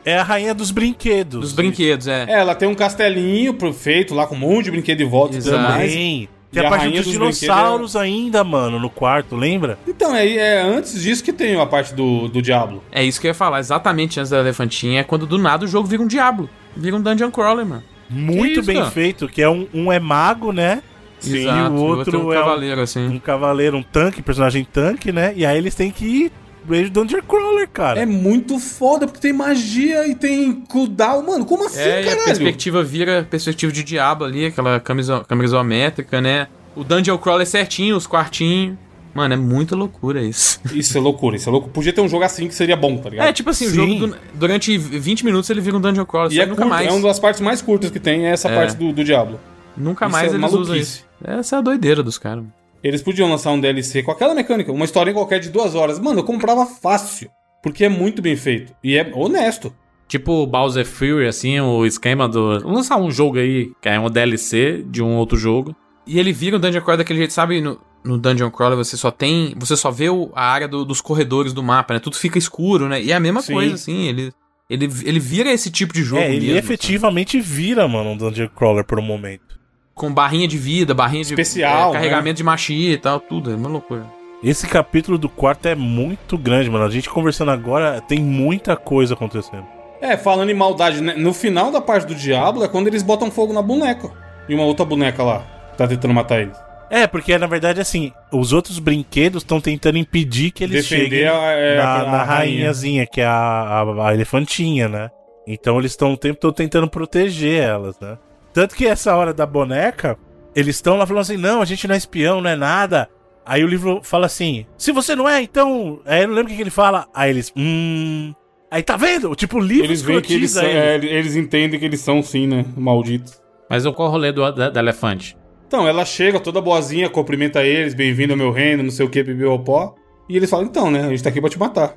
S3: É a rainha dos brinquedos.
S2: Dos brinquedos, é.
S4: É, ela tem um castelinho pro- feito lá com um monte de brinquedo em volta e tudo
S2: Exato.
S4: mais.
S3: Tem. Tem a
S4: a
S3: parte dos
S4: dos brinquedos
S3: dinossauros ainda, mano, no quarto, lembra?
S4: Então, é, é antes disso que tem a parte do, do Diablo.
S2: É isso que eu ia falar, exatamente antes da elefantinha, é quando do nada o jogo vira um diabo. Vira um dungeon crawler, mano.
S3: Muito
S2: isso,
S3: bem
S2: cara?
S3: feito, que é um, um é mago, né?
S2: Exato.
S3: E o outro,
S2: é um
S3: é um-
S2: cavaleiro, assim.
S3: um cavaleiro, um tanque, personagem tanque, né? E aí eles têm que beijo Dungeon Crawler, cara.
S4: É muito foda, porque tem magia e tem cooldown. Mano, como assim,
S2: É, e a
S4: caralho?
S2: perspectiva vira perspectiva de diabo ali, aquela câmera, câmera isométrica, né? O dungeon crawler certinho, os quartinhos. Mano, é muita loucura isso.
S4: Isso é loucura, isso é louco. Podia ter um jogo assim que seria bom, tá ligado?
S2: É, tipo assim, o
S3: Sim.
S2: jogo du- durante 20 minutos ele vira um dungeon crawler,
S4: e é
S2: nunca
S4: curto,
S2: mais.
S4: é uma das partes mais curtas que tem, é essa
S2: É.
S4: parte do, do Diablo.
S2: Nunca
S4: Isso
S2: mais
S4: é
S2: eles usam
S4: maluquice.
S2: isso. Essa é a doideira dos caras.
S4: Eles podiam lançar um DLC com aquela mecânica, uma história qualquer de duas horas. Mano, eu comprava fácil, porque é muito bem feito. E é honesto.
S1: Tipo o Bowser Fury, assim, o esquema do. Vamos lançar um jogo aí, que é um DLC de um outro jogo.
S2: E ele vira um dungeon crawler daquele jeito, sabe? No, no dungeon crawler você só tem, você só vê o- a área do- dos corredores do mapa, né? Tudo fica escuro, né? E é a mesma
S4: Sim.
S2: coisa, assim. Ele, ele, ele vira esse tipo de jogo
S3: é, ele
S2: mesmo,
S3: efetivamente vira, mano, um Dungeon Crawler por um momento.
S2: Com barrinha de vida, barrinha de
S4: Especial,
S2: é,
S4: né?
S2: carregamento de machia e tal, tudo. É uma loucura.
S3: Esse capítulo do quarto é muito grande, mano. A gente conversando agora, tem muita coisa acontecendo.
S4: É, falando em maldade, né? no final da parte do Diablo é quando eles botam fogo na boneca. E uma outra boneca lá, que tá tentando matar eles.
S3: É, porque na verdade, assim, os outros brinquedos estão tentando impedir que eles
S4: Defender
S3: cheguem
S4: a- é,
S3: na,
S4: a
S3: na
S4: rainha.
S3: rainhazinha, que é a, a, a elefantinha, né? Então eles estão o tempo todo tentando proteger elas, né? Tanto que essa hora da boneca, eles estão lá falando assim: não, a gente não é espião, não é nada. Aí o livro fala assim: se você não é, então. Aí eu não lembro o que, que ele fala. Aí eles, hum. Aí tá vendo? Tipo, o livro
S4: Eles veem que eles,
S3: escrotiza
S4: são,
S3: eles.
S4: é, eles entendem que eles são sim, né? Malditos.
S1: Mas qual o rolê do, da, da elefante?
S4: Então, ela chega toda boazinha, cumprimenta eles, bem-vindo ao meu reino, não sei o que, bebeu pó. E eles falam, então, né, a gente tá aqui pra te matar.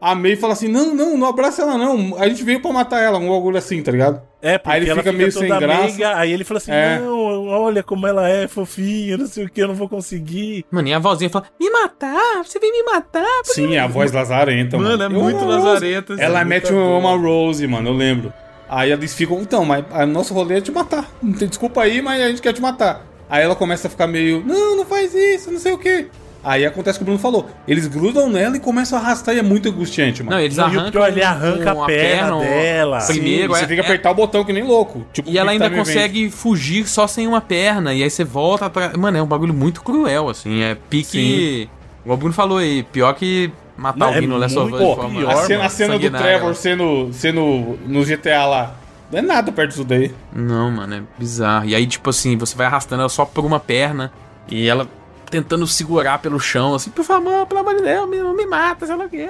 S4: a May fala assim, não, não, não abraça ela não, a gente veio pra matar ela, um bagulho assim, tá ligado?
S3: É, porque
S4: Aí ele
S3: ela
S4: fica
S3: fica,
S4: meio
S3: toda
S4: sem graça.
S3: meiga, Aí ele fala assim:
S4: É.
S3: não, olha como ela é fofinha, não sei o que, eu não vou conseguir.
S2: Mano, e a vozinha fala: Me matar? Você vem me matar?
S4: Sim, a voz lazarenta, mano.
S2: Mano, é
S4: Eu
S2: muito
S4: amo a Rose.
S2: lazareta. assim.
S4: Ela mete uma, Rose, mano, eu lembro. Aí eles ficam, então, mas o nosso rolê é te matar. Não tem desculpa aí, mas a gente quer te matar. Aí ela começa a ficar meio, não, não faz isso, não sei o quê. Aí acontece o que o Bruno falou. Eles grudam nela e começam a arrastar e é muito angustiante, mano.
S2: Não, eles
S3: e o
S2: arrancam.
S3: pior, ele arranca
S2: com
S3: a perna dela.
S4: Sim,
S2: Primeiro,
S4: você
S2: é-
S4: tem que
S2: é-
S4: apertar o botão que nem louco. Tipo,
S2: E ela
S4: Quick
S2: ainda
S4: Event.
S2: consegue fugir só sem uma perna. E aí você volta atrás. Mano, é um bagulho muito cruel, assim. É pique. Igual o Bruno falou aí, pior que matar
S3: Não,
S2: alguém
S3: é
S2: no Last of Us
S3: pior,
S4: a cena, a
S3: mano,
S4: cena do. Trevor sendo, sendo no GTA lá. Não é nada perto disso daí.
S2: Não, mano, é bizarro. E aí, tipo assim, você vai arrastando ela só por uma perna. E ela tentando segurar pelo chão, assim, por favor, pelo amor de Deus, me, me mata, sei lá o que.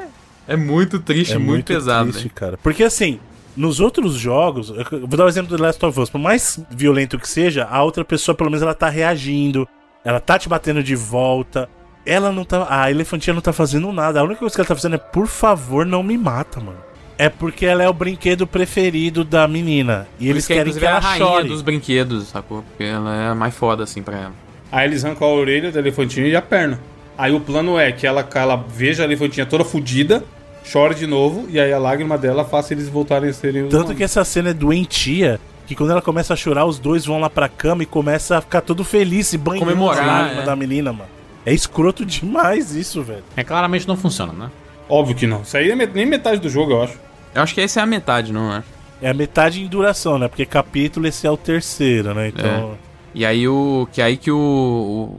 S2: É muito triste,
S3: É
S2: muito, pesado.
S3: triste,
S2: né?
S3: cara. Porque assim, Nos outros jogos, eu vou dar o exemplo do Last of Us, por mais violento que seja, a outra pessoa pelo menos ela tá reagindo, ela tá te batendo de volta. Ela não tá. A elefantinha não tá fazendo nada. A única coisa que ela tá fazendo é, por favor, não me mata, mano. É porque ela é o brinquedo preferido da menina. E
S2: Por
S3: eles querem que
S2: ela
S3: ela
S2: é a rainha
S3: chore.
S2: dos brinquedos, sacou? Porque ela é a mais foda, assim, pra ela.
S4: Aí eles arrancam a orelha da elefantinha e a perna. Aí o plano é que ela, ela veja a elefantinha toda fodida, chore de novo, e aí a lágrima dela faça eles voltarem a serem os
S3: Tanto
S4: humanos.
S3: que essa cena é doentia. Que quando ela começa a chorar, os dois vão lá pra cama e começa a ficar todo feliz e banhando
S2: Comemorar,
S3: as lágrimas
S2: é.
S3: da menina, mano. É escroto demais isso, velho.
S1: É claramente não funciona, né?
S4: Óbvio que não. Isso aí é met- nem metade do jogo, eu acho.
S2: Eu acho que essa é a metade, não é?
S3: É a metade em duração, né? Porque capítulo esse é o terceiro, né? Então.
S2: E aí o. Que aí que o,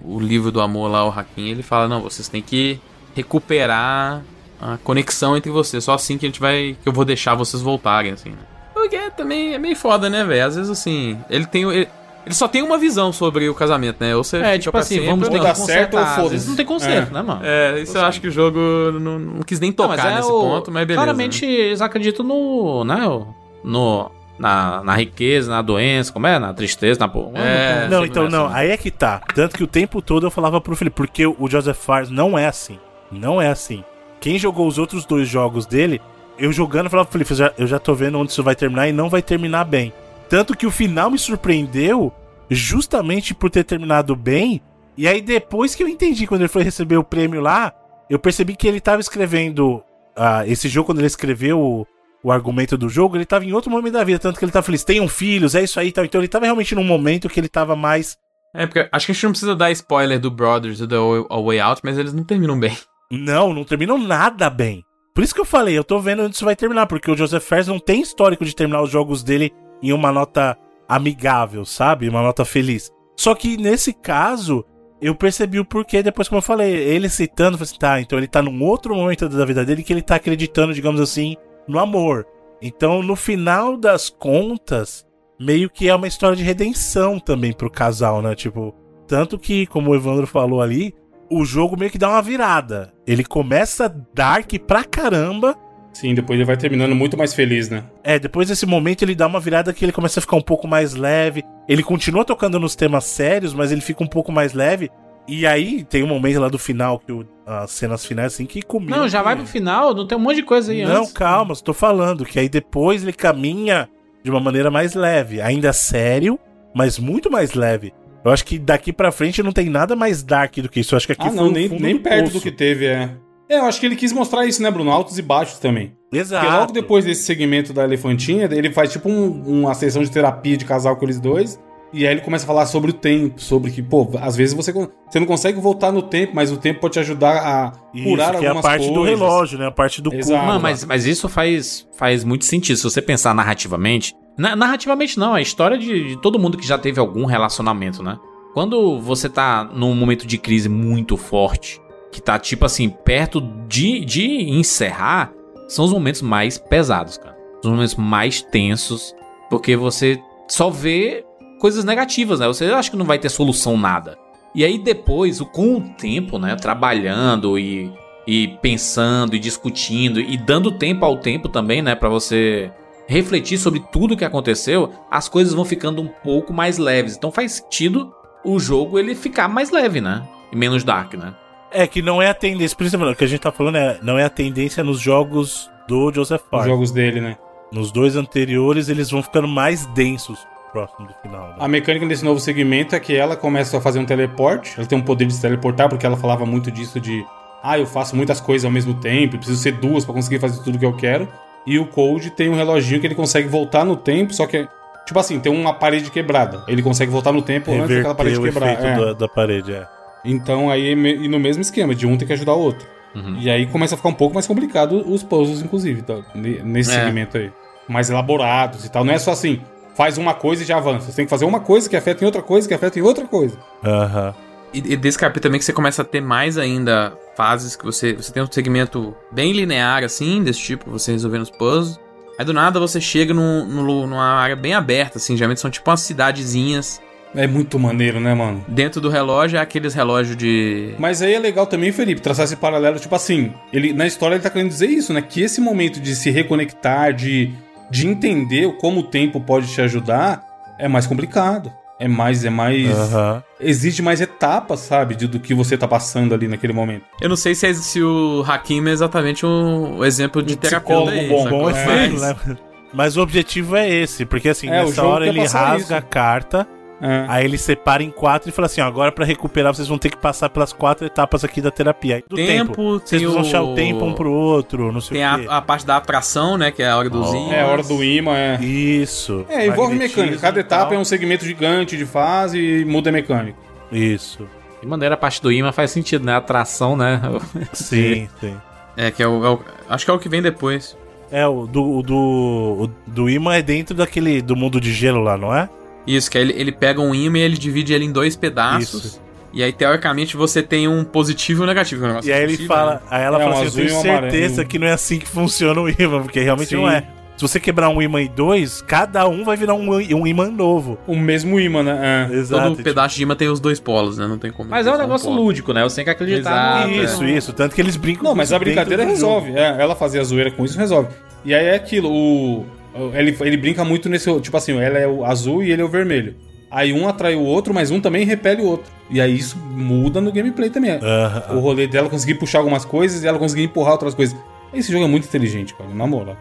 S2: o, o livro do amor lá, o Hakim, ele fala, não, vocês têm que recuperar a conexão entre vocês. Só assim que a gente vai. que eu vou deixar vocês voltarem, assim, né? Porque também é meio foda, né, velho? Às vezes assim, ele tem. Ele, ele só tem uma visão sobre o casamento, né? Ou você
S1: É, tipo assim,
S2: sempre,
S1: vamos ter
S2: não.
S4: dá
S1: que
S4: certo ou foda-se.
S1: vezes não tem conserto,
S4: É.
S1: né, mano?
S2: É, isso eu acho que o jogo não, não quis nem
S1: Não,
S2: tocar
S1: é
S2: nesse
S1: o-
S2: ponto, mas beleza.
S1: Claramente eles acreditam no. né? o- No. Na, na riqueza, na doença, como é? Na tristeza, na. porra.
S2: É,
S3: não, então não. Aí é que tá. Tanto que o tempo todo eu falava pro Felipe, porque o Joseph Fares não é assim. Não é assim. Quem jogou os outros dois jogos dele, eu jogando, eu falava pro Felipe, eu já, eu já tô vendo onde isso vai terminar e não vai terminar bem. Tanto que o final me surpreendeu justamente por ter terminado bem. E aí depois que eu entendi, quando ele foi receber o prêmio lá, eu percebi que ele tava escrevendo ah, esse jogo, quando ele escreveu o, argumento do jogo, ele tava em outro momento da vida, tanto que ele tava feliz, tenham filhos, é isso aí e tal. Então ele tava realmente num momento que ele tava mais.
S2: É, porque acho que a gente não precisa dar spoiler do Brothers e do A Way Out, mas eles não terminam bem.
S3: Não, não terminou nada bem. Por isso que eu falei, eu tô vendo onde isso vai terminar, porque o Joseph Fares não tem histórico de terminar os jogos dele em uma nota amigável, sabe? Uma nota feliz. Só que nesse caso, eu percebi o porquê depois, como eu falei, ele citando, eu falei assim, tá, então ele tá num outro momento da vida dele que ele tá acreditando, digamos assim, no amor. Então, no final das contas, meio que é uma história de redenção também pro casal, né? Tipo, tanto que, como o Evandro falou ali, o jogo meio que dá uma virada. Ele começa dark pra caramba.
S4: Sim, depois ele vai terminando muito mais feliz, né?
S3: É, depois desse momento ele dá uma virada que ele começa a ficar um pouco mais leve. Ele continua tocando nos temas sérios, mas ele fica um pouco mais leve. E aí tem um momento lá do final, que o, as cenas finais, assim, que comigo.
S1: Não, já vai pro final, não tem um monte de coisa aí
S3: Não,
S1: antes.
S3: calma, estou falando. Que aí depois ele caminha de uma maneira mais leve. Ainda sério, mas muito mais leve. Eu acho que daqui pra frente não tem nada mais dark do que isso. Eu acho que aqui
S4: ah,
S3: foi
S4: não, nem, nem
S3: do
S4: perto
S3: poço.
S4: do que teve, é. É, eu acho que ele quis mostrar isso, né, Bruno? Altos e baixos também.
S3: Exato.
S4: Porque logo depois desse segmento da elefantinha, ele faz tipo um- uma sessão de terapia de casal com eles dois. E aí ele começa a falar sobre o tempo, sobre que, pô, às vezes você, você não consegue voltar no tempo, mas o tempo pode te ajudar a curar
S3: Isso, que é
S4: algumas
S3: a parte do
S4: coisas.
S3: relógio, né? A parte do
S4: Exato.
S1: Mano, mas, mas isso faz, faz muito sentido. Se você pensar narrativamente. Na- narrativamente não, é a história de, de todo mundo que já teve algum relacionamento, né? Quando você tá num momento de crise muito forte, que tá tipo assim, perto de, de encerrar, são os momentos mais pesados, cara. Os momentos mais tensos, porque você só vê coisas negativas, né? Você acha que não vai ter solução nada. E aí depois, o- com o tempo, né, trabalhando e, e pensando e discutindo e dando tempo ao tempo também, né, Pra você refletir sobre tudo que aconteceu, as coisas vão ficando um pouco mais leves. Então faz sentido o jogo ele ficar mais leve, né? E menos dark, né?
S3: É que não é a tendência, principalmente o que a gente tá falando é, não é a tendência nos jogos do Joseph
S4: Os
S3: Park.
S4: jogos dele, né?
S3: Nos dois anteriores eles vão ficando mais densos próximo do final. né?
S4: A mecânica desse novo segmento é que ela começa a fazer um teleporte. Ela tem um poder de se teleportar, porque ela falava muito disso de. Ah, eu faço muitas coisas ao mesmo tempo, preciso ser duas pra conseguir fazer tudo que eu quero. E o Cold tem um reloginho que ele consegue voltar no tempo, só que. Tipo assim, tem uma parede quebrada. Ele consegue voltar no tempo antes daquela parede
S3: Reverter o
S4: quebrar.
S3: efeito
S4: é.
S3: da, da parede, é.
S4: Então aí, e no mesmo esquema, de um tem que ajudar o outro.
S1: Uhum.
S4: E aí começa a ficar um pouco mais complicado os puzzles, inclusive, tá? Ne- nesse
S2: É.
S4: segmento aí. Mais elaborados e tal. Não é só assim, faz uma coisa e já avança. Você tem que fazer uma coisa que afeta em outra coisa, que afeta em outra coisa.
S3: Aham.
S2: E, e desse capítulo também que você começa a ter mais ainda fases que você, você tem um segmento bem linear, assim, desse tipo, você resolvendo os puzzles. Aí do nada você chega num, num lu- numa área bem aberta, assim, geralmente são tipo umas cidadezinhas.
S4: É muito maneiro, né, mano?
S2: Dentro do relógio é aqueles relógios de.
S4: Mas aí é legal também, Felipe, traçar esse paralelo, tipo assim, ele na história ele tá querendo dizer isso, né? Que esse momento de se reconectar, de de entender como o tempo pode te ajudar, é mais complicado. É mais, é mais.
S3: Aham.
S4: Existe mais etapas, sabe? De, do que você tá passando ali naquele momento.
S2: Eu não sei se, é- se o Hakim é exatamente um, um exemplo de
S4: Um
S2: terapeuta aí,
S4: bom?
S3: Bom
S4: É,
S3: exemplo, né? Mas o objetivo é esse, porque assim,
S4: É,
S3: nessa hora ele rasga
S4: isso.
S3: a carta,
S4: É.
S3: aí ele separa em quatro e fala assim: ó, agora pra recuperar vocês vão ter que passar pelas quatro etapas aqui da terapia. Do tempo,
S2: Tempo,
S3: vocês
S2: tem
S3: vão achar
S2: o-
S3: o tempo um pro outro, não sei
S2: Tem
S3: o quê.
S2: a, a parte da atração, né? Que é a hora dos
S3: Oh.
S2: ímãs.
S4: É a hora do imã, é.
S3: Isso.
S4: É, envolve mecânica. Cada etapa é um segmento gigante de fase e muda a mecânica.
S3: Isso.
S1: De maneira a parte do imã faz sentido, né? Atração, né?
S3: Sim, sim.
S2: É, que é o, é o- Acho que é o que vem depois.
S3: É, o do, o do, o do imã é dentro daquele. do mundo de gelo lá, não é?
S2: Isso, que aí ele, ele pega um imã e ele divide ele em dois pedaços.
S3: Isso.
S2: E aí, teoricamente, você tem um positivo e um negativo. é um negócio
S3: E aí ele fala,
S2: né?
S3: aí ela
S4: É,
S3: fala
S4: um
S3: assim, eu tenho
S4: um
S3: certeza
S4: amarelo.
S3: que não é assim que funciona o imã, porque realmente
S4: Sim.
S3: não é. Se você quebrar um imã em dois, cada um vai virar um, um imã novo.
S4: O mesmo imã, né? É.
S3: Exato.
S2: Todo
S3: tipo,
S2: pedaço de imã tem os dois polos, né? Não tem como.
S1: Mas é um negócio
S2: polo.
S1: lúdico, né? Você tem que acreditar.
S2: Exato,
S1: no-
S3: Isso, isso. Tanto que eles brincam
S4: Não,
S3: com
S4: mas a brincadeira resolve. É, ela fazia zoeira com isso, resolve. E aí é aquilo, o. Ele, ele brinca muito nesse. Tipo assim, ela é o azul e ele é o vermelho. Aí um atrai o outro, mas um também repele o outro. E aí isso muda no gameplay também.
S3: Aham.
S4: O rolê dela conseguir puxar algumas coisas e ela conseguir empurrar outras coisas. Esse jogo é muito inteligente, cara, na moral.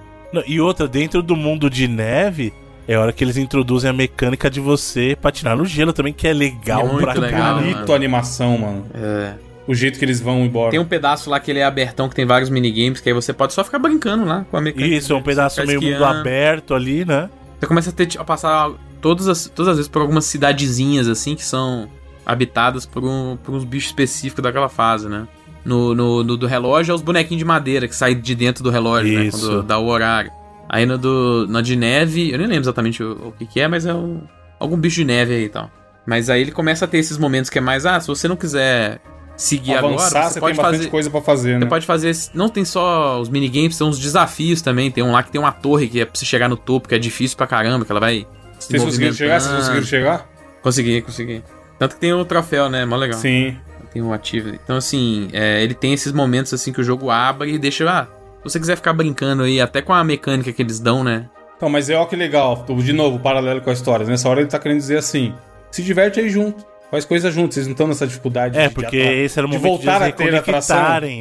S3: E outra, dentro do mundo de neve, é a hora que eles introduzem a mecânica de você patinar no gelo também, que é legal
S2: É muito
S3: pra
S2: legal,
S3: caralho.
S2: mano.
S4: Bonito a animação, mano.
S2: É.
S4: O jeito que eles vão embora.
S2: Tem um pedaço lá que ele é abertão, que tem vários minigames, que aí você pode só ficar brincando lá com a mecânica.
S3: Isso, é um pedaço
S2: Ficar
S3: meio mundo aberto ali, né?
S2: Você começa a, ter, a passar todas as, todas as vezes por algumas cidadezinhas, assim, que são habitadas por, um, por uns bichos específicos daquela fase, né? No, no, no do relógio é os bonequinhos de madeira que saem de dentro do relógio, né?
S3: Isso.
S2: Quando dá o horário. Aí no do, na de neve, eu nem lembro exatamente o, o que, que é, mas é um, algum bicho de neve aí e tal. Mas aí ele começa a ter esses momentos que é mais, ah, se você não quiser seguir
S4: Avançar,
S2: agora,
S4: você
S2: você pode
S4: tem bastante
S2: fazer.
S4: coisa pra fazer,
S2: Você
S4: né?
S2: pode fazer. Não tem só os minigames, tem uns desafios também. Tem um lá que tem uma torre que é pra você chegar no topo, que é difícil pra caramba, que ela vai. se
S4: Vocês conseguiram chegar? Vocês conseguiram chegar?
S2: Consegui, consegui. Tanto que tem o troféu, né? Mó legal.
S4: Sim.
S2: Tem o ativo. Então, assim, é, ele tem esses momentos assim que o jogo abre e deixa. Ah, se você quiser ficar brincando aí, até com a mecânica que eles dão, né?
S4: Então, mas é ó que legal. De novo, paralelo com a história. Nessa hora ele tá querendo dizer assim: se diverte aí junto. Faz coisa junto. Vocês não estão nessa dificuldade
S3: É,
S4: de-
S3: porque
S4: de
S3: esse era o
S4: de
S3: momento de,
S4: voltar
S3: eles
S4: a ter atração.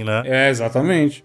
S3: né?
S4: É, exatamente.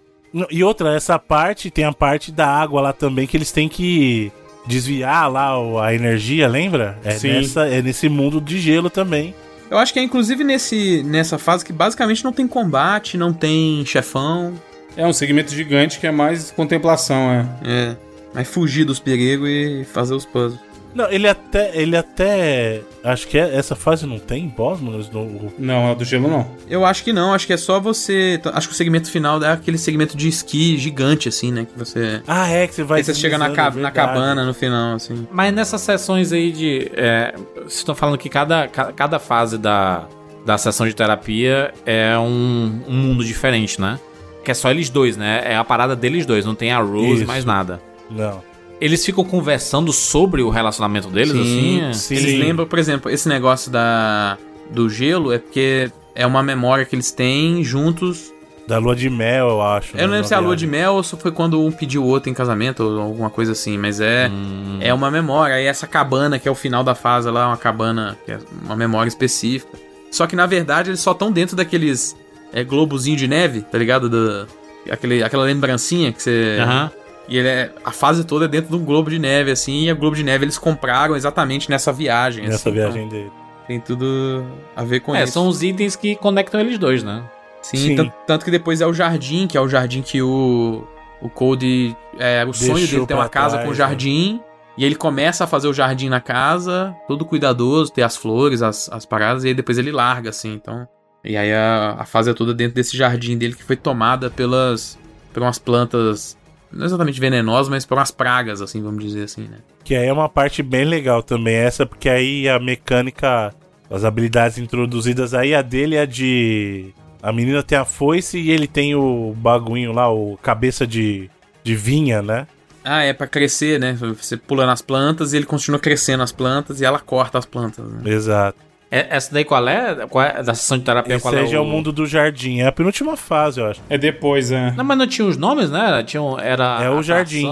S3: E outra, essa parte tem a parte da água lá também que eles têm que desviar lá o- a energia, lembra? É,
S4: Sim.
S3: nessa, é nesse mundo de gelo também.
S2: Eu acho que é inclusive nesse, nessa fase que basicamente não tem combate, não tem chefão.
S4: É um segmento gigante que é mais contemplação, é.
S2: É. Mas fugir dos perigos e fazer os puzzles.
S3: Não, ele até. Ele até. Acho que é- essa fase não tem boss, mano. No,
S4: Não, é do gelo não.
S2: Eu acho que não, acho que é só você. Acho que o segmento final é aquele segmento de esqui gigante, assim, né? Que você.
S3: ah, é que você vai.
S2: Aí você chega na, ca- na
S3: verdade.
S2: cabana no final, assim.
S1: Mas nessas sessões aí de. É, vocês estão falando que cada, ca- cada fase da, da sessão de terapia é um, um mundo diferente, né? Que é só eles dois, né? É a parada deles dois, não tem a Rose
S3: Isso.
S1: mais nada.
S3: Não.
S1: Eles ficam conversando sobre o relacionamento deles,
S2: Sim,
S1: assim?
S3: sim.
S2: Eles lembram, por exemplo, esse negócio da, do gelo é porque é uma memória que eles têm juntos.
S3: Da lua de mel, eu acho.
S2: Eu não
S3: né,
S2: lembro se é a lua de mel ou se foi quando um pediu o outro em casamento ou alguma coisa assim, mas é.
S1: Hum.
S2: É uma memória. E essa cabana, que é o final da fase lá, é uma cabana que é uma memória específica. Só que na verdade eles só estão dentro daqueles é, globozinho de neve, tá ligado? Do, aquele, aquela lembrancinha que você.
S1: Aham.
S2: E ele é, a fase toda é dentro de um globo de neve, assim, e a globo de neve eles compraram exatamente nessa viagem.
S3: Nessa
S2: assim,
S3: viagem dele.
S2: então tem tudo a ver com
S1: É,
S2: isso.
S1: são os itens que conectam eles dois, né?
S2: Sim,
S3: Sim.
S2: Tanto, tanto que depois é o jardim, que é o jardim que o, o Cody. É, o sonho
S3: Deixou
S2: dele ter uma casa
S3: trás,
S2: com
S3: né?
S2: jardim. E ele começa a fazer o jardim na casa, todo cuidadoso, ter as flores, as, as paradas, e aí depois ele larga, assim, então. E aí a, a fase é toda dentro desse jardim dele que foi tomada pelas. por umas plantas. Não exatamente venenosas, mas por umas pragas, assim, vamos dizer assim, né?
S3: Que aí é uma parte bem legal também, essa, porque aí a mecânica, as habilidades introduzidas aí, a dele é de. A menina tem a foice e ele tem o bagulho lá, o cabeça de, de vinha, né?
S2: Ah, é pra crescer, né? Você pula nas plantas e ele continua crescendo as plantas e ela corta as plantas, né?
S3: Exato.
S1: É- essa daí qual é? Qual é? Da sessão de terapia
S3: Esse
S1: qual é
S3: aí já é o mundo do jardim. É a penúltima fase, eu acho.
S4: É depois, é.
S1: Não, mas não tinha os nomes, né? Tinha, um- era
S3: É o
S1: atração.
S3: jardim.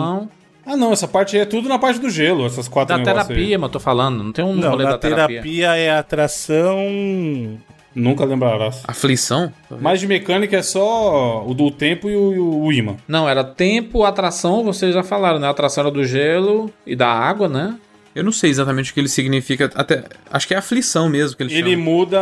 S4: Ah, não, essa parte aí é tudo na parte do gelo, essas quatro
S1: Da terapia, mas eu tô falando. Não tem um
S3: Não,
S1: rolê da terapia.
S3: terapia é atração.
S4: aí. Nunca lembrarás.
S2: Aflição?
S4: Mais de mecânica é só o do tempo e o, e o imã.
S1: Não, era tempo, atração, vocês já falaram, né? A atração era do gelo e da água, né?
S2: Eu não sei exatamente o que ele significa. Até, acho que é aflição mesmo que ele,
S4: Ele
S2: chama.
S4: muda,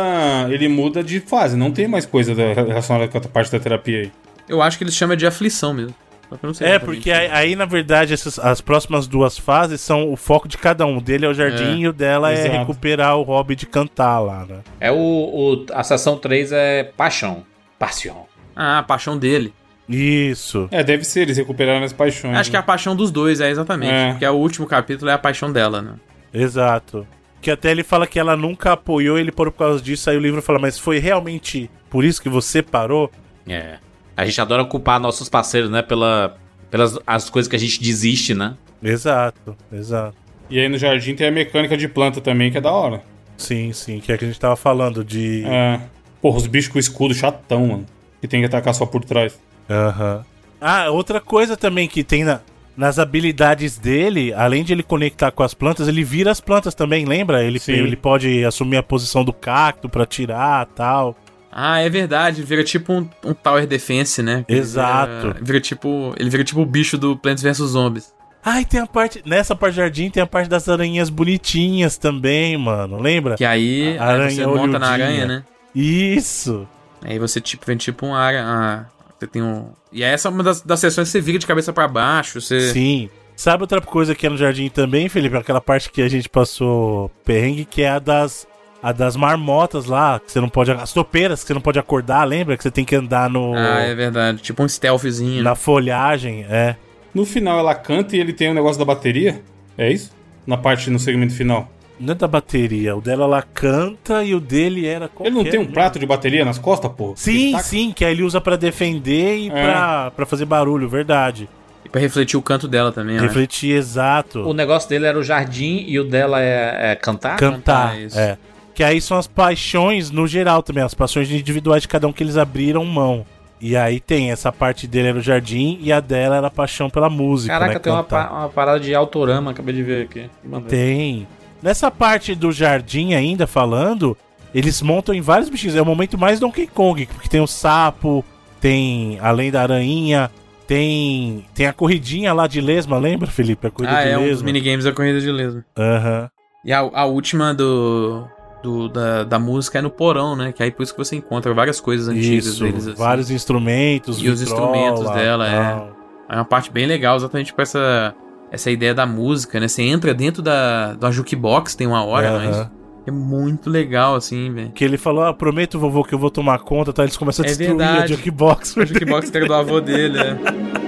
S4: ele muda de fase, não tem mais coisa da- relacionada com a parte da terapia aí.
S2: Eu acho que ele chama de aflição mesmo. Só que eu não sei
S3: É, porque aí, aí, na verdade, essas, as próximas duas fases são o foco de cada um. O dele é o jardim
S2: É,
S3: e o dela é
S4: exato.
S3: recuperar o hobby de cantar lá, né?
S1: É o, o- A sessão 3 é paixão. Paixão.
S2: Ah, a paixão dele.
S3: Isso.
S4: É, deve ser, eles recuperaram as paixões.
S2: Acho que é a paixão dos dois, é exatamente.
S4: É.
S2: Porque é o último capítulo é a paixão dela, né?
S3: Exato. Que até ele fala que ela nunca apoiou ele por causa disso. Aí o livro fala, mas foi realmente por isso que você parou?
S1: É. A gente adora culpar nossos parceiros, né? Pela, pelas as coisas que a gente desiste, né?
S3: Exato, exato.
S4: E aí no jardim tem a mecânica de planta também, que é da hora.
S3: Sim, sim, que é que a gente tava falando de.
S4: É. Porra, os bichos com escudo chatão, mano. Que tem que atacar só por trás.
S3: Aham. Ah, outra coisa também que tem na- nas habilidades dele, além de ele conectar com as plantas, ele vira as plantas também, lembra? Ele,
S4: Sim.
S3: ele pode assumir a posição do cacto pra tirar tal.
S2: Ah, é verdade. Vira tipo um, um Tower Defense, né? Ele
S3: Exato.
S2: Vira, vira tipo. Ele vira tipo o bicho do Plants vs Zombies.
S3: Ah, e tem a parte. Nessa parte do jardim tem a parte das aranhas bonitinhas também, mano. Lembra?
S2: Que aí,
S3: A
S2: aí
S3: aranha
S2: você monta na aranha, né?
S3: Isso.
S2: Aí você tipo, vem tipo um ah, você tem um. E essa é uma das, das sessões que você vira de cabeça pra baixo. Você...
S3: Sim. Sabe outra coisa que é no jardim também, Felipe? Aquela parte que a gente passou perrengue, que é a das. A das marmotas lá, que você não pode. As topeiras que você não pode acordar, lembra? Que você tem que andar no.
S2: Ah, é verdade. Tipo um stealthzinho.
S3: Na folhagem, é.
S4: No final ela canta e ele tem o negócio da bateria. É isso? Na parte, no segmento final.
S3: Não é da bateria. O dela ela canta e o dele era.
S4: Ele não
S3: qualquer
S4: tem um prato de bateria nas costas, pô?
S3: Sim,
S4: tá-
S3: sim, que aí ele usa pra defender e
S4: É.
S3: pra, pra fazer barulho, verdade.
S2: E pra refletir o canto dela também, né?
S3: Refletir exato.
S1: O negócio dele era o jardim e o dela é, é cantar?
S3: Cantar,
S2: cantar, isso.
S3: é. Que aí são as paixões no geral também, as paixões individuais de cada um que eles abriram mão. E aí tem essa parte dele era o jardim e a dela era a paixão pela música.
S1: Caraca,
S3: né,
S1: tem uma, pa- uma parada de autorama, acabei de ver aqui. Mandei.
S3: Tem. Nessa parte do jardim ainda falando, eles montam em vários bichinhos. É o momento mais Donkey Kong, porque tem o sapo, tem além da aranha, tem tem a corridinha lá de lesma, lembra, Felipe? A corrida
S2: Ah,
S3: de
S2: é um dos
S3: lesma.
S2: minigames da corrida de lesma.
S3: Aham.
S2: E a, a última do, do- da, da música é no porão, né? Que aí por isso que você encontra várias coisas antigas
S3: Isso,
S2: deles. Assim.
S3: vários instrumentos,
S2: E os
S3: vitrola,
S2: instrumentos dela, é.
S3: tal.
S2: É uma parte bem legal, exatamente pra essa, essa ideia da música, né? Você entra dentro da, da jukebox, tem uma hora,
S3: Aham.
S2: mas é muito legal, assim, velho.
S3: Que ele falou, ah, prometo, vovô, que eu vou tomar conta, tá? Eles começam a
S2: É
S3: destruir
S2: verdade.
S3: a jukebox.
S2: A jukebox que era do avô dele, é.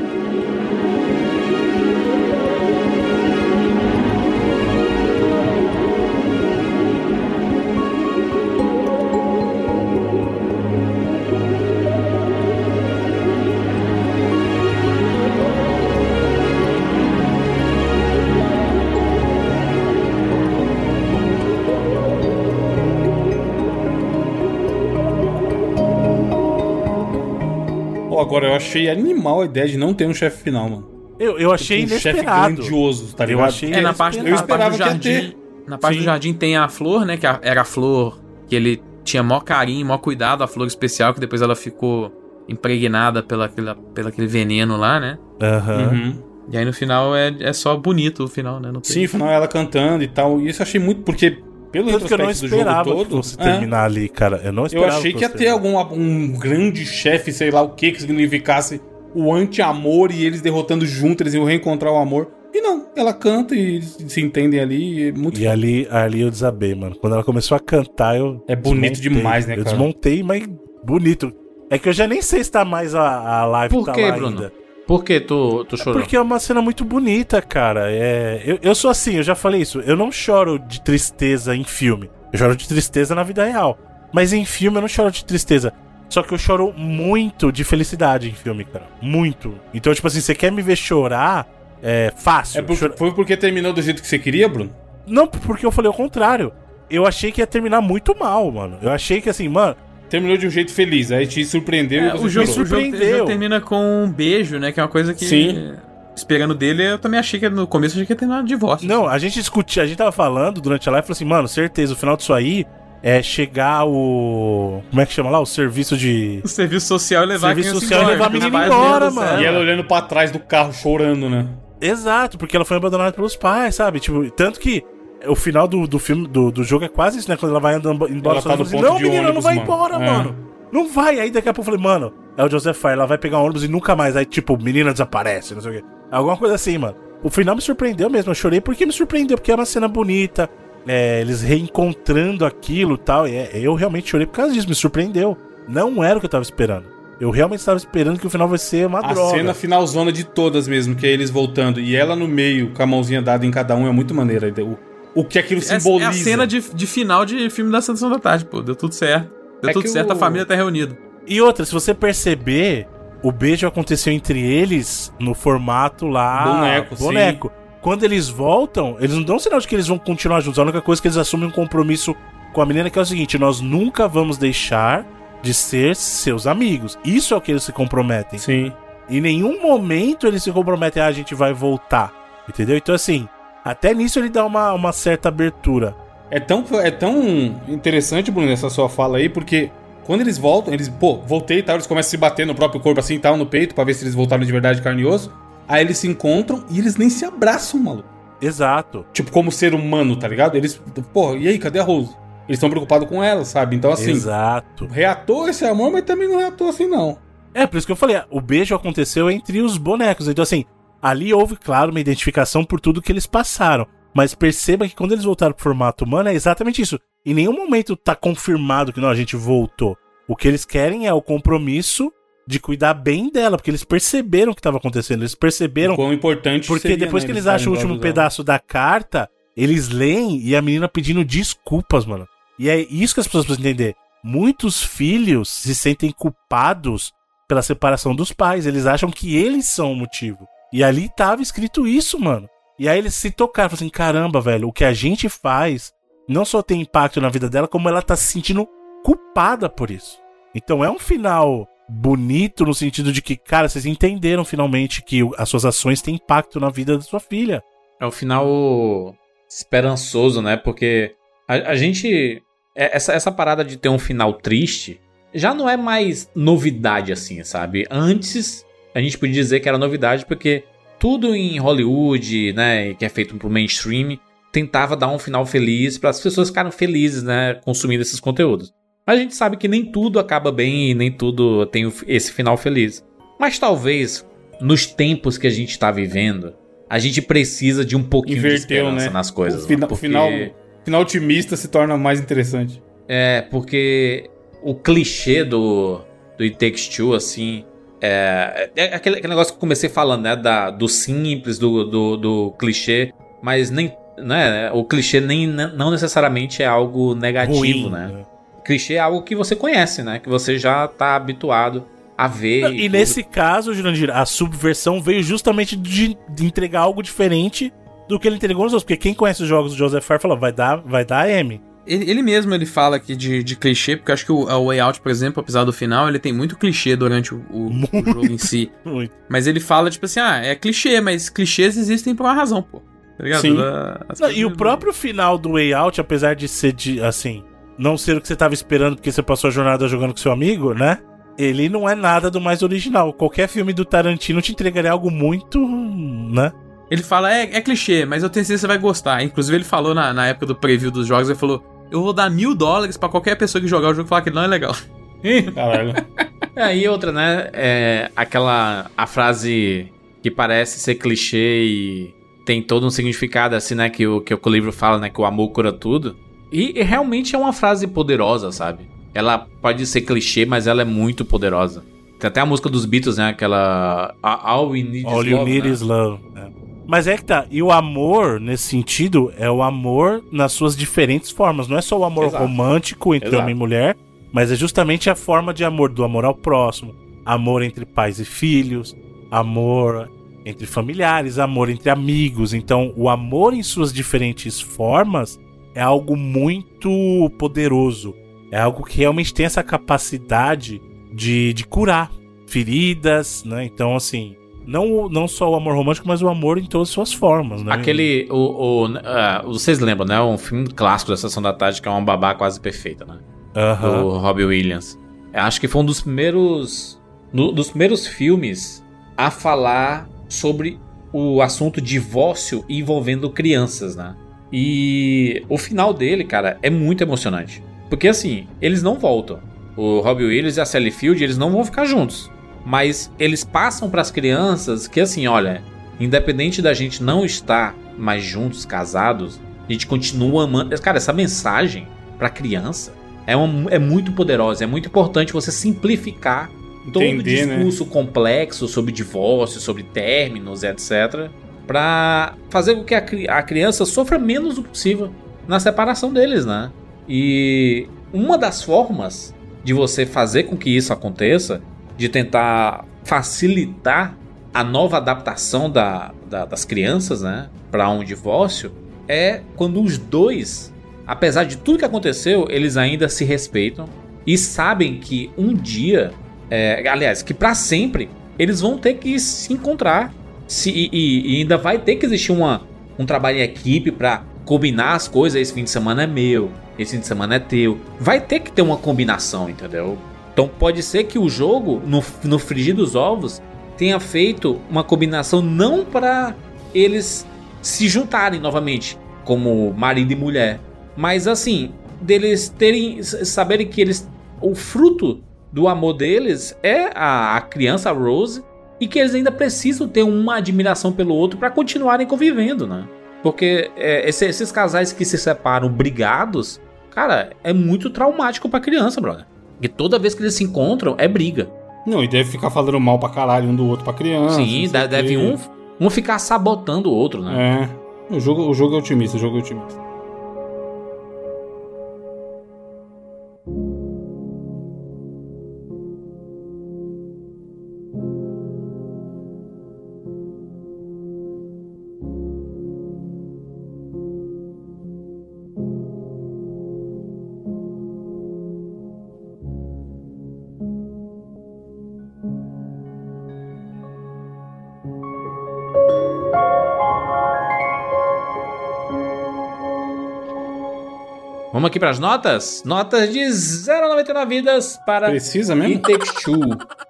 S4: achei animal a ideia de não ter um chefe final, mano.
S3: Eu, eu achei
S4: um chefe
S3: inesperado.
S4: grandioso, tá
S3: Eu
S4: ligado?
S3: achei
S2: É, na parte.
S4: Eu
S2: na parte do
S4: esperava
S2: jardim. Na parte
S3: Sim.
S2: do jardim tem a flor, né? Que a- era a flor que ele tinha maior carinho, maior cuidado, a flor especial, que depois ela ficou impregnada pela, pela, pelo aquele veneno lá, né?
S3: Aham.
S4: Uhum.
S2: E aí no final é, é só bonito o final, né? Não tem-
S4: Sim, afinal ela cantando e tal. E isso eu achei muito, porque pelo
S3: Tanto que eu não esperava
S4: jogo
S3: que
S4: todo.
S3: fosse
S4: é,
S3: terminar ali, cara. Eu não
S4: eu
S3: esperava.
S4: achei que ia ter algum um grande chefe, sei lá o que, que significasse o anti-amor e eles derrotando junto, eles iam reencontrar o amor. E não, ela canta e se entendem ali. E é muito
S3: E ali, ali eu desabei, mano. Quando ela começou a cantar, eu.
S4: É bonito
S3: desmontei.
S4: demais, né,
S3: Eu
S4: cara?
S3: desmontei, mas bonito. É que eu já nem sei se tá mais a, a live
S1: Por
S3: tá lá
S1: Bruno?
S3: ainda.
S1: Por que tu, tu chorou?
S3: Porque é uma cena muito bonita, cara. É, eu, eu sou assim, eu já falei isso. Eu não choro de tristeza em filme. Eu choro de tristeza na vida real. Mas em filme eu não choro de tristeza. Só que eu choro muito de felicidade em filme, cara. Muito. Então, tipo assim, você quer me ver chorar? É fácil.
S4: É por- Foi porque terminou do jeito que você queria, Bruno?
S3: Não, porque eu falei o contrário. Eu achei que ia terminar muito mal, mano. Eu achei que assim, mano.
S4: Terminou de um jeito feliz, aí te surpreendeu
S2: É,
S4: e você
S2: o, jogo,
S4: chorou.
S2: o, jogo, o
S3: surpreendeu.
S2: jogo termina com um beijo, né? Que é uma coisa que.
S4: Sim.
S2: esperando dele, eu também achei que no começo achei que ia ter nada de divórcio.
S3: Não, a gente discutia, a gente tava falando durante a live, falou assim, mano, certeza, o final disso aí é chegar o. Como é que chama lá? O serviço de.
S2: O serviço social e levar
S3: Serviço
S2: a
S3: social e levar a menina embora, mano.
S4: E ela olhando pra trás do carro, chorando, né?
S3: Exato, porque ela foi abandonada pelos pais, sabe? Tipo, tanto que o final do, do filme, do, do jogo é quase isso, né? Quando ela vai andando embora
S4: Ela tá no ponto
S3: não, menina, não
S4: ônibus,
S3: vai
S4: mano.
S3: embora,
S4: É.
S3: mano. Não vai. Aí daqui a pouco eu falei, mano, é o Joseph Fire, ela vai pegar um ônibus e nunca mais. Aí, tipo, menina desaparece, não sei o quê. Alguma coisa assim, mano. O final me surpreendeu mesmo. Eu chorei porque me surpreendeu, porque é uma cena bonita. É, eles reencontrando aquilo e tal. E é, eu realmente chorei por causa disso, me surpreendeu. Não era o que eu tava esperando. Eu realmente estava esperando que o final vai ser uma
S4: A
S3: droga.
S4: cena finalzona de todas mesmo, que é eles voltando e ela no meio, com a mãozinha dada em cada um, é muito maneira. O, o que aquilo
S2: É,
S4: simboliza.
S2: é a cena de, de final de filme da Sessão da Tarde, pô. Deu tudo certo. Deu
S4: É
S2: tudo
S4: que
S2: certo,
S4: o-
S2: a família tá reunida.
S3: E outra, se você perceber, o beijo aconteceu entre eles no formato lá.
S4: Boneco, sim.
S3: boneco. Quando eles voltam, eles não dão sinal de que eles vão continuar juntos. A única coisa é que eles assumem um compromisso com a menina que é o seguinte: nós nunca vamos deixar de ser seus amigos. Isso é o que eles se comprometem.
S4: Sim.
S3: Em nenhum momento eles se comprometem, ah, a gente vai voltar. Entendeu? Então, assim, até nisso ele dá uma, uma certa abertura.
S4: É tão, é tão interessante, Bruno, essa sua fala aí, porque quando eles voltam, eles, pô, voltei e tal, eles começam a se bater no próprio corpo assim e tal, no peito, pra ver se eles voltaram de verdade de carne e osso. Aí eles se encontram e eles nem se abraçam, maluco.
S3: Exato.
S4: Tipo, como ser humano, tá ligado? Eles, pô, e aí, cadê a Rose? Eles estão preocupados com ela, sabe? Então, assim,
S3: Exato.
S4: reatou esse amor, mas também não reatou assim, não.
S3: É, por isso que eu falei, o beijo aconteceu entre os bonecos. Então, assim, ali houve, claro, uma identificação por tudo que eles passaram. Mas perceba que quando eles voltaram pro formato humano, é exatamente isso. Em nenhum momento tá confirmado que não, a gente voltou. O que eles querem é o compromisso de cuidar bem dela, porque eles perceberam o que estava acontecendo. Eles perceberam.
S4: Quão importante
S3: Porque
S4: seria,
S3: depois
S4: né,
S3: que eles
S4: estarem
S3: acham o último pedaço da carta, eles leem e a menina pedindo desculpas, mano. E é isso que as pessoas precisam entender. Muitos filhos se sentem culpados pela separação dos pais. Eles acham que eles são o motivo. E ali tava escrito isso, mano. E aí eles se tocaram, assim: caramba, velho, o que a gente faz não só tem impacto na vida dela, como ela tá se sentindo culpada por isso. Então é um final bonito no sentido de que, cara, vocês entenderam finalmente que as suas ações têm impacto na vida da sua filha.
S1: É o final esperançoso, né? Porque a, a gente. é- Essa, essa parada de ter um final triste já não é mais novidade assim, sabe? Antes a gente podia dizer que era novidade porque tudo em Hollywood, né, que é feito pro mainstream, tentava dar um final feliz para as pessoas ficarem felizes, né, consumindo esses conteúdos. Mas a gente sabe que nem tudo acaba bem e nem tudo tem esse final feliz. Mas talvez nos tempos que a gente tá vivendo, a gente precisa de um pouquinho de
S4: Inverteu,
S1: esperança
S4: né?
S1: nas coisas.
S4: O fina- o
S1: porque-
S4: final, final otimista se torna mais interessante.
S1: É, porque o clichê do, do It Takes Two, assim. É, é aquele, aquele negócio que eu comecei falando, né? Da, do simples, do, do, do clichê, mas nem. Né, o clichê nem, não necessariamente é algo negativo,
S3: Ruim,
S1: né?
S3: né?
S1: Clichê é algo que você conhece, né? Que você já tá habituado a ver.
S3: E
S1: tudo.
S3: nesse caso, Jurandir, a subversão veio justamente de, de entregar algo diferente do que ele entregou nos outros. Porque quem conhece os jogos do Joseph Fair falou, vai dar, vai dar M.
S2: Ele, ele mesmo ele fala aqui de, de clichê, porque eu acho que o, o Way Out, por exemplo, apesar do final, ele tem muito clichê durante o, o- o jogo em si.
S3: Muito.
S2: Mas ele fala, tipo assim, ah, é clichê, mas clichês existem por uma razão, pô. Tá ligado?
S4: Sim.
S2: As
S3: Não, e o próprio final do Way Out, apesar de ser de, assim, não ser o que você tava esperando porque você passou a jornada jogando com seu amigo, né? Ele não é nada do mais original. Qualquer filme do Tarantino te entregaria algo muito, né?
S2: Ele fala, é, é clichê, mas eu tenho certeza que você vai gostar. Inclusive, ele falou na, na época do preview dos jogos, ele falou, eu vou dar mil dólares pra qualquer pessoa que jogar o jogo e falar que ele não é legal.
S4: Caralho.
S1: É, e outra, né? É aquela. A frase que parece ser clichê e tem todo um significado, assim, né? Que o, que o livro fala, né? Que o amor cura tudo. E, e realmente é uma frase poderosa, sabe? Ela pode ser clichê, mas ela é muito poderosa. Tem até a música dos Beatles, né? Aquela. All We Need
S3: All
S1: Is
S3: you
S1: Love,
S3: need
S1: né?
S3: is love. né? Mas é que tá. E o amor, nesse sentido, é o amor nas suas diferentes formas. Não é só o amor
S1: Exato.
S3: romântico entre
S1: Exato.
S3: homem e mulher, mas é justamente a forma de amor, do amor ao próximo, amor entre pais e filhos, amor entre familiares, amor entre amigos. Então, o amor em suas diferentes formas é algo muito poderoso. É algo que realmente tem essa capacidade de, de curar feridas, né? Então, assim, Não, não só o amor romântico, mas o amor em todas as suas formas, né?
S1: Aquele. O, o, ah, vocês lembram, né? Um filme clássico da Sessão da Tarde que é uma babá quase perfeita, né?
S3: Aham.
S1: Do Robbie Williams. Acho que foi um dos primeiros. no- dos primeiros filmes a falar sobre o assunto divórcio envolvendo crianças, né? E o final dele, cara, é muito emocionante. Porque assim, eles não voltam. O Robbie Williams e a Sally Field, eles não vão ficar juntos. Mas eles passam pras crianças que assim, olha, independente da gente não estar mais juntos, casados, a gente continua amando. Cara, essa mensagem pra criança é, uma- é muito poderosa. É muito importante você simplificar todo o
S4: né?
S1: discurso complexo sobre divórcio, sobre términos, etc. Pra fazer com que a, a criança sofra menos o possível na separação deles, né? E uma das formas de você fazer com que isso aconteça, de tentar facilitar a nova adaptação da, da- das crianças, né, para um divórcio, é quando os dois, apesar de tudo que aconteceu, eles ainda se respeitam e sabem que um dia, é, aliás, que para sempre eles vão ter que se encontrar se, e, e- ainda vai ter que existir uma, um trabalho em equipe para combinar as coisas. Esse fim de semana é meu, esse fim de semana é teu. Vai ter que ter uma combinação, entendeu? Então pode ser que o jogo, no, no frigir dos ovos, tenha feito uma combinação não para eles se juntarem novamente como marido e mulher, mas assim, deles terem saberem que eles o fruto do amor deles é a, a criança Rose e que eles ainda precisam ter uma admiração pelo outro para continuarem convivendo, né? Porque é, esse- esses casais que se separam brigados, cara, é muito traumático pra criança, brother. E toda vez que eles se encontram, é briga.
S4: Não, e deve ficar falando mal pra caralho um do outro pra criança.
S1: Sim, deve
S4: quê.
S1: um, um ficar sabotando o outro, né?
S4: É. O jogo, o jogo é otimista, o jogo é otimista.
S1: Vamos aqui pras notas? Notas de 0 a 99 vidas para
S4: Precisa
S1: It
S4: mesmo?
S1: Takes Two.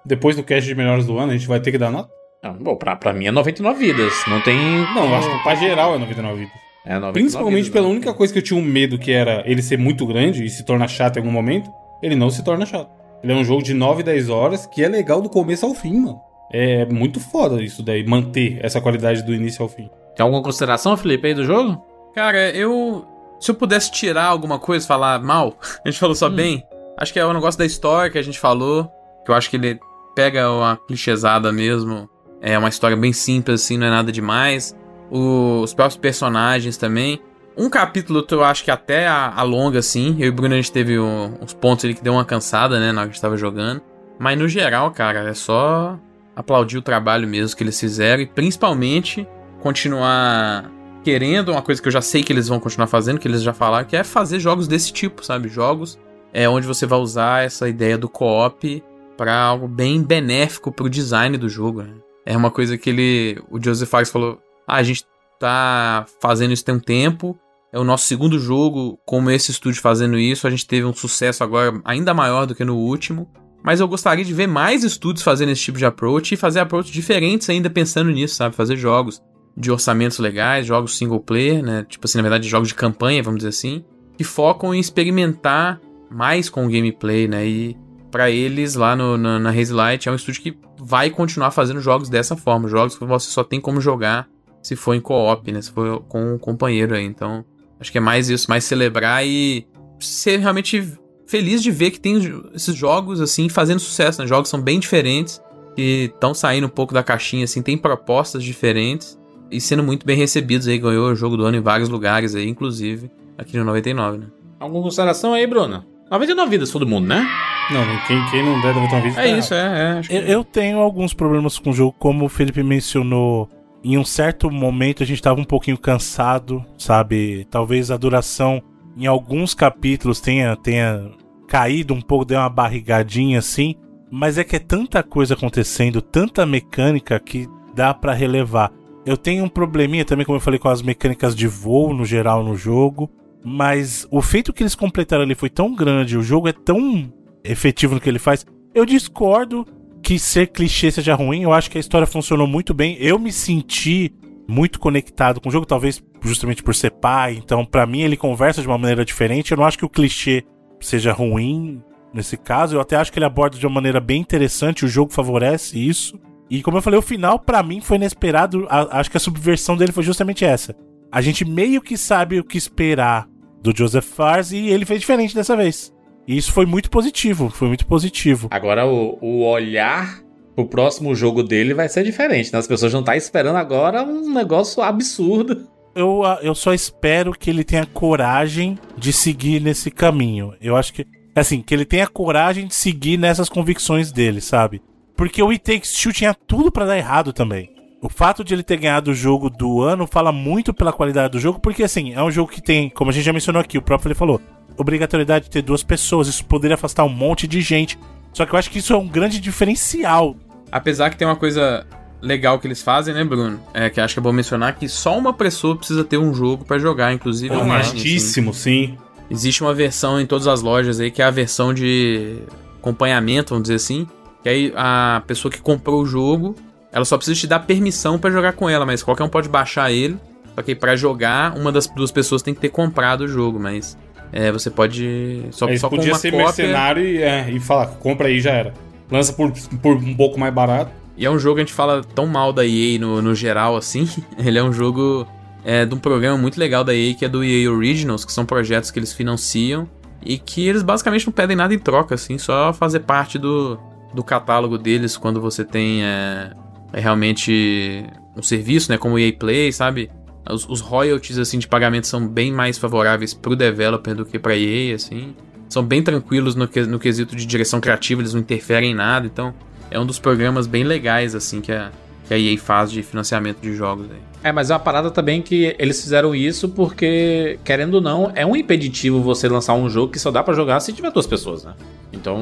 S4: Depois do cast de melhores do ano, a gente vai ter que dar nota?
S1: Ah, bom, pra, pra mim é 99 vidas. Não tem.
S4: Não, eu acho que pra geral é 99 vidas.
S1: É 99
S4: Principalmente
S1: vidas,
S4: pela
S1: né?
S4: única coisa que eu tinha um medo, que era ele ser muito grande e se tornar chato em algum momento. Ele não se torna chato. Ele é um jogo de 9, 10 horas que é legal do começo ao fim, mano. É muito foda isso daí, manter essa qualidade do início ao fim.
S1: Tem alguma consideração, Felipe, aí do jogo?
S2: Cara, eu. Se eu pudesse tirar alguma coisa, falar mal, a gente falou só bem. Acho que é o negócio da história que a gente falou. Que eu acho que ele pega uma clichêsada mesmo. É uma história bem simples, assim, não é nada demais. O- os próprios personagens também. Um capítulo eu acho que até a- alonga, assim. Eu e o Bruno a gente teve um- uns pontos ali que deu uma cansada, né, na hora que a gente tava jogando. Mas no geral, cara, é só aplaudir o trabalho mesmo que eles fizeram e principalmente continuar querendo uma coisa que eu já sei que eles vão continuar fazendo, que eles já falaram, que é fazer jogos desse tipo, sabe? Jogos é onde você vai usar essa ideia do co-op para algo bem benéfico pro design do jogo. né? É uma coisa que ele, o Joseph Fares falou: "Ah, a gente tá fazendo isso tem um tempo, é o nosso segundo jogo como esse estúdio fazendo isso, a gente teve um sucesso agora ainda maior do que no último." Mas eu gostaria de ver mais estúdios fazendo esse tipo de approach e fazer approach diferentes ainda pensando nisso, sabe? Fazer jogos de orçamentos legais, jogos single player, né? Tipo assim, na verdade, jogos de campanha, vamos dizer assim, que focam em experimentar mais com o gameplay, né? E pra eles lá no, na, na Haze Light é um estúdio que vai continuar fazendo jogos dessa forma, jogos que você só tem como jogar se for em co-op, né? Se for com um companheiro aí. Então, acho que é mais isso, mais celebrar e ser realmente feliz de ver que tem esses jogos assim fazendo sucesso, né? Jogos são bem diferentes que estão saindo um pouco da caixinha assim, tem propostas diferentes e sendo muito bem recebidos aí, ganhou o jogo do ano em vários lugares aí, inclusive aqui no 99, né?
S1: Alguma consideração aí, Bruno? 99 vidas todo mundo, né?
S4: Não, quem, quem não der 99 vidas.
S2: É isso, é, é acho que...
S3: Eu, eu tenho alguns problemas com o jogo, como o Felipe mencionou. Em um certo momento a gente tava um pouquinho cansado, sabe? Talvez a duração em alguns capítulos tenha, tenha caído um pouco, deu uma barrigadinha assim. Mas é que é tanta coisa acontecendo, tanta mecânica que dá pra relevar. Eu tenho um probleminha também, como eu falei, com as mecânicas de voo no geral no jogo. Mas o feito que eles completaram ali foi tão grande, o jogo é tão efetivo no que ele faz. Eu discordo que ser clichê seja ruim, eu acho que a história funcionou muito bem. Eu me senti muito conectado com o jogo, talvez justamente por ser pai, então para mim ele conversa de uma maneira diferente. Eu não acho que o clichê seja ruim nesse caso, eu até acho que ele aborda de uma maneira bem interessante, o jogo favorece isso. E como eu falei, o final para mim foi inesperado. A, acho que a subversão dele foi justamente essa. A gente meio que sabe o que esperar do Joseph Fares e ele fez diferente dessa vez. E isso foi muito positivo, foi muito positivo.
S1: Agora o, o olhar pro próximo jogo dele vai ser diferente, né? As pessoas não estão tá esperando agora um negócio absurdo.
S3: Eu, eu só espero que ele tenha coragem de seguir nesse caminho. Eu acho que, assim, que ele tenha coragem de seguir nessas convicções dele, sabe? Porque o It Takes Two tinha tudo para dar errado também. O fato de ele ter ganhado o jogo do ano fala muito pela qualidade do jogo, porque assim, é um jogo que tem, como a gente já mencionou aqui, o próprio ele falou, obrigatoriedade de ter duas pessoas, isso poderia afastar um monte de gente. Só que eu acho que isso é um grande diferencial.
S2: Apesar que tem uma coisa legal que eles fazem, né, Bruno? É que acho que é bom mencionar que só uma pessoa precisa ter um jogo para jogar, inclusive.
S4: É honestíssimo, assim. sim.
S2: Existe uma versão em todas as lojas aí que é a versão de acompanhamento, vamos dizer assim, que aí a pessoa que comprou o jogo, ela só precisa te dar permissão para jogar com ela, mas qualquer um pode baixar ele. Só que pra jogar, uma das duas pessoas tem que ter comprado o jogo, mas é, você pode. Só, só com
S4: podia
S2: uma
S4: ser
S2: cópia.
S4: mercenário e, é, e falar, compra aí já era. Lança por, por um pouco mais barato.
S2: E é um jogo que a gente fala tão mal da EA no, no geral assim. Ele é um jogo é, de um programa muito legal da EA que é do EA Originals, que são projetos que eles financiam e que eles basicamente não pedem nada em troca, assim, só fazer parte do, do catálogo deles quando você tem é, é realmente um serviço, né, como o EA Play, sabe? Os, os, royalties assim de pagamento são bem mais favoráveis pro developer do que pra EA, assim. São bem tranquilos no, no quesito de direção criativa, eles não interferem em nada, então é um dos programas bem legais assim que a, que a EA faz de financiamento de jogos aí.
S1: É, mas é uma parada também que eles fizeram isso porque, querendo ou não, é um impeditivo você lançar um jogo que só dá para jogar se tiver duas pessoas, né? Então,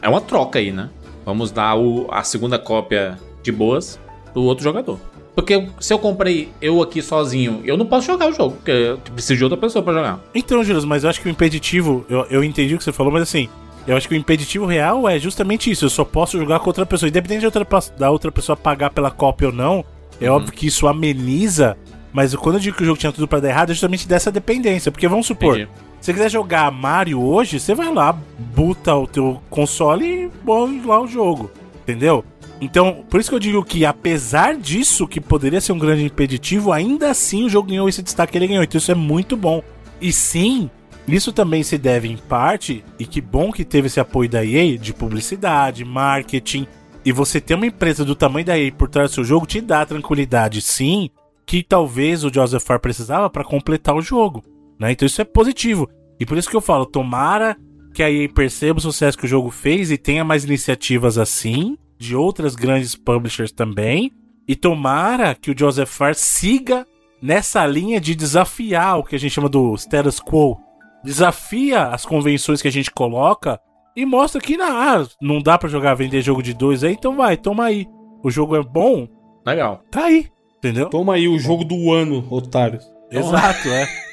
S1: é uma troca aí, né? Vamos dar o, a segunda cópia de boas pro outro jogador. Porque se eu comprei eu aqui sozinho, eu não posso jogar o jogo, porque eu preciso de outra pessoa para jogar.
S3: Então, Juras, mas eu acho que o impeditivo, eu, eu entendi o que você falou, mas assim, eu acho que o impeditivo real é justamente isso. Eu só posso jogar com outra pessoa. Independente de outra, da outra pessoa pagar pela cópia ou não, é uhum. óbvio que isso ameniza. Mas quando eu digo que o jogo tinha tudo para dar errado, é justamente dessa dependência. Porque vamos supor, Entendi. se você quiser jogar Mario hoje, você vai lá, buta o teu console e põe lá o jogo. Entendeu? Então, por isso que eu digo que, apesar disso, que poderia ser um grande impeditivo, ainda assim o jogo ganhou esse destaque que ele ganhou. Então isso é muito bom. E sim, isso também se deve em parte, e que bom que teve esse apoio da EA de publicidade, marketing, e você ter uma empresa do tamanho da EA por trás do seu jogo te dá tranquilidade, sim, que talvez o Joseph Farr precisava para completar o jogo, né? Então isso é positivo. E por isso que eu falo, tomara que a EA perceba o sucesso que o jogo fez e tenha mais iniciativas assim, de outras grandes publishers também, e tomara que o Joseph Farr siga nessa linha de desafiar o que a gente chama do status quo. Desafia as convenções que a gente coloca e mostra que ah, não dá para jogar, vender jogo de dois aí, então vai, toma aí. O jogo é bom.
S1: Legal.
S3: Tá aí, entendeu?
S4: Toma aí o jogo do ano, otários.
S3: Exato, é.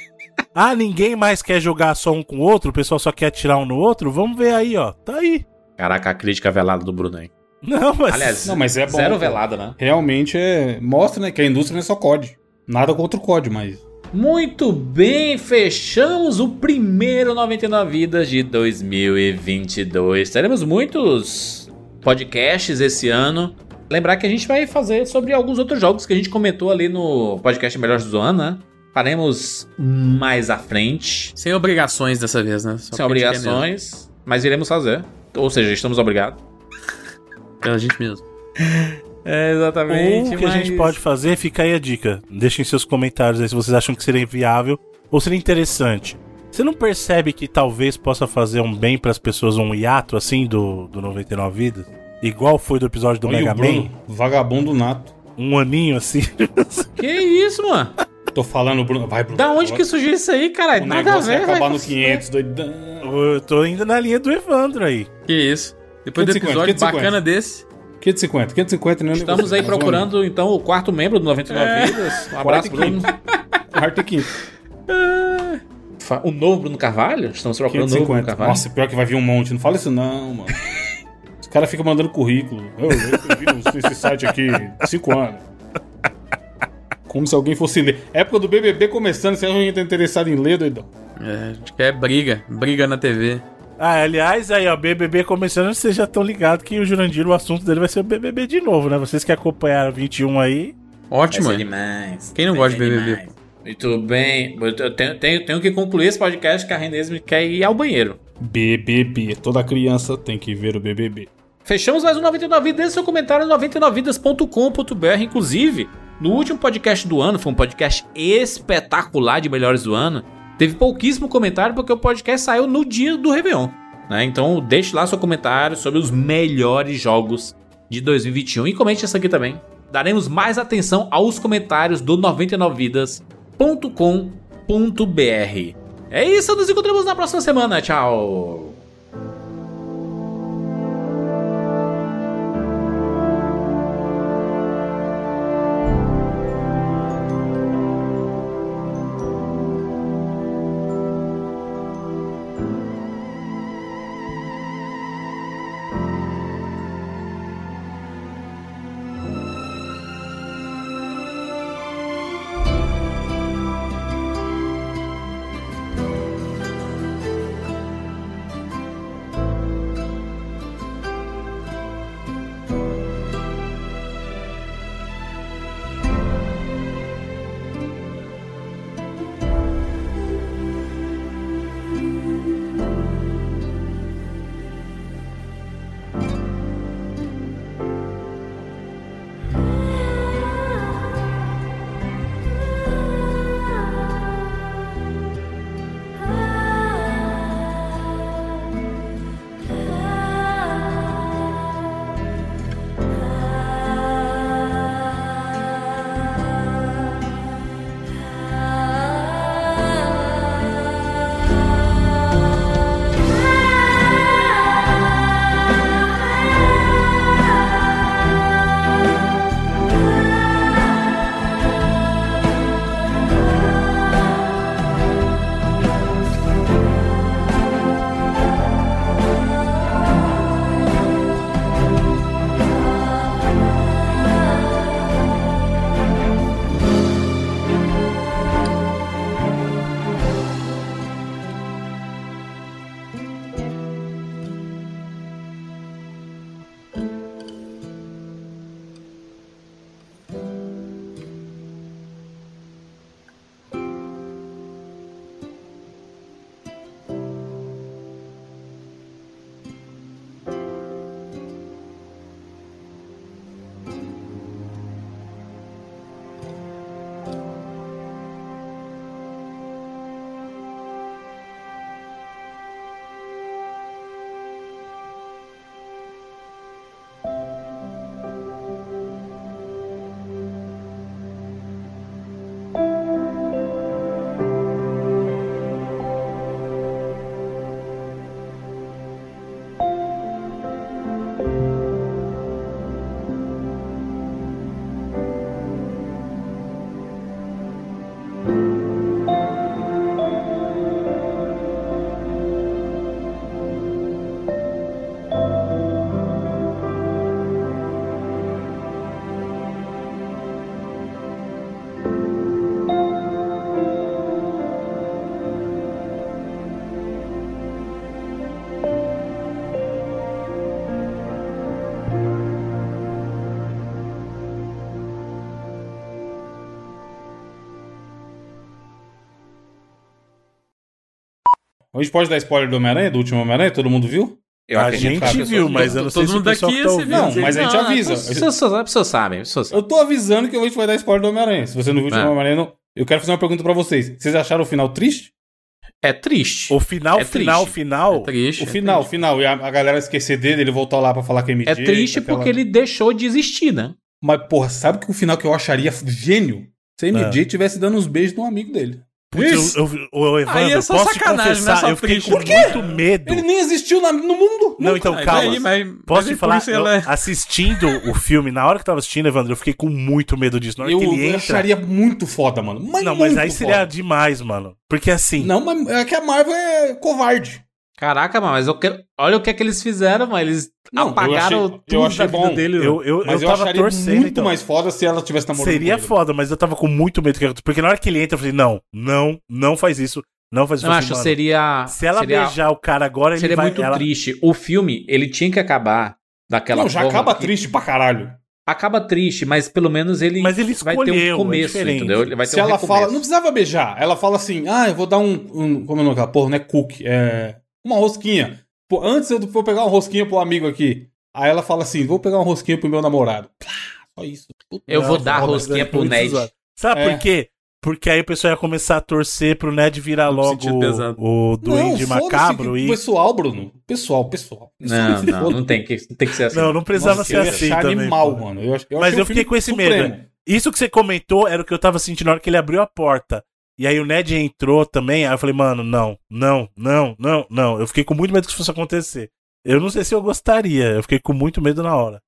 S3: Ah, ninguém mais quer jogar só um com o outro, o pessoal só quer atirar um no outro? Vamos ver aí, ó. Tá aí.
S1: Caraca, a crítica velada do Bruno aí.
S3: Não, mas.
S1: Aliás,
S4: não, mas é bom.
S1: Zero velada, né?
S4: Realmente é. Mostra, né, que a indústria não é só COD. Nada contra o COD, mas.
S1: Muito bem, fechamos o primeiro 99 Vidas de 2022. Teremos muitos podcasts esse ano. Lembrar que a gente vai fazer sobre alguns outros jogos que a gente comentou ali no podcast Melhores do Ano, né? Faremos mais à frente.
S2: Sem obrigações dessa vez, né?
S1: Só Sem obrigações, mas iremos fazer. Ou seja, estamos obrigados.
S2: Pela gente mesmo.
S1: É, exatamente.
S3: Ou o que
S1: mas...
S3: a gente pode fazer, fica aí a dica. Deixem seus comentários aí se vocês acham que seria viável ou seria interessante. Você não percebe que talvez possa fazer um bem para as pessoas um hiato assim do, do 99 Vidas? Igual foi do episódio do
S4: Olha
S3: Mega
S4: o Bruno,
S3: Man?
S4: Vagabundo nato.
S3: Um aninho assim.
S1: Que isso, mano?
S4: Tô falando, Bruno. Vai, Bruno.
S1: Da onde que surgiu isso aí, caralho?
S4: O
S1: Nada a ver,
S4: acabar
S1: vai.
S4: no 500, doidão.
S3: Eu tô ainda na linha do Evandro aí.
S2: Que isso. Depois do
S4: 550,
S2: episódio
S4: 550.
S2: bacana desse.
S4: 550, 550 não é
S1: Estamos aí procurando, então, o quarto membro do 99
S4: É.
S1: Vidas. Um abraço,
S4: Quarto e
S1: Bruno.
S4: Quarto e quinto.
S1: Fa- O novo Bruno Carvalho? Estamos procurando o novo Bruno
S4: 550.
S1: Carvalho.
S4: Nossa, pior que vai vir um monte. Não fala isso não, mano. Os caras ficam mandando currículo. Eu, eu nesse site aqui cinco anos. Como se alguém fosse ler. Época do BBB começando, você não ia estar interessado em ler, doidão.
S2: É, acho que é briga. Briga na TV.
S3: Ah, aliás, aí, ó, BBB começando, vocês já estão ligados que o Jurandir, o assunto dele vai ser o BBB de novo, né? Vocês que acompanharam 21 aí.
S2: Ótimo. É.
S1: demais.
S2: Quem não
S1: Vai
S2: gosta de BBB,
S1: demais. Muito bem. Eu tenho, tenho- tenho que concluir esse podcast que a Renesme quer ir ao banheiro.
S4: BBB. Toda criança tem que ver o BBB.
S1: Fechamos mais um 99 Vidas. Deixe seu comentário no 99vidas.com.br. Inclusive, no último podcast do ano, foi um podcast espetacular de melhores do ano. Teve pouquíssimo comentário porque o podcast saiu no dia do Réveillon. Né? Então, deixe lá seu comentário sobre os melhores jogos de 2021 e comente isso aqui também. Daremos mais atenção aos comentários do 99vidas.com.br. É isso, nos encontramos na próxima semana. Tchau!
S4: A gente pode dar spoiler do Homem-Aranha, do último Homem-Aranha? Todo mundo viu?
S1: Eu
S3: a gente viu, mas eu não sei
S2: todo
S3: se o
S2: mundo
S3: pessoal
S2: daqui
S3: tá
S2: se
S3: ouvindo.
S4: Não, mas a gente
S1: Não,
S4: avisa.
S1: As pessoas, as pessoas sabem. As pessoas
S4: Eu tô avisando que a gente vai dar spoiler do Homem-Aranha. Se você não viu o último
S1: É.
S4: Homem-Aranha, não... eu quero fazer uma pergunta pra vocês. Vocês acharam o final triste?
S1: É triste.
S3: O final,
S1: É
S3: final,
S1: triste.
S3: final.
S2: Triste.
S4: O final, o final. E a, a galera esquecer dele, ele voltar lá pra falar que é MJ.
S1: É triste
S4: aquela-
S1: porque ele deixou de existir, né?
S4: Mas, porra, sabe que o final que eu acharia gênio? Se a MJ
S3: Ah.
S4: tivesse dando uns beijos num amigo dele.
S3: Putz, eu, eu, ô, Evandro,
S2: Aí é
S3: eu
S2: só
S3: posso
S2: sacanagem,
S3: confessar,
S2: é só
S3: eu fiquei
S2: triste.
S3: com
S2: Por
S3: muito medo.
S4: Ele nem existiu na- no mundo.
S3: Não, então
S2: Ah,
S3: calma.
S2: daí, mas-
S3: Posso
S2: mas
S3: te falar, eu,
S2: é-
S3: assistindo o filme, na hora que eu tava assistindo, Evandro, eu fiquei com muito medo disso. Na hora
S4: Eu,
S3: que ele
S4: eu
S3: entra.
S4: acharia muito foda, mano. Mas
S3: não, mas aí seria
S4: foda.
S3: demais, mano. Porque assim.
S4: Não, mas é que a Marvel é covarde.
S1: Caraca, mano, mas eu quero... olha o que é que eles fizeram, mano. Eles
S4: Não, eu
S1: apagaram
S4: eu
S1: tudo
S4: achei
S1: da vida
S4: bom.
S1: deles.
S3: eu, eu,
S4: Mas
S3: eu
S4: eu,
S3: tava
S4: acharia
S3: torcendo.
S4: muito
S3: então.
S4: mais foda se ela tivesse namorando
S3: Seria
S4: com ele.
S3: foda, mas eu tava com muito medo que. Porque na hora que ele entra, eu falei, não, não, não faz isso. Não faz isso.
S1: Eu
S3: Eu
S1: acho que
S3: mano,
S1: seria...
S3: Se ela
S1: seria,
S3: beijar o cara agora, ele
S1: Seria
S3: vai.
S1: muito
S3: ela-
S1: triste. O filme, ele tinha que acabar daquela
S4: Não, já
S1: forma
S4: acaba
S1: que-
S4: triste pra caralho.
S1: Acaba triste, mas pelo menos ele,
S3: Mas ele
S1: vai ter
S3: escolheu, é
S1: um começo,
S3: diferente.
S1: entendeu? Ele vai ter
S4: Se
S1: um
S4: ela
S1: recomeço.
S4: fala. Não precisava beijar. Ela fala assim: ah, eu vou dar um. um como é o nome daquela porra? Não é cookie. É. Uma rosquinha. Pô, antes eu vou pegar uma rosquinha pro amigo aqui. Aí ela fala assim: vou pegar uma rosquinha pro meu namorado. Só isso. Puta,
S1: Eu vou
S3: Não,
S1: dar rosquinha
S3: né?
S1: pro Ned.
S3: Sabe
S4: É.
S3: por quê? Porque aí o pessoal ia começar a torcer pro Ned virar logo o, o Duende
S4: foda-se
S3: Macabro e.
S4: Pessoal, Bruno. Pessoal, pessoal.
S1: Não, não, não tem que, tem que ser assim.
S3: Não, não precisava
S4: Nossa,
S3: ser
S4: eu ia
S3: assim
S4: achar
S3: também.
S4: animal,
S3: pô.
S4: mano. Eu, eu
S3: Mas
S4: achei
S3: eu fiquei com esse
S4: supremo.
S3: medo. Isso que você comentou era o que eu tava sentindo na hora que ele abriu a porta. E aí o Ned entrou também, aí eu falei, mano, não, não, não, não, não. Eu fiquei com muito medo que isso fosse acontecer. Eu não sei se eu gostaria, eu fiquei com muito medo na hora.